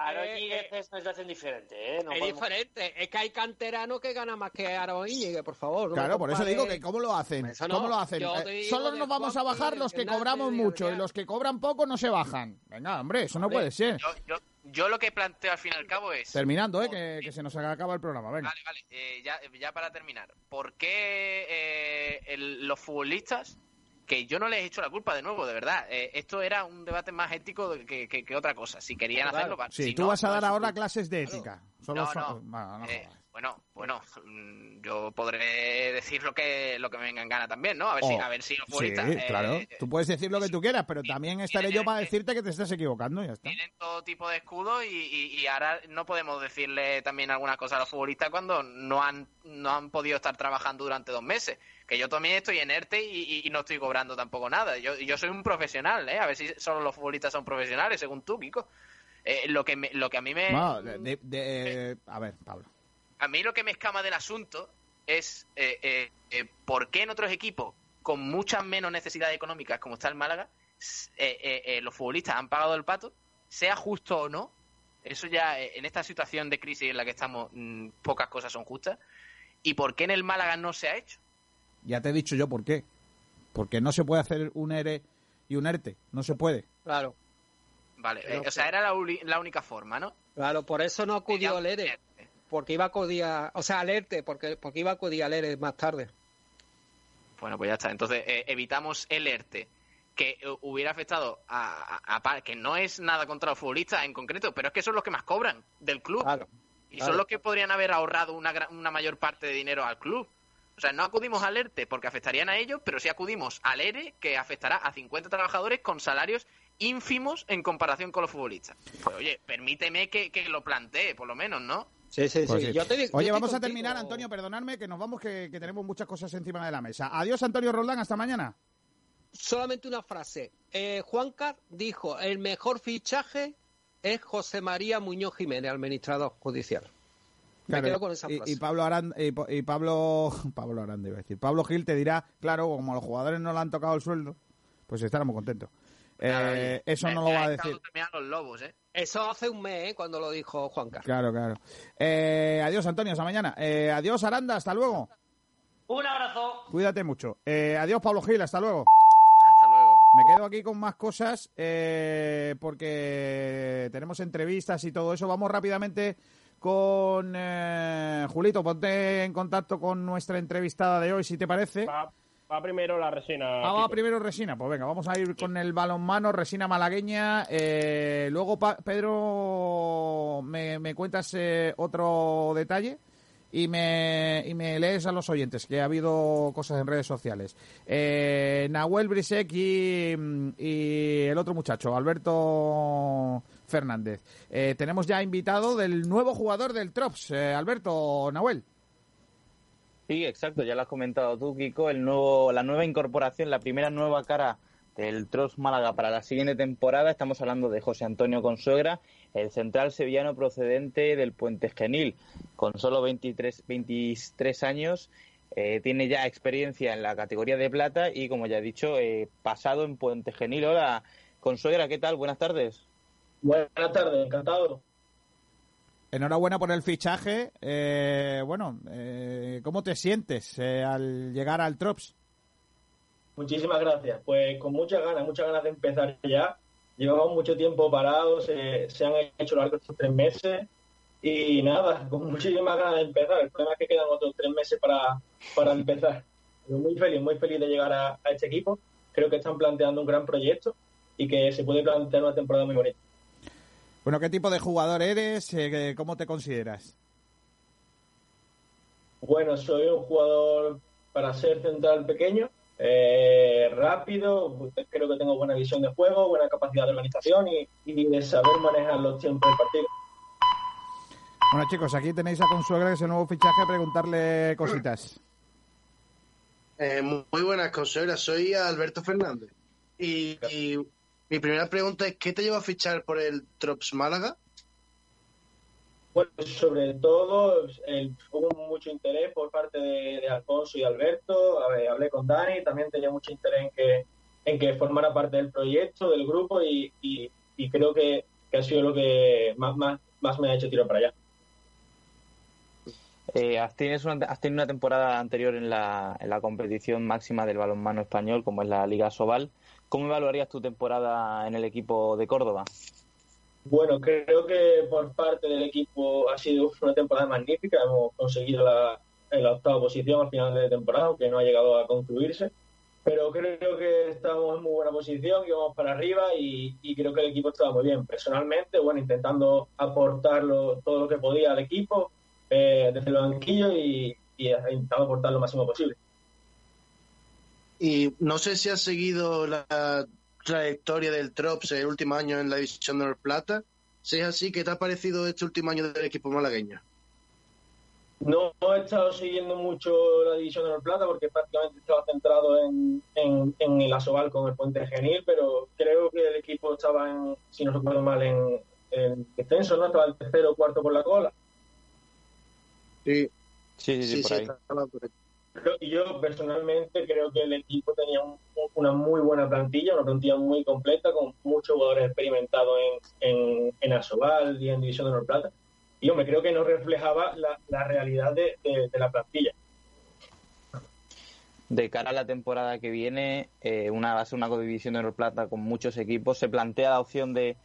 Aaron eh, es una situación diferente, ¿eh? es diferente. Es que hay canteranos que ganan más que Aaron por favor. claro, por eso digo que ¿cómo lo hacen? ¿Cómo lo hacen? Eh, solo nos vamos a bajar los que cobramos mucho y los que cobran poco no se bajan. Venga, hombre, eso no puede ser. Yo, lo que planteo al fin y al cabo es... Terminando, ¿eh? Que, se nos acaba el programa, venga. Vale, vale. Eh, ya, ya, para terminar. ¿Por qué los futbolistas que yo no les he hecho la culpa de nuevo, de verdad. Eh, esto era un debate más ético que, que, otra cosa. Si querían hacerlo, Sí, tú vas a dar ahora clases de ética. no, no. Eh, Bueno, bueno, mm, yo podré decir lo que lo que me venga en gana también, ¿no? A ver si, oh, a ver si los futbolistas. Sí, claro. Eh, tú puedes decir lo que tú quieras, pero también estaré yo para decirte que te estás equivocando. Ya está. Tienen todo tipo de escudos y, y, ahora no podemos decirle también algunas cosas a los futbolistas cuando no han no han podido estar trabajando durante dos meses. Que yo también estoy en ERTE y, no estoy cobrando tampoco nada. Yo, yo soy un profesional, ¿eh? A ver si solo los futbolistas son profesionales, según tú, Kiko. Eh, lo que lo que a mí me. de, a ver, Pablo a mí lo que me escama del asunto es eh, eh, eh, por qué en otros equipos con muchas menos necesidades económicas como está el Málaga, los futbolistas han pagado el pato, sea justo o no, eso ya en esta situación de crisis en la que estamos, mm, pocas cosas son justas, y por qué en el Málaga no se ha hecho. Ya te he dicho yo por qué. Porque no se puede hacer un ERE y un ERTE, no se puede. Claro. Vale, o sea, era la, la, única forma, ¿no? Claro, por eso no acudió el ERE porque iba a acudir o sea, alerte, porque, porque iba a acudir al ERE más tarde. Bueno, pues ya está. Entonces, eh, evitamos el ERTE, que eh, hubiera afectado a, que no es nada contra los futbolistas en concreto, pero es que son los que más cobran del club. y son los que podrían haber ahorrado una, una mayor parte de dinero al club. O sea, no acudimos al ERTE porque afectarían a ellos, pero sí acudimos al ERE que afectará a 50 trabajadores con salarios ínfimos en comparación con los futbolistas. Pues oye, permíteme que, que lo plantee, por lo menos, ¿no? Sí, sí, sí. Pues Oye, vamos a terminar, Antonio, perdonadme, que nos vamos, que, tenemos muchas cosas encima de la mesa. Adiós, Antonio Roldán, hasta mañana. Solamente una frase. Eh, Juancar dijo, el mejor fichaje es José María Muñoz Jiménez, administrador judicial. Me quedo con esa frase. Y, Pablo Aranda, y, Pablo, Pablo Aranda iba a decir, Pablo Gil te dirá, claro, como los jugadores no le han tocado el sueldo, pues estaremos Eh, eso no lo va a decir. Los lobos, ¿eh? Eso hace un mes, ¿eh? cuando lo dijo Juan Carlos. Claro, claro. Eh, adiós, Antonio, hasta mañana. Eh, adiós, Aranda, hasta luego. Un abrazo. Cuídate mucho. adiós, Pablo Gil, hasta luego. Hasta luego. Me quedo aquí con más cosas porque tenemos entrevistas y todo eso. Vamos rápidamente con Julito. Ponte en contacto con nuestra entrevistada de hoy, si te parece. Va primero la resina. Ah, va primero resina. Pues venga, vamos a ir con el balonmano, resina malagueña. Eh, luego, Pedro, me, cuentas eh, otro detalle y me, y me lees a los oyentes, que ha habido cosas en redes sociales. Eh, Nahuel Brisek y, y, el otro muchacho, Alberto Fernández. tenemos ya invitado del nuevo jugador del Trops, Alberto Nahuel. Sí, exacto, ya lo has comentado tú, Kiko, el nuevo, la nueva incorporación, la primera nueva cara del Trops Málaga para la siguiente temporada. Estamos hablando de José Antonio Consuegra, el central sevillano procedente del Puente Genil, con solo 23, 23 años. Eh, tiene ya experiencia en la categoría de plata y, como ya he dicho, eh, pasado en Puente Genil. Hola, Consuegra, ¿qué tal? Buenas tardes. Buenas tardes, encantado. Enhorabuena por el fichaje. Eh, bueno, eh, ¿cómo te sientes eh, al llegar al Trops? Muchísimas gracias. Pues con muchas ganas, muchas ganas de empezar ya. Llevamos mucho tiempo parados, se han hecho largos estos tres meses y nada, con muchísimas ganas de empezar. El problema es que quedan otros tres meses para, para empezar. muy feliz, muy feliz de llegar a este equipo. Creo que están planteando un gran proyecto y que se puede plantear una temporada muy bonita. Bueno, ¿qué tipo de jugador eres? Eh, ¿Cómo te consideras? Bueno, soy un jugador para ser central pequeño, eh, rápido, creo que tengo buena visión de juego, buena capacidad de organización y, de saber manejar los tiempos del partido. Bueno chicos, aquí tenéis a Consuegra, que es el nuevo fichaje, preguntarle cositas. Eh, muy buenas, Consuegra, soy Alberto Fernández. y mi primera pregunta es, ¿qué te lleva a fichar por el Trops Málaga? Bueno, sobre todo hubo mucho interés por parte de, Alfonso y Alberto. hablé con Dani, también tenía mucho interés en que, en que formara parte del proyecto, del grupo, y, creo que, ha sido lo que más, más, me ha hecho tirar para allá. Eh, has, tenido una, has, tenido una, temporada anterior en la, en la competición máxima del balonmano español, como es la Liga Sobal. ¿Cómo evaluarías tu temporada en el equipo de Córdoba? Bueno, creo que por parte del equipo ha sido una temporada magnífica. Hemos conseguido la, la octava posición al final de temporada, aunque no ha llegado a concluirse. Pero creo que estamos en muy buena posición, y vamos para arriba y, creo que el equipo estaba muy bien. Personalmente, bueno, intentando aportar todo lo que podía al equipo eh, desde el banquillo y, y he intentado aportar lo máximo posible. Y no sé si has seguido la trayectoria del Trops el último año en la división de Plata. Si es así, ¿qué te ha parecido este último año del equipo malagueño? No he estado siguiendo mucho la división de Plata porque prácticamente estaba centrado en, en, el Asobal con el Puente Genil, pero creo que el equipo estaba, en, si no recuerdo mal, en, en descenso, ¿no? Estaba el tercero o cuarto por la cola. Sí, sí, sí, por ahí. Y yo personalmente creo que el equipo tenía una muy buena plantilla, una plantilla muy completa, con muchos jugadores experimentados en, en, en Asobal y en División de Honor Plata. Y hombre, creo que no reflejaba la, la realidad de, de, la plantilla. De cara a la temporada que viene, eh, una va a ser una división de Honor Plata con muchos equipos. Se plantea la opción de,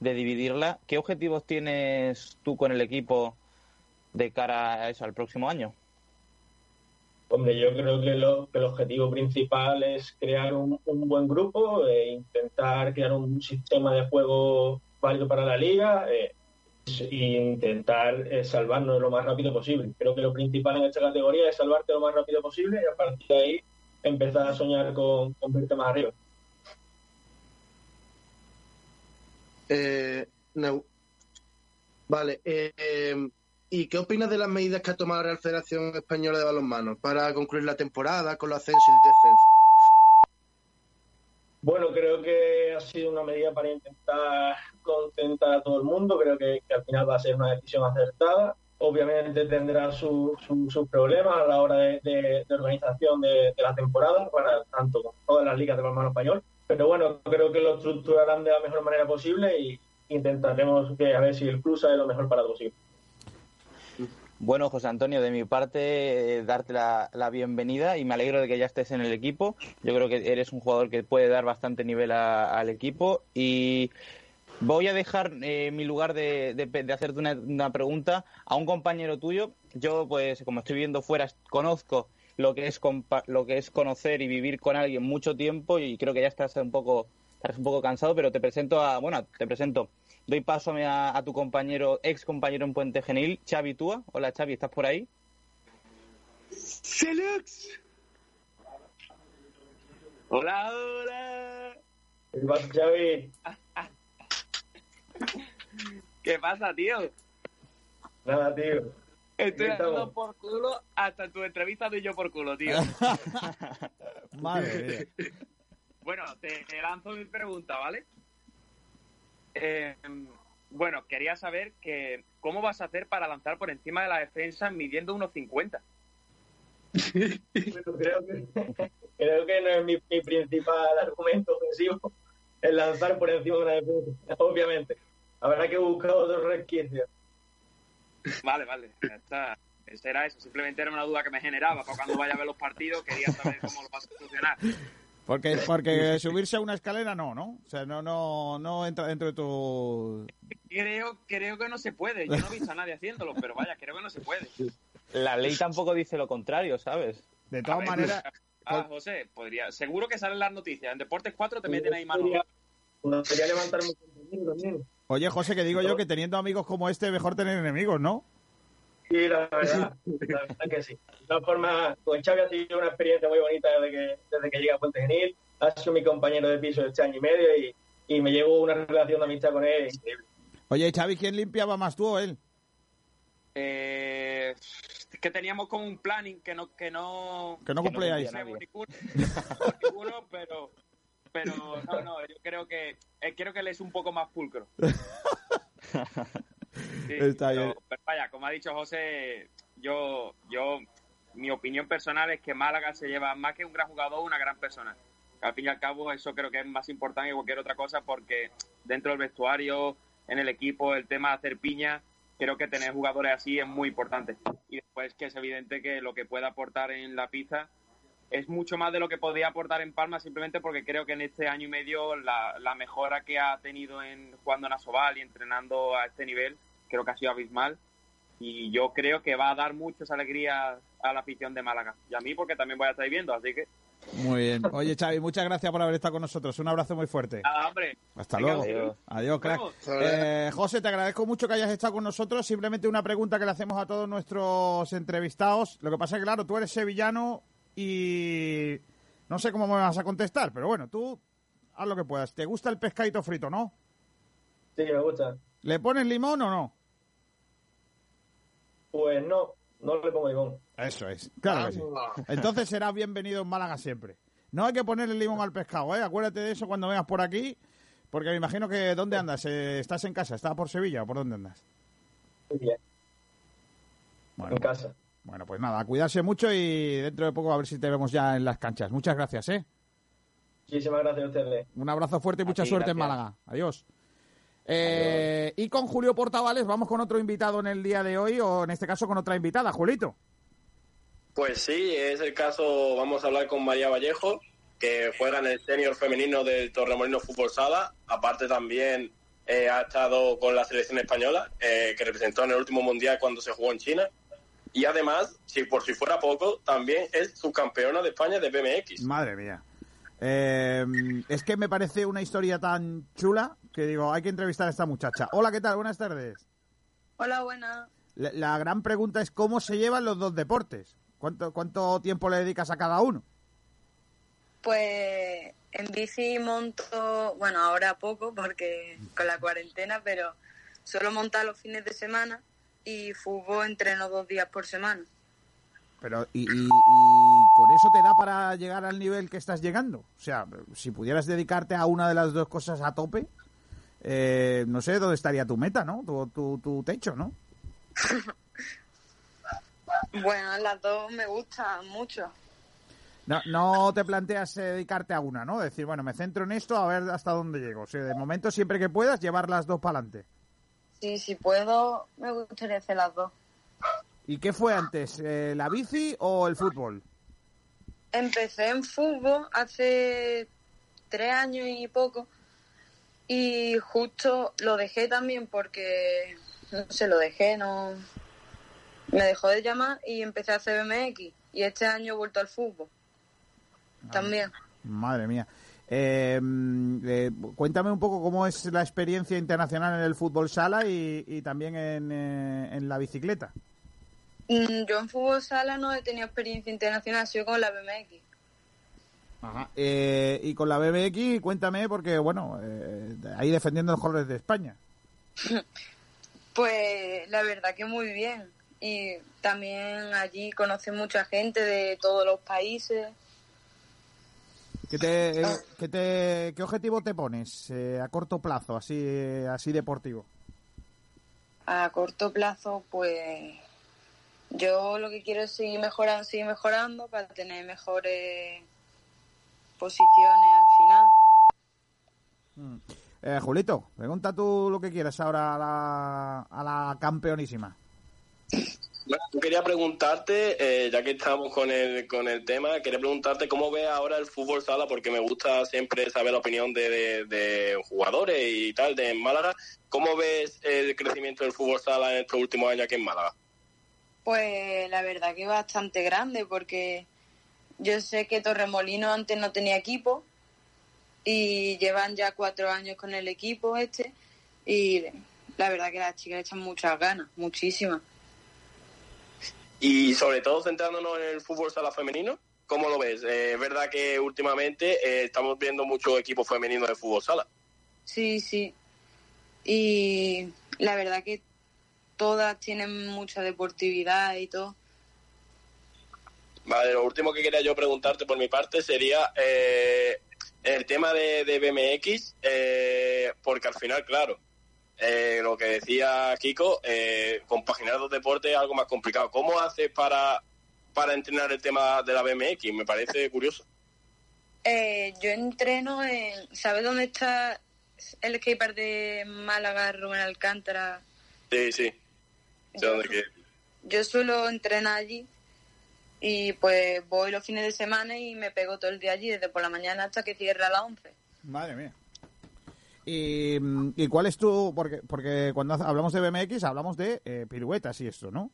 de dividirla. ¿Qué objetivos tienes tú con el equipo de cara a eso, al próximo año? Hombre, yo creo que, el objetivo principal es crear un, buen grupo, e intentar crear un sistema de juego válido para la liga e intentar eh, salvarnos lo más rápido posible. Creo que lo principal en esta categoría es salvarte lo más rápido posible y a partir de ahí empezar a soñar con, con verte más arriba. Eh, no. Vale. Eh, ¿Y qué opinas de las medidas que ha tomado la Federación Española de Balonmano para concluir la temporada con los ascensos y descensos? Bueno, creo que ha sido una medida para intentar contentar a todo el mundo. Creo que, al final va a ser una decisión acertada. Obviamente tendrá sus problemas a la hora de, organización de, la temporada, para tanto con todas las ligas de balonmano español. Pero bueno, creo que lo estructurarán de la mejor manera posible y intentaremos que a ver si el club sale lo mejor para todos. Bueno, José Antonio, de mi parte, eh, darte la, bienvenida y me alegro de que ya estés en el equipo. Yo creo que eres un jugador que puede dar bastante nivel al equipo y voy a dejar eh, mi lugar de, hacerte una, pregunta a un compañero tuyo. Yo, pues, como estoy viendo fuera, conozco lo que es lo que es conocer y vivir con alguien mucho tiempo y creo que ya estás un poco estás un poco cansado, pero te presento a, bueno, te presento Doy paso a, tu compañero, ex compañero en Puente Genil, Xavi Túa. Hola Xavi, ¿estás por ahí? ¡Selux! Hola, hola. ¿Qué pasa, Xavi? ¿Qué pasa, tío? Nada, tío. Estoy dando por culo hasta tu entrevista de yo por culo, tío. Madre mía. Bueno, te lanzo mi pregunta, ¿vale? Eh, bueno, quería saber que cómo vas a hacer para lanzar por encima de la defensa midiendo unos 50. bueno, creo que, creo que no es mi, principal argumento ofensivo el lanzar por encima de una defensa, obviamente. Habrá que buscar otro resquicio. Vale, vale, está. Era eso, simplemente era una duda que me generaba para cuando vaya a ver los partidos, quería saber cómo lo vas a solucionar. Porque, porque subirse a una escalera no, ¿no? O sea, no, no, no entra dentro de tu... Creo, creo que no se puede. Yo no he visto a nadie haciéndolo, pero vaya, creo que no se puede. La ley tampoco dice lo contrario, ¿sabes? De todas maneras... Ah, José, podría... Seguro que salen las noticias. En Deportes 4 te meten ahí mano. Podría levantarme también. Oye, José, que digo yo que teniendo amigos como este, mejor tener enemigos, ¿no? Sí, la verdad, la verdad que sí. De todas formas, con Xavi ha sido una experiencia muy bonita desde que, desde que llega a Puente Genil. Ha sido mi compañero de piso este año y medio y, y me llevo una relación de amistad con él increíble. Oye, Xavi, ¿quién limpiaba más tú o él? Eh, que teníamos como un planning que no que no que no cumplíais ninguno, ninguno, pero pero no no yo creo que eh, creo que él es un poco más pulcro Está bien. vaya, como ha dicho José, yo, yo, mi opinión personal es que Málaga se lleva más que un gran jugador, una gran persona. Al fin y al cabo, eso creo que es más importante que cualquier otra cosa porque dentro del vestuario, en el equipo, el tema de hacer piña, creo que tener jugadores así es muy importante. Y después que es evidente que lo que puede aportar en la pizza es mucho más de lo que podía aportar en Palma simplemente porque creo que en este año y medio la, la mejora que ha tenido en jugando en Asobal y entrenando a este nivel creo que ha sido abismal y yo creo que va a dar muchas alegrías a la afición de Málaga y a mí porque también voy a estar viendo, así que Muy bien. Oye, Xavi, muchas gracias por haber estado con nosotros. Un abrazo muy fuerte. Ah, hombre. Hasta luego. Adiós, crack. Eh, José, te agradezco mucho que hayas estado con nosotros. Simplemente una pregunta que le hacemos a todos nuestros entrevistados. Lo que pasa es que, claro, tú eres sevillano y no sé cómo me vas a contestar, pero bueno, tú haz lo que puedas. ¿Te gusta el pescadito frito, no? Sí, me gusta. ¿Le pones limón o no? Pues no, no le pongo limón. Eso es, claro que sí. Entonces serás bienvenido en Málaga siempre. No hay que ponerle limón al pescado, ¿eh? Acuérdate de eso cuando vengas por aquí, porque me imagino que ¿dónde andas? Eh, ¿Estás en casa? ¿Estás por Sevilla o por dónde andas? Muy bien. Bueno, en casa. Bueno, pues nada, cuidarse mucho y dentro de poco a ver si te vemos ya en las canchas. Muchas gracias, ¿eh? Muchísimas gracias a ustedes. Un abrazo fuerte y mucha suerte en Málaga. Adiós. Eh, y con Julio Portavales vamos con otro invitado en el día de hoy, o en este caso con otra invitada, Julito. Pues sí, es el caso, vamos a hablar con María Vallejo, que juega en el senior femenino del Torremolino Fútbol Sala, aparte también eh, ha estado con la selección española, eh, que representó en el último mundial cuando se jugó en China, y además, si por si fuera poco, también es subcampeona de España de BMX. Madre mía. es que me parece una historia tan chula que digo, hay que entrevistar a esta muchacha. Hola, ¿qué tal? Buenas tardes. Hola, buenas. La, gran pregunta es cómo se llevan los dos deportes. ¿Cuánto, ¿Cuánto tiempo le dedicas a cada uno? Pues en bici monto, bueno, ahora poco porque con la cuarentena, pero solo montar los fines de semana y fútbol entreno dos días por semana. Pero, y, y, con eso te da para llegar al nivel que estás llegando? O sea, si pudieras dedicarte a una de las dos cosas a tope, eh, no sé dónde estaría tu meta, ¿no? Tu, tu, techo, ¿no? bueno, las dos me gustan mucho. No, no te planteas eh, dedicarte a una, ¿no? Decir, bueno, me centro en esto a ver hasta dónde llego. O sea, de momento, siempre que puedas, llevar las dos para adelante. Sí, si puedo, me gustaría hacer las dos. ¿Y qué fue antes, eh, la bici o el fútbol? Empecé en fútbol hace tres años y poco y justo lo dejé también porque, no sé, lo dejé, no... Me dejó de llamar y empecé a hacer BMX. Y este año he vuelto al fútbol. Ah, también. Madre mía. Eh, eh, cuéntame un poco cómo es la experiencia internacional en el fútbol sala y, también en, eh, en, la bicicleta. Mm, yo en fútbol sala no he tenido experiencia internacional, he sido con la BMX. Eh, y con la BBX, cuéntame, porque bueno, eh, ahí defendiendo los colores de España. Pues la verdad que muy bien. Y también allí conoce mucha gente de todos los países. ¿Qué, te, te, ¿Qué objetivo te pones eh, a corto plazo, así, así deportivo? A corto plazo, pues yo lo que quiero es seguir mejorando, seguir mejorando para tener mejores posiciones al final. Mm. Eh, Julito, pregunta tú lo que quieras ahora a la, a la campeonísima. Quería preguntarte, eh, ya que estamos con el, con el tema, quería preguntarte cómo ves ahora el fútbol sala, porque me gusta siempre saber la opinión de, de, jugadores y tal de Málaga. ¿Cómo ves el crecimiento del fútbol sala en estos últimos años aquí en Málaga? Pues la verdad que bastante grande, porque yo sé que Torremolino antes no tenía equipo y llevan ya cuatro años con el equipo este y la verdad que las chicas echan muchas ganas, muchísimas. Y sobre todo centrándonos en el fútbol sala femenino, ¿cómo lo ves? Eh, es verdad que últimamente eh, estamos viendo muchos equipos femeninos de fútbol sala. Sí, sí. Y la verdad que todas tienen mucha deportividad y todo. Vale, lo último que quería yo preguntarte por mi parte sería eh, el tema de, BMX, eh, porque al final, claro, eh, lo que decía Kiko, compaginar dos deportes es algo más complicado. ¿Cómo haces para, para entrenar el tema de la BMX? Me parece curioso. yo entreno en... ¿Sabes dónde está el skatepark de Málaga, Rubén Alcántara? Sí, sí. yo suelo entrenar allí y pues voy los fines de semana y me pego todo el día allí, desde por la mañana hasta que cierra a las 11. Madre mía. ¿Y, ¿Y, cuál es tu...? Porque, porque cuando hablamos de BMX hablamos de eh, piruetas y esto, ¿no?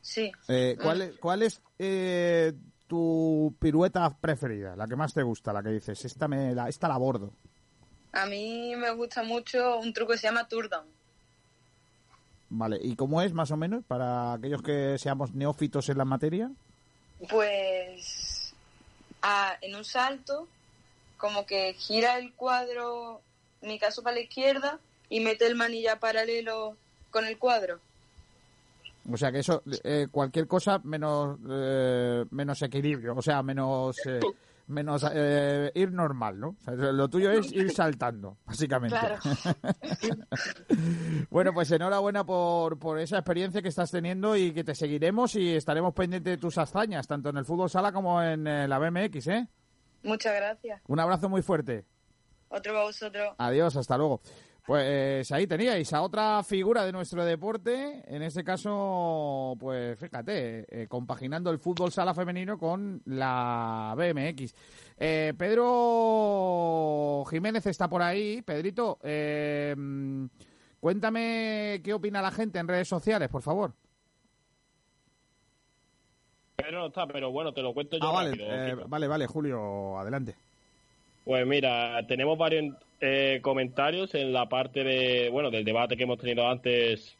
Sí. Eh, ¿Cuál, cuál es eh, tu pirueta preferida? La que más te gusta, la que dices, esta, me, la, esta la abordo. A mí me gusta mucho un truco que se llama Turdown. Vale, ¿y cómo es más o menos para aquellos que seamos neófitos en la materia? Pues en un salto, como que gira el cuadro, mi caso para la izquierda, y mete el manilla paralelo con el cuadro. O sea que eso, eh, cualquier cosa menos eh, menos equilibrio, o sea, menos eh, menos ir normal, ¿no? lo tuyo es ir saltando, básicamente. Claro. bueno, pues enhorabuena por, por esa experiencia que estás teniendo y que te seguiremos y estaremos pendientes de tus hazañas, tanto en el fútbol sala como en la BMX, ¿eh? Muchas gracias. Un abrazo muy fuerte. Otro para vosotros. Adiós, hasta luego. Pues ahí teníais a otra figura de nuestro deporte, en este caso, pues fíjate, eh, compaginando el fútbol sala femenino con la BMX. Eh, Pedro Jiménez está por ahí. Pedrito, eh, cuéntame qué opina la gente en redes sociales, por favor. Pedro no está, pero bueno, te lo cuento yo. Ah, vale, vale, vale, Julio, adelante. Pues mira, tenemos varios eh, comentarios en la parte de, bueno, del debate que hemos tenido antes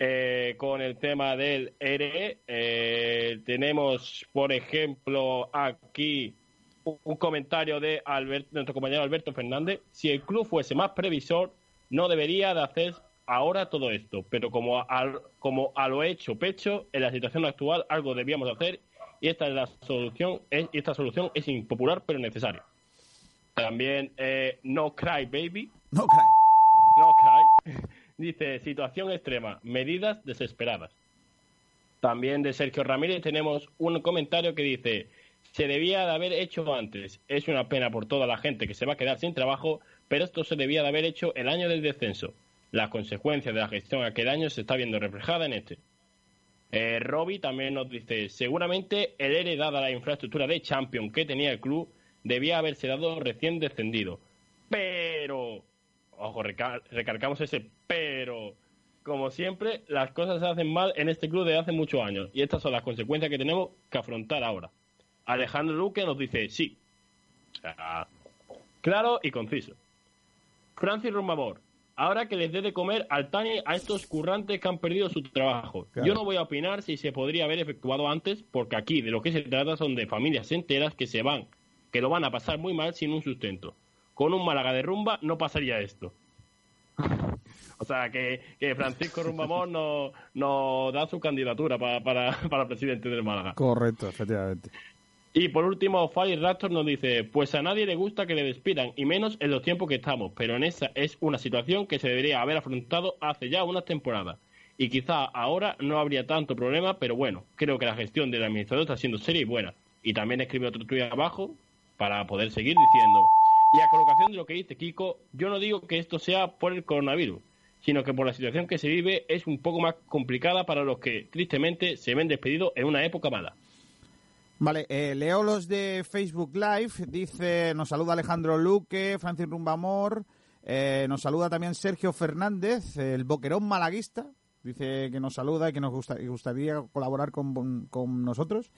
eh, con el tema del ERE. Eh, tenemos, por ejemplo, aquí un, comentario de nuestro compañero Alberto Fernández. Si el club fuese más previsor, no debería de hacer ahora todo esto, pero como a, como a lo hecho pecho, en la situación actual algo debíamos hacer y esta es la solución, es, y esta solución es impopular pero necesaria. También eh, No Cry Baby. No Cry. No Cry. Dice, situación extrema, medidas desesperadas. También de Sergio Ramírez tenemos un comentario que dice, se debía de haber hecho antes. Es una pena por toda la gente que se va a quedar sin trabajo, pero esto se debía de haber hecho el año del descenso. Las consecuencias de la gestión aquel año se está viendo reflejada en este. Eh, Robbie también nos dice, seguramente el heredada la infraestructura de Champion que tenía el club debía haberse dado recién descendido. Pero, ojo, recargamos ese pero. Como siempre, las cosas se hacen mal en este club desde hace muchos años y estas son las consecuencias que tenemos que afrontar ahora. Alejandro Luque nos dice sí. claro y conciso. Francis Rumamor, ahora que les dé de comer al Tani a estos currantes que han perdido su trabajo. Yo no voy a opinar si se podría haber efectuado antes, porque aquí de lo que se trata son de familias enteras que se van que lo van a pasar muy mal sin un sustento. Con un Málaga de rumba no pasaría esto. o sea, que, Francisco Rumbamón nos no da su candidatura para, para, presidente del Málaga. Correcto, efectivamente. Y por último, Fire Raptor nos dice, pues a nadie le gusta que le despidan, y menos en los tiempos que estamos, pero en esa es una situación que se debería haber afrontado hace ya unas temporadas. Y quizá ahora no habría tanto problema, pero bueno, creo que la gestión del administrador está siendo seria y buena. Y también escribe otro tuit abajo, para poder seguir diciendo. Y a colocación de lo que dice Kiko, yo no digo que esto sea por el coronavirus, sino que por la situación que se vive es un poco más complicada para los que tristemente se ven despedidos en una época mala. Vale, eh, leo los de Facebook Live. Dice, nos saluda Alejandro Luque, Francis Rumbamor, eh, nos saluda también Sergio Fernández, el boquerón malaguista. Dice que nos saluda y que nos gustaría colaborar con, nosotros.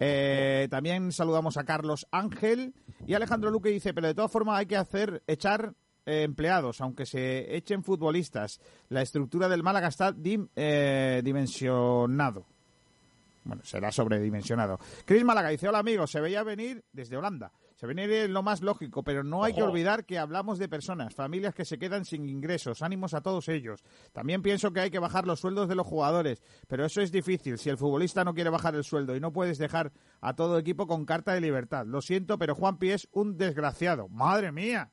Eh, también saludamos a Carlos Ángel y Alejandro Luque dice, pero de todas formas hay que hacer, echar eh, empleados, aunque se echen futbolistas. La estructura del Málaga está eh, dimensionado. Bueno, será sobredimensionado. Cris Málaga dice, hola amigos, se veía venir desde Holanda. Se viene lo más lógico, pero no hay que olvidar que hablamos de personas, familias que se quedan sin ingresos. Ánimos a todos ellos. También pienso que hay que bajar los sueldos de los jugadores, pero eso es difícil. Si el futbolista no quiere bajar el sueldo y no puedes dejar a todo equipo con carta de libertad. Lo siento, pero Juanpi es un desgraciado. ¡Madre mía!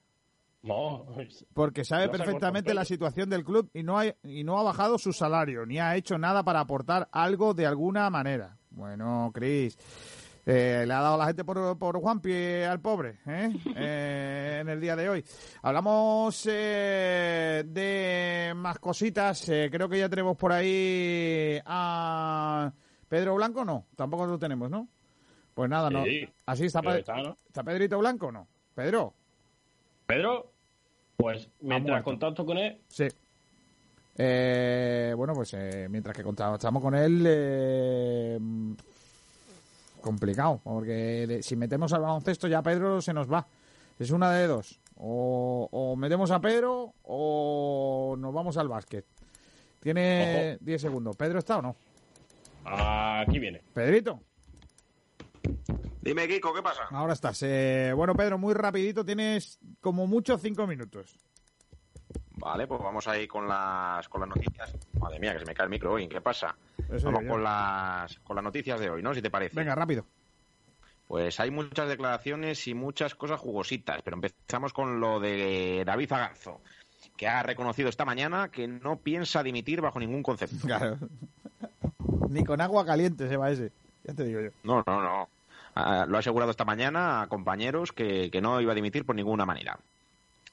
No, porque sabe perfectamente la situación del club y no, y no ha bajado su salario, ni ha hecho nada para aportar algo de alguna manera. Bueno, Cris. Eh, le ha dado la gente por, por Juanpi al pobre ¿eh? ¿eh? en el día de hoy. Hablamos eh, de más cositas. creo que ya tenemos por ahí a Pedro Blanco, no, tampoco lo tenemos, ¿no? Pues nada, no. Así está, está, Pedrito Blanco, ¿no? Pedro. Pedro, pues mientras contacto con él. Sí. bueno, pues mientras que contactamos con él, complicado, porque si metemos al baloncesto ya Pedro se nos va. Es una de dos. O, metemos a Pedro o nos vamos al básquet. Tiene 10 segundos. ¿Pedro está o no? Aquí viene. Pedrito. Dime, Kiko, ¿qué pasa? Ahora estás. Eh, bueno, Pedro, muy rapidito. Tienes como mucho 5 minutos. Vale, pues vamos ahí con las, con las noticias. Madre mía, que se me cae el micro hoy. ¿Qué pasa? vamos con las, con las noticias de hoy, ¿no? Si te parece. Venga, rápido. Pues hay muchas declaraciones y muchas cosas jugositas, pero empezamos con lo de David Zagarzo, que ha reconocido esta mañana que no piensa dimitir bajo ningún concepto. Claro. Ni con agua caliente se va ese, ya te digo yo. No, no, no. Ah, lo ha asegurado esta mañana a compañeros que, que no iba a dimitir por ninguna manera.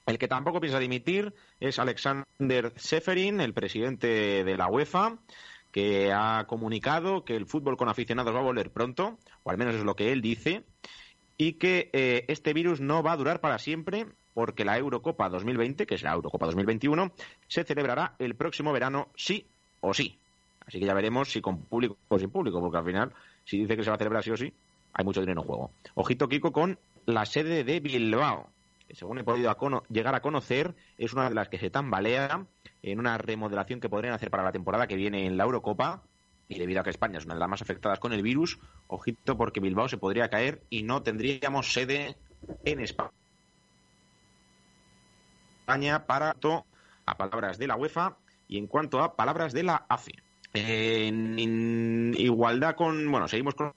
El que tampoco piensa dimitir es Alexander Seferin, el presidente de la UEFA, que ha comunicado que el fútbol con aficionados va a volver pronto, o al menos es lo que él dice, y que eh, este virus no va a durar para siempre porque la Eurocopa 2020, que es la Eurocopa 2021, se celebrará el próximo verano sí o sí. Así que ya veremos si con público o sin público, porque al final, si dice que se va a celebrar sí o sí, hay mucho dinero en juego. Ojito, Kiko, con la sede de Bilbao, según he podido llegar a conocer, es una de las que se tambalea en una remodelación que podrían hacer para la temporada que viene en la Eurocopa. Y debido a que España es una de las más afectadas con el virus, ojito porque Bilbao se podría caer y no tendríamos sede en España. Para a palabras de la UEFA y en cuanto a palabras de la AFE. En, igualdad con, bueno, seguimos con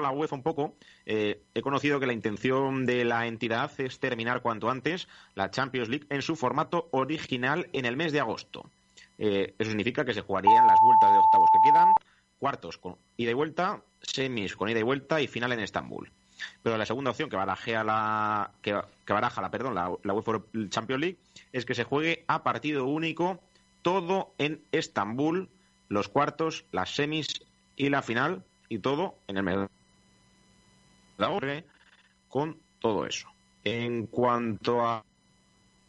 la UEFA un poco, eh, he conocido que la intención de la entidad es terminar cuanto antes la Champions League en su formato original en el mes de agosto. Eh, eso significa que se jugarían las vueltas de octavos que quedan, cuartos con ida y vuelta, semis con ida y vuelta y final en Estambul. Pero la segunda opción que baraja la, que, baraja la, perdón, la, la UEFA Champions League es que se juegue a partido único todo en Estambul, los cuartos, las semis y la final y todo en el mes con todo eso. En cuanto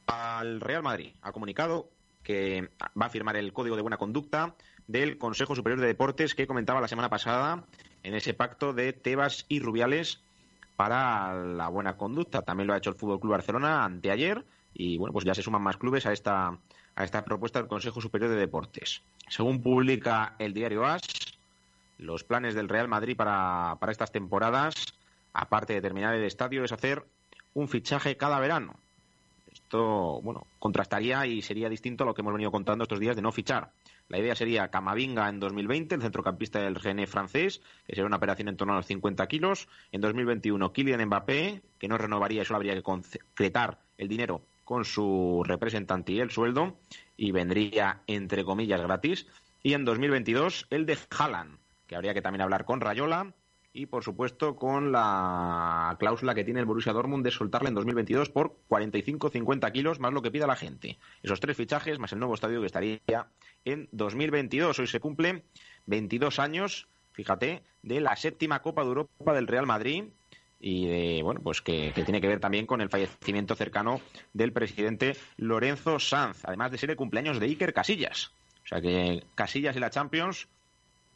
al Real Madrid, ha comunicado que va a firmar el Código de Buena Conducta del Consejo Superior de Deportes que comentaba la semana pasada en ese pacto de Tebas y Rubiales para la buena conducta. También lo ha hecho el Fútbol Club Barcelona anteayer y bueno, pues ya se suman más clubes a esta a esta propuesta del Consejo Superior de Deportes. Según publica el diario AS, los planes del Real Madrid para, para estas temporadas aparte de terminar el estadio, es hacer un fichaje cada verano. Esto, bueno, contrastaría y sería distinto a lo que hemos venido contando estos días de no fichar. La idea sería Camavinga en 2020, el centrocampista del René francés, que sería una operación en torno a los 50 kilos. En 2021, Kylian Mbappé, que no renovaría, eso habría que concretar el dinero con su representante y el sueldo, y vendría, entre comillas, gratis. Y en 2022, el de Haaland, que habría que también hablar con Rayola y por supuesto con la cláusula que tiene el Borussia Dortmund de soltarle en 2022 por 45-50 kilos más lo que pida la gente. Esos tres fichajes más el nuevo estadio que estaría en 2022. Hoy se cumplen 22 años, fíjate, de la séptima Copa de Europa del Real Madrid y bueno pues que, que, tiene que ver también con el fallecimiento cercano del presidente Lorenzo Sanz, además de ser el cumpleaños de Iker Casillas. O sea que Casillas y la Champions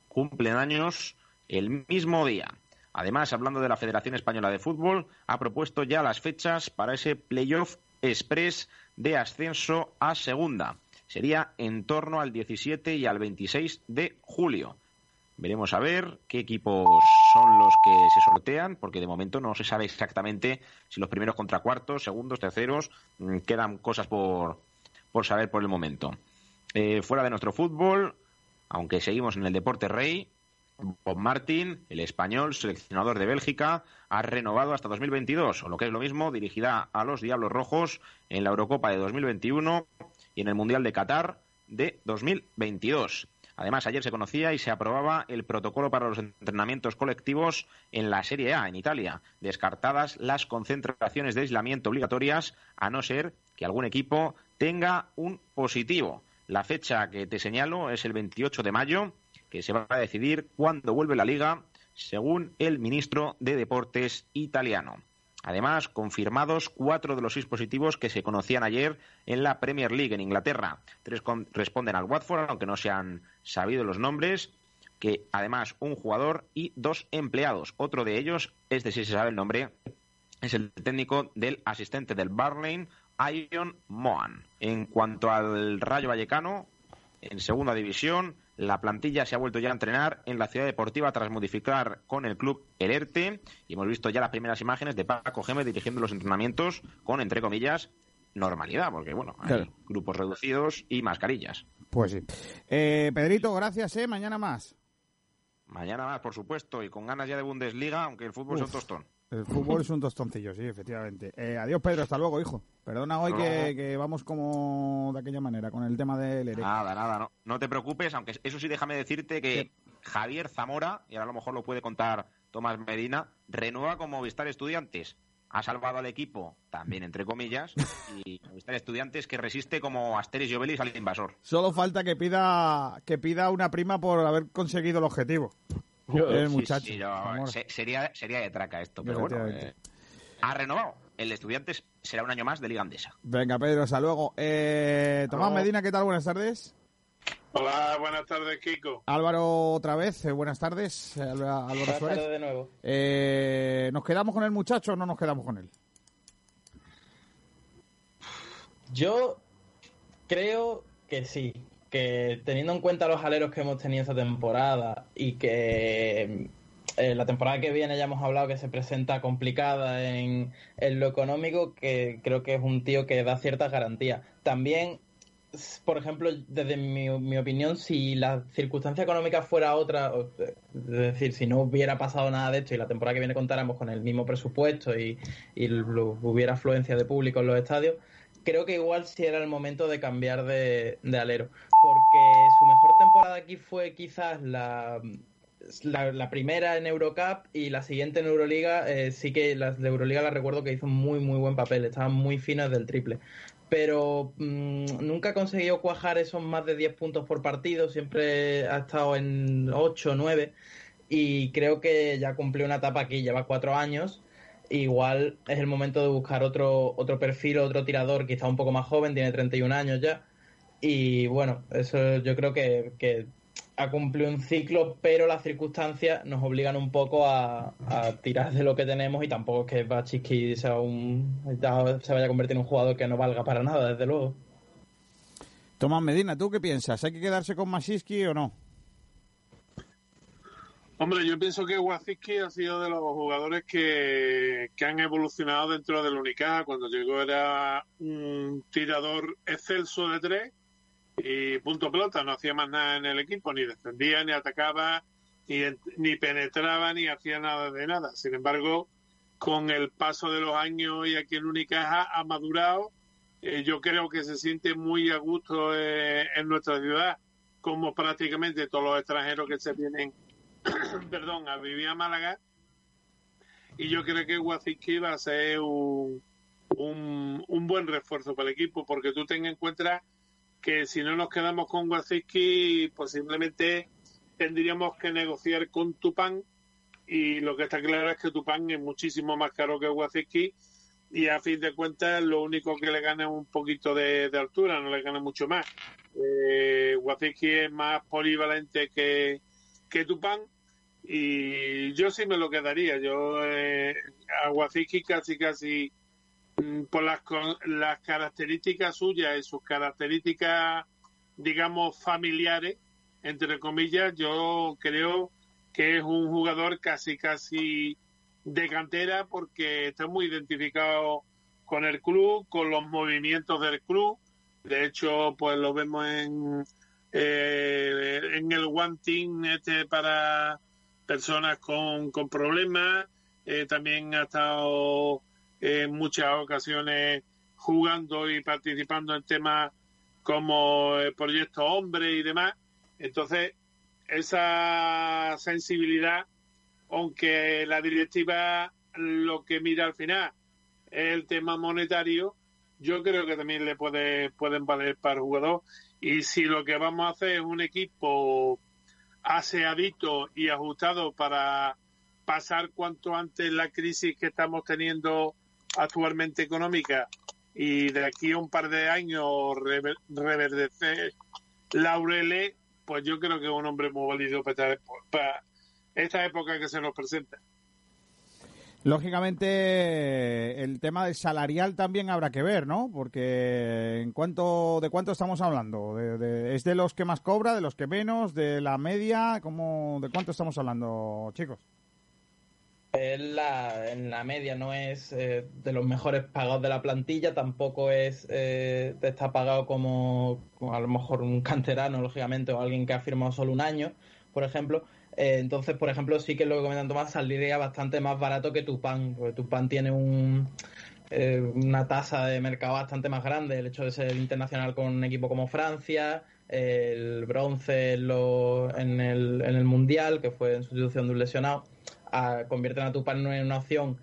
cumplen años el mismo día. Además, hablando de la Federación Española de Fútbol, ha propuesto ya las fechas para ese playoff express de ascenso a segunda. Sería en torno al 17 y al 26 de julio. Veremos a ver qué equipos son los que se sortean, porque de momento no se sabe exactamente si los primeros contra cuartos, segundos, terceros, mm, quedan cosas por, por saber por el momento. Eh, fuera de nuestro fútbol, aunque seguimos en el deporte rey, Bob Martin, el español seleccionador de Bélgica, ha renovado hasta 2022, o lo que es lo mismo, dirigirá a los Diablos Rojos en la Eurocopa de 2021 y en el Mundial de Qatar de 2022. Además, ayer se conocía y se aprobaba el protocolo para los entrenamientos colectivos en la Serie A en Italia, descartadas las concentraciones de aislamiento obligatorias, a no ser que algún equipo tenga un positivo. La fecha que te señalo es el 28 de mayo que se va a decidir cuándo vuelve la liga, según el ministro de Deportes italiano. Además, confirmados cuatro de los seis positivos que se conocían ayer en la Premier League en Inglaterra. Tres responden al Watford, aunque no se han sabido los nombres. que además un jugador y dos empleados. Otro de ellos, este sí se sabe el nombre, es el técnico del asistente del Barlane, Ion Moan. En cuanto al Rayo Vallecano, en segunda división, la plantilla se ha vuelto ya a entrenar en la ciudad deportiva tras modificar con el club el ERTE y hemos visto ya las primeras imágenes de Paco Gémez dirigiendo los entrenamientos con, entre comillas, normalidad, porque bueno, hay grupos reducidos y mascarillas. Pues sí. Eh, Pedrito, gracias, ¿eh? Mañana más. Mañana más, por supuesto, y con ganas ya de Bundesliga, aunque el fútbol es un tostón. El fútbol es un tostoncillo, sí, efectivamente. Eh, adiós, Pedro, hasta luego, hijo. Perdona hoy que, vamos como de aquella manera, con el tema del ERE. Nada, nada, no, no te preocupes, aunque eso sí déjame decirte que Javier Zamora, y ahora a lo mejor lo puede contar Tomás Medina, renueva como Movistar Estudiantes. Ha salvado al equipo, también entre comillas, y Movistar Estudiantes que resiste como Asteris y Obelis al invasor. Solo falta que pida, que pida una prima por haber conseguido el objetivo. El muchacho. sería, sería de traca esto, pero bueno. Eh, ha renovado. El Estudiantes será un año más de Liga Andesa. Venga, Pedro, hasta luego. Eh, Tomás Medina, ¿qué tal? Buenas tardes. Hola, buenas tardes, Kiko. Álvaro, otra vez, eh, buenas tardes. Álvaro buenas Tardes de nuevo. ¿Nos quedamos con el muchacho o no nos quedamos con él? Yo creo que sí que teniendo en cuenta los aleros que hemos tenido esta temporada y que eh, la temporada que viene ya hemos hablado que se presenta complicada en, lo económico, que creo que es un tío que da ciertas garantías. También, por ejemplo, desde mi, opinión, si la circunstancia económica fuera otra, es decir, si no hubiera pasado nada de esto y la temporada que viene contáramos con el mismo presupuesto y, y hubiera afluencia de público en los estadios, creo que igual sí era el momento de cambiar de, alero. Porque su mejor temporada aquí fue quizás la, la, primera en Eurocup y la siguiente en Euroliga. Eh, sí que las de Euroliga la recuerdo que hizo muy, muy buen papel. Estaban muy finas del triple. Pero mm, nunca ha conseguido cuajar esos más de 10 puntos por partido. Siempre ha estado en 8 o 9. Y creo que ya cumplió una etapa aquí, lleva cuatro años igual es el momento de buscar otro, otro perfil, otro tirador, quizá un poco más joven, tiene 31 años ya. Y bueno, eso yo creo que, ha cumplido un ciclo, pero las circunstancias nos obligan un poco a, tirar de lo que tenemos y tampoco es que Bachiski sea un, se vaya a convertir en un jugador que no valga para nada, desde luego. Tomás Medina, ¿tú qué piensas? ¿Hay que quedarse con Mashiski o no? Hombre, yo pienso que Waziski ha sido de los jugadores que, han evolucionado dentro del Unicaja. Cuando llegó era un tirador excelso de tres y punto pelota, no hacía más nada en el equipo, ni defendía, ni atacaba, ni, penetraba, ni hacía nada de nada. Sin embargo, con el paso de los años y aquí en Unicaja ha madurado. Eh, yo creo que se siente muy a gusto eh, en nuestra ciudad, como prácticamente todos los extranjeros que se vienen perdón, a vivir a Málaga. Y yo creo que Guaziski va a ser un, un, buen refuerzo para el equipo, porque tú ten en cuenta que si no nos quedamos con Guaziski, posiblemente tendríamos que negociar con Tupán. Y lo que está claro es que Tupán es muchísimo más caro que Guaziski. Y a fin de cuentas, lo único que le gana es un poquito de, altura, no le gana mucho más. Eh, es más polivalente que, que Tupán y yo sí me lo quedaría. Yo eh, a casi casi mm, por las, las características suyas y sus características, digamos, familiares, entre comillas, yo creo que es un jugador casi casi de cantera porque está muy identificado con el club, con los movimientos del club. De hecho, pues lo vemos en eh, en el One Team este para personas con, con problemas. Eh, también ha estado en muchas ocasiones jugando y participando en temas como el proyecto Hombre y demás. Entonces, esa sensibilidad, aunque la directiva lo que mira al final es el tema monetario, yo creo que también le puede, pueden valer para el jugador y si lo que vamos a hacer es un equipo aseadito y ajustado para pasar cuanto antes la crisis que estamos teniendo actualmente económica y de aquí a un par de años reverdecer laureles, pues yo creo que es un hombre muy válido para, para esta época que se nos presenta. Lógicamente, el tema del salarial también habrá que ver, ¿no? Porque en cuanto de cuánto estamos hablando, ¿es de los que más cobra, de los que menos, de la media? ¿Cómo, ¿De cuánto estamos hablando, chicos? En la, en la media no es eh, de los mejores pagados de la plantilla, tampoco es eh, está pagado como, a lo mejor un canterano, lógicamente, o alguien que ha firmado solo un año, por ejemplo, eh, entonces, por ejemplo, sí que lo que comentan Tomás saldría bastante más barato que tu pan, porque tu pan tiene un, eh, una tasa de mercado bastante más grande. El hecho de ser internacional con un equipo como Francia, el bronce en, el, en el Mundial, que fue en sustitución de un lesionado, a, convierten a Tupan en una opción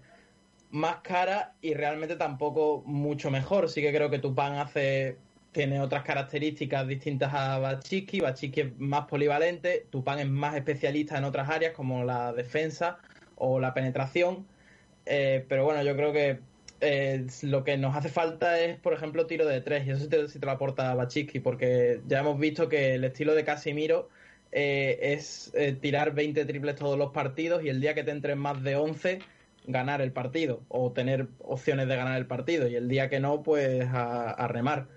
más cara y realmente tampoco mucho mejor. Sí que creo que Tupan hace tiene otras características distintas a Bachiki. Bachiki es más polivalente, Tupan es más especialista en otras áreas como la defensa o la penetración. Eh, pero bueno, yo creo que eh, lo que nos hace falta es, por ejemplo, tiro de tres, y eso sí te, lo aporta Bachiki, porque ya hemos visto que el estilo de Casimiro eh, es tirar 20 triples todos los partidos y el día que te entren más de 11 ganar el partido o tener opciones de ganar el partido y el día que no pues a remar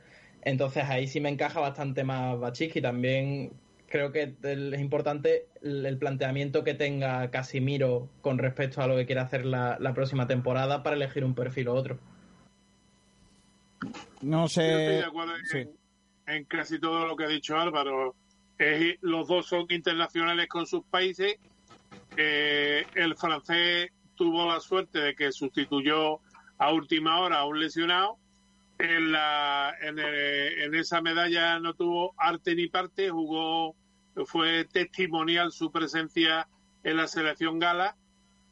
entonces ahí sí me encaja bastante más Bachiki. También creo que es importante el planteamiento que tenga Casimiro con respecto a lo que quiere hacer la, próxima temporada para elegir un perfil u otro. No sé. estoy de acuerdo en, casi todo lo que ha dicho Álvaro. Los dos son internacionales con sus países. Eh, el francés tuvo la suerte de que sustituyó a última hora a un lesionado en, la, en, esa medalla no tuvo arte ni parte, jugó, fue testimonial su presencia en la selección gala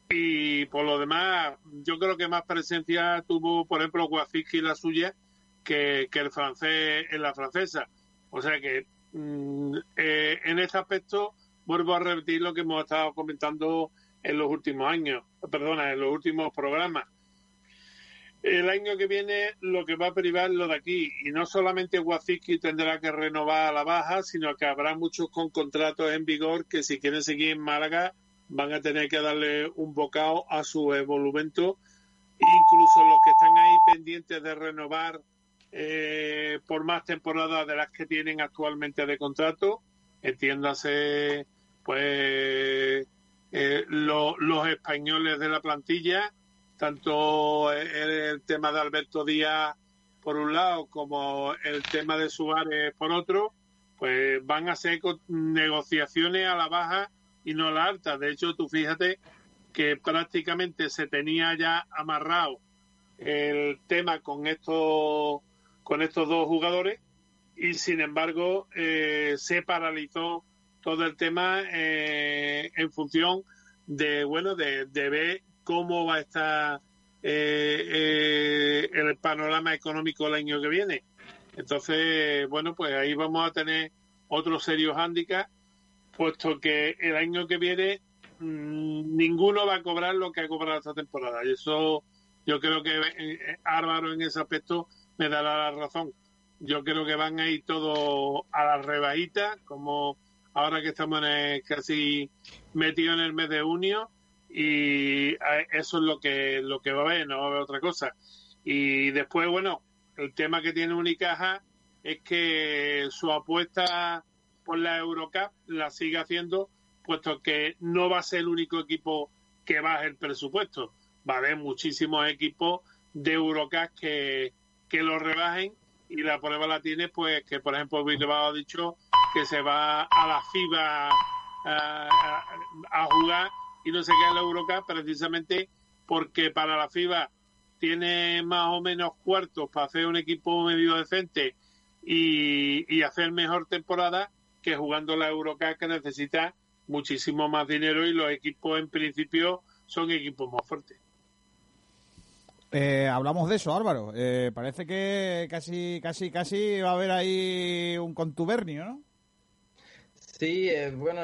y por lo demás yo creo que más presencia tuvo, por ejemplo, Guafiski la suya que, el francés en la francesa. O sea que mm, eh, en este aspecto vuelvo a repetir lo que hemos estado comentando en los últimos años, perdona, en los últimos programas el año que viene lo que va a privar lo de aquí. Y no solamente Waziki tendrá que renovar a la baja, sino que habrá muchos con contratos en vigor que si quieren seguir en Málaga van a tener que darle un bocado a su evolumento. Incluso los que están ahí pendientes de renovar eh, por más temporadas de las que tienen actualmente de contrato, entiéndase pues eh, los españoles de la plantilla tanto el tema de Alberto Díaz por un lado como el tema de Suárez por otro, pues van a ser negociaciones a la baja y no a la alta. De hecho, tú fíjate que prácticamente se tenía ya amarrado el tema con estos con estos dos jugadores y sin embargo eh, se paralizó todo el tema eh, en función de bueno de, de ver cómo va a estar eh, eh, el panorama económico el año que viene. Entonces, bueno, pues ahí vamos a tener otro serio hándicap, puesto que el año que viene mm, ninguno va a cobrar lo que ha cobrado esta temporada. Y eso yo creo que eh, Álvaro en ese aspecto me dará la razón. Yo creo que van a ir todos a la rebajita, como ahora que estamos casi metidos en el mes de junio, y eso es lo que lo que va a haber, no va a haber otra cosa. Y después, bueno, el tema que tiene Unicaja es que su apuesta por la Eurocup la sigue haciendo, puesto que no va a ser el único equipo que baje el presupuesto. Va a haber muchísimos equipos de Eurocup que, que lo rebajen y la prueba la tiene, pues que por ejemplo Bilbao ha dicho que se va a la FIBA a jugar y no se queda en la Eurocup precisamente porque para la FIBA tiene más o menos cuartos para hacer un equipo medio decente y, hacer mejor temporada que jugando la Eurocup que necesita muchísimo más dinero y los equipos en principio son equipos más fuertes. Eh, hablamos de eso, Álvaro. Eh, parece que casi, casi, casi va a haber ahí un contubernio, ¿no? Sí, eh, bueno,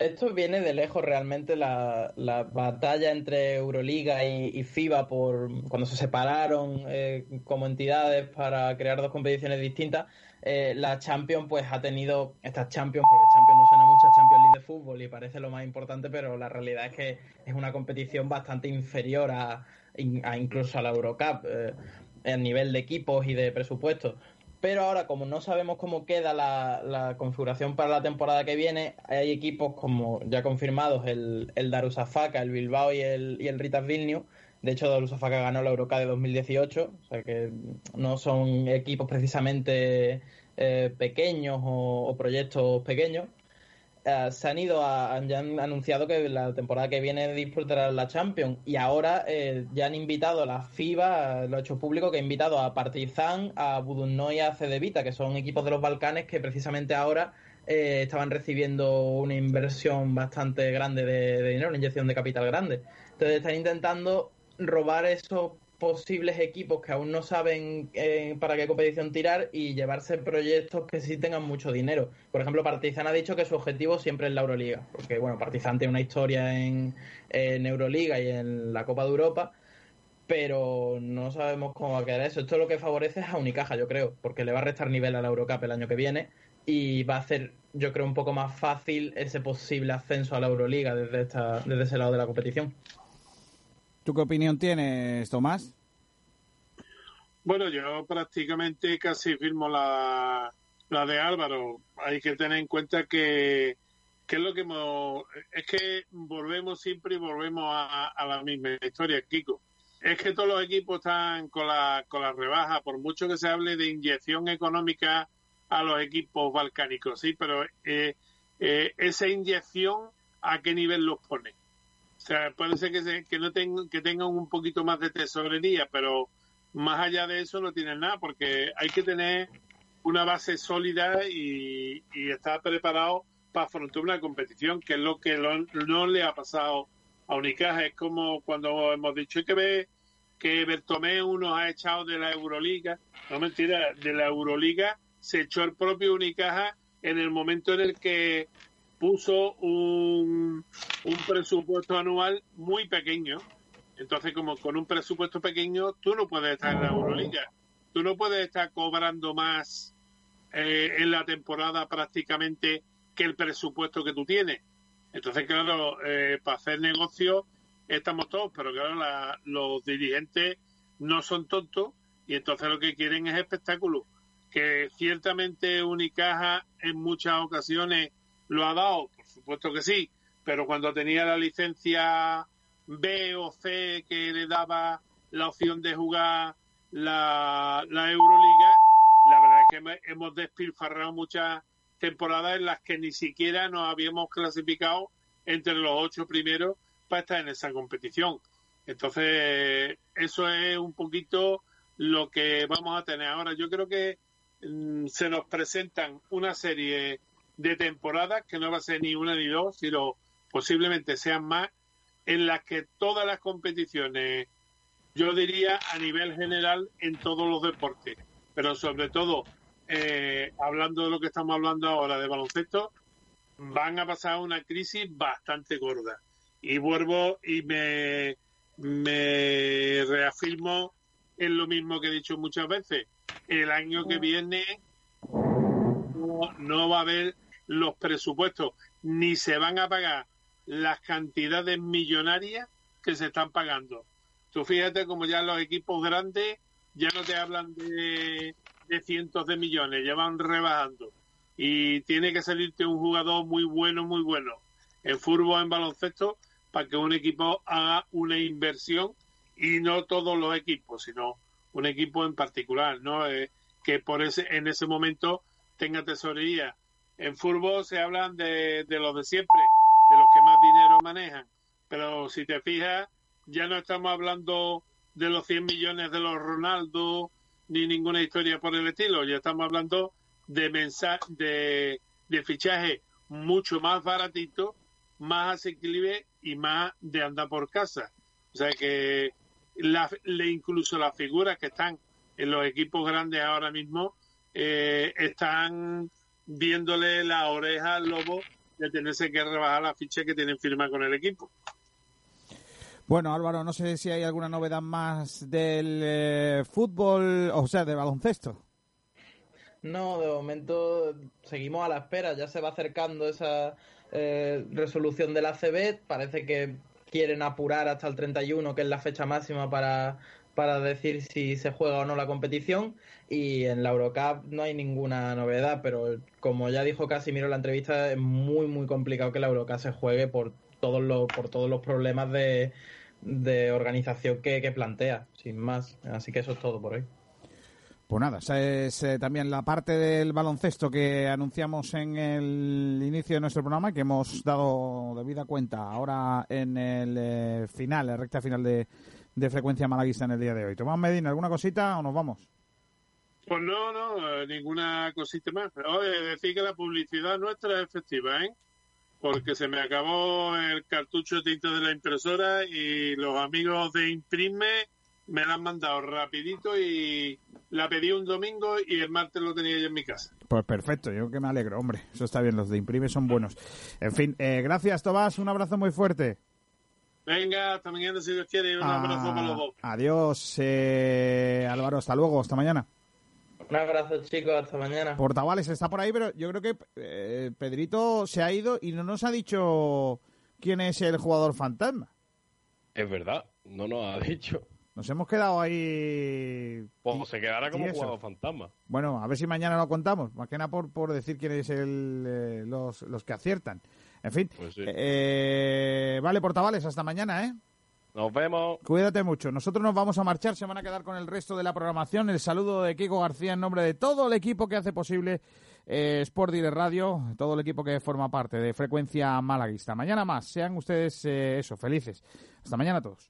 esto viene de lejos realmente la, batalla entre Euroliga y, FIBA por cuando se separaron eh, como entidades para crear dos competiciones distintas. eh, la Champions pues ha tenido estas Champions, porque Champions no suena mucho a Champions League de fútbol y parece lo más importante, pero la realidad es que es una competición bastante inferior a, incluso a la Eurocup eh, en nivel de equipos y de presupuesto. Pero ahora, como no sabemos cómo queda la, configuración para la temporada que viene, hay equipos como ya confirmados, el, el Darussafaka, el Bilbao y el, y el Ritas Vilnius, de hecho, Darussafaka ganó la Eurocup de 2018, o sea que no son equipos precisamente eh, pequeños o, proyectos pequeños. Eh, se han ido a, han, anunciado que la temporada que viene disfrutarán la Champions y ahora eh, ya han invitado a la FIBA, lo ha hecho público, que ha invitado a Partizan, a Budunno y a Cedevita, que son equipos de los Balcanes que precisamente ahora estaban recibiendo una inversión bastante grande de, de dinero, una inyección de capital grande. Entonces están intentando robar esos posibles equipos que aún no saben eh, para qué competición tirar y llevarse proyectos que sí tengan mucho dinero. Por ejemplo, Partizan ha dicho que su objetivo siempre es la Euroliga, porque bueno, Partizan tiene una historia en, en Euroliga y en la Copa de Europa, pero no sabemos cómo va a quedar eso. Esto lo que favorece es a Unicaja, yo creo, porque le va a restar nivel a la Eurocup el año que viene y va a hacer, yo creo, un poco más fácil ese posible ascenso a la Euroliga desde, esta, desde ese lado de la competición. ¿Tú qué opinión tienes, Tomás? Bueno, yo prácticamente casi firmo la, la de Álvaro. Hay que tener en cuenta que, que es lo que hemos, es que volvemos siempre y volvemos a, la misma historia, Kiko. Es que todos los equipos están con la, con la rebaja, por mucho que se hable de inyección económica a los equipos balcánicos, sí, pero eh, eh, esa inyección, ¿a qué nivel los pone? Puede ser que, que no tengan, que tengan un poquito más de tesorería, pero más allá de eso no tienen nada, porque hay que tener una base sólida y, estar preparado para afrontar una competición, que es lo que no le ha pasado a Unicaja. Es como cuando hemos dicho que ve que Bertomeu nos ha echado de la Euroliga. No mentira, de la Euroliga se echó el propio Unicaja en el momento en el que puso un, un presupuesto anual muy pequeño. Entonces, como con un presupuesto pequeño, tú no puedes estar en la Euroliga. Tú no puedes estar cobrando más eh, en la temporada prácticamente que el presupuesto que tú tienes. Entonces, claro, eh, para hacer negocio estamos todos, pero claro, los dirigentes no son tontos y entonces lo que quieren es espectáculo. Que ciertamente Unicaja en muchas ocasiones ¿Lo ha dado? Por supuesto que sí, pero cuando tenía la licencia B o C que le daba la opción de jugar la, Euroliga, la verdad es que hemos despilfarrado muchas temporadas en las que ni siquiera nos habíamos clasificado entre los ocho primeros para estar en esa competición. Entonces, eso es un poquito lo que vamos a tener ahora. Yo creo que mm, se nos presentan una serie de temporadas, que no va a ser ni una ni dos, sino posiblemente sean más, en las que todas las competiciones, yo diría a nivel general en todos los deportes, pero sobre todo eh, hablando de lo que estamos hablando ahora de baloncesto, van a pasar una crisis bastante gorda. Y vuelvo y me, me reafirmo en lo mismo que he dicho muchas veces. El año que viene no va a haber los presupuestos, ni se van a pagar las cantidades millonarias que se están pagando. Tú fíjate como ya los equipos grandes ya no te hablan de, cientos de millones, ya van rebajando. Y tiene que salirte un jugador muy bueno, muy bueno en fútbol, en baloncesto, para que un equipo haga una inversión y no todos los equipos, sino un equipo en particular, ¿no? Eh, que por ese, en ese momento tenga tesorería en fútbol se hablan de, los de siempre, de los que más dinero manejan. Pero si te fijas, ya no estamos hablando de los 100 millones de los Ronaldo ni ninguna historia por el estilo. Ya estamos hablando de, de, de fichaje mucho más baratito, más asequible y más de andar por casa. O sea que la, incluso las figuras que están en los equipos grandes ahora mismo eh, están viéndole la oreja al lobo de tenerse que rebajar la ficha que tienen firma con el equipo. Bueno, Álvaro, no sé si hay alguna novedad más del eh, fútbol, o sea, de baloncesto. No, de momento seguimos a la espera. Ya se va acercando esa eh, resolución de la CB. Parece que quieren apurar hasta el 31, que es la fecha máxima para, para decir si se juega o no la competición. Y en la Eurocup no hay ninguna novedad, pero como ya dijo Casimiro en la entrevista, es muy, muy complicado que la Eurocup se juegue por todos los, por todos los problemas de, de organización que, que plantea, sin más. Así que eso es todo por hoy. Pues nada, esa es eh, también la parte del baloncesto que anunciamos en el inicio de nuestro programa y que hemos dado debida cuenta ahora en el eh, final, la recta final de, frecuencia malaguista en el día de hoy. Tomás Medina, ¿alguna cosita o nos vamos? Pues no, no, eh, ninguna cosita más. Oye, decir que la publicidad nuestra es efectiva, ¿eh? Porque se me acabó el cartucho de tinta de la impresora y los amigos de Imprime me la han mandado rapidito y la pedí un domingo y el martes lo tenía yo en mi casa. Pues perfecto, yo que me alegro, hombre. Eso está bien, los de Imprime son buenos. En fin, eh, gracias Tomás, un abrazo muy fuerte. Venga, hasta mañana si Dios quiere, un abrazo para los dos. Adiós, eh, Álvaro, hasta luego, hasta mañana. Un abrazo, chicos, hasta mañana. Portavales está por ahí, pero yo creo que eh, Pedrito se ha ido y no nos ha dicho quién es el jugador fantasma. Es verdad, no nos ha dicho. Nos hemos quedado ahí. Pues se quedará como jugador fantasma. Bueno, a ver si mañana lo contamos. Más que nada por, por decir quiénes el, eh, los, los que aciertan. En fin. Pues eh, vale, portavales, hasta mañana, ¿eh? Nos vemos. Cuídate mucho. Nosotros nos vamos a marchar, se van a quedar con el resto de la programación. El saludo de Kiko García en nombre de todo el equipo que hace posible eh, Sport Direct Radio, todo el equipo que forma parte de Frecuencia Malaguista. Mañana más, sean ustedes eh, eso, felices. Hasta mañana a todos.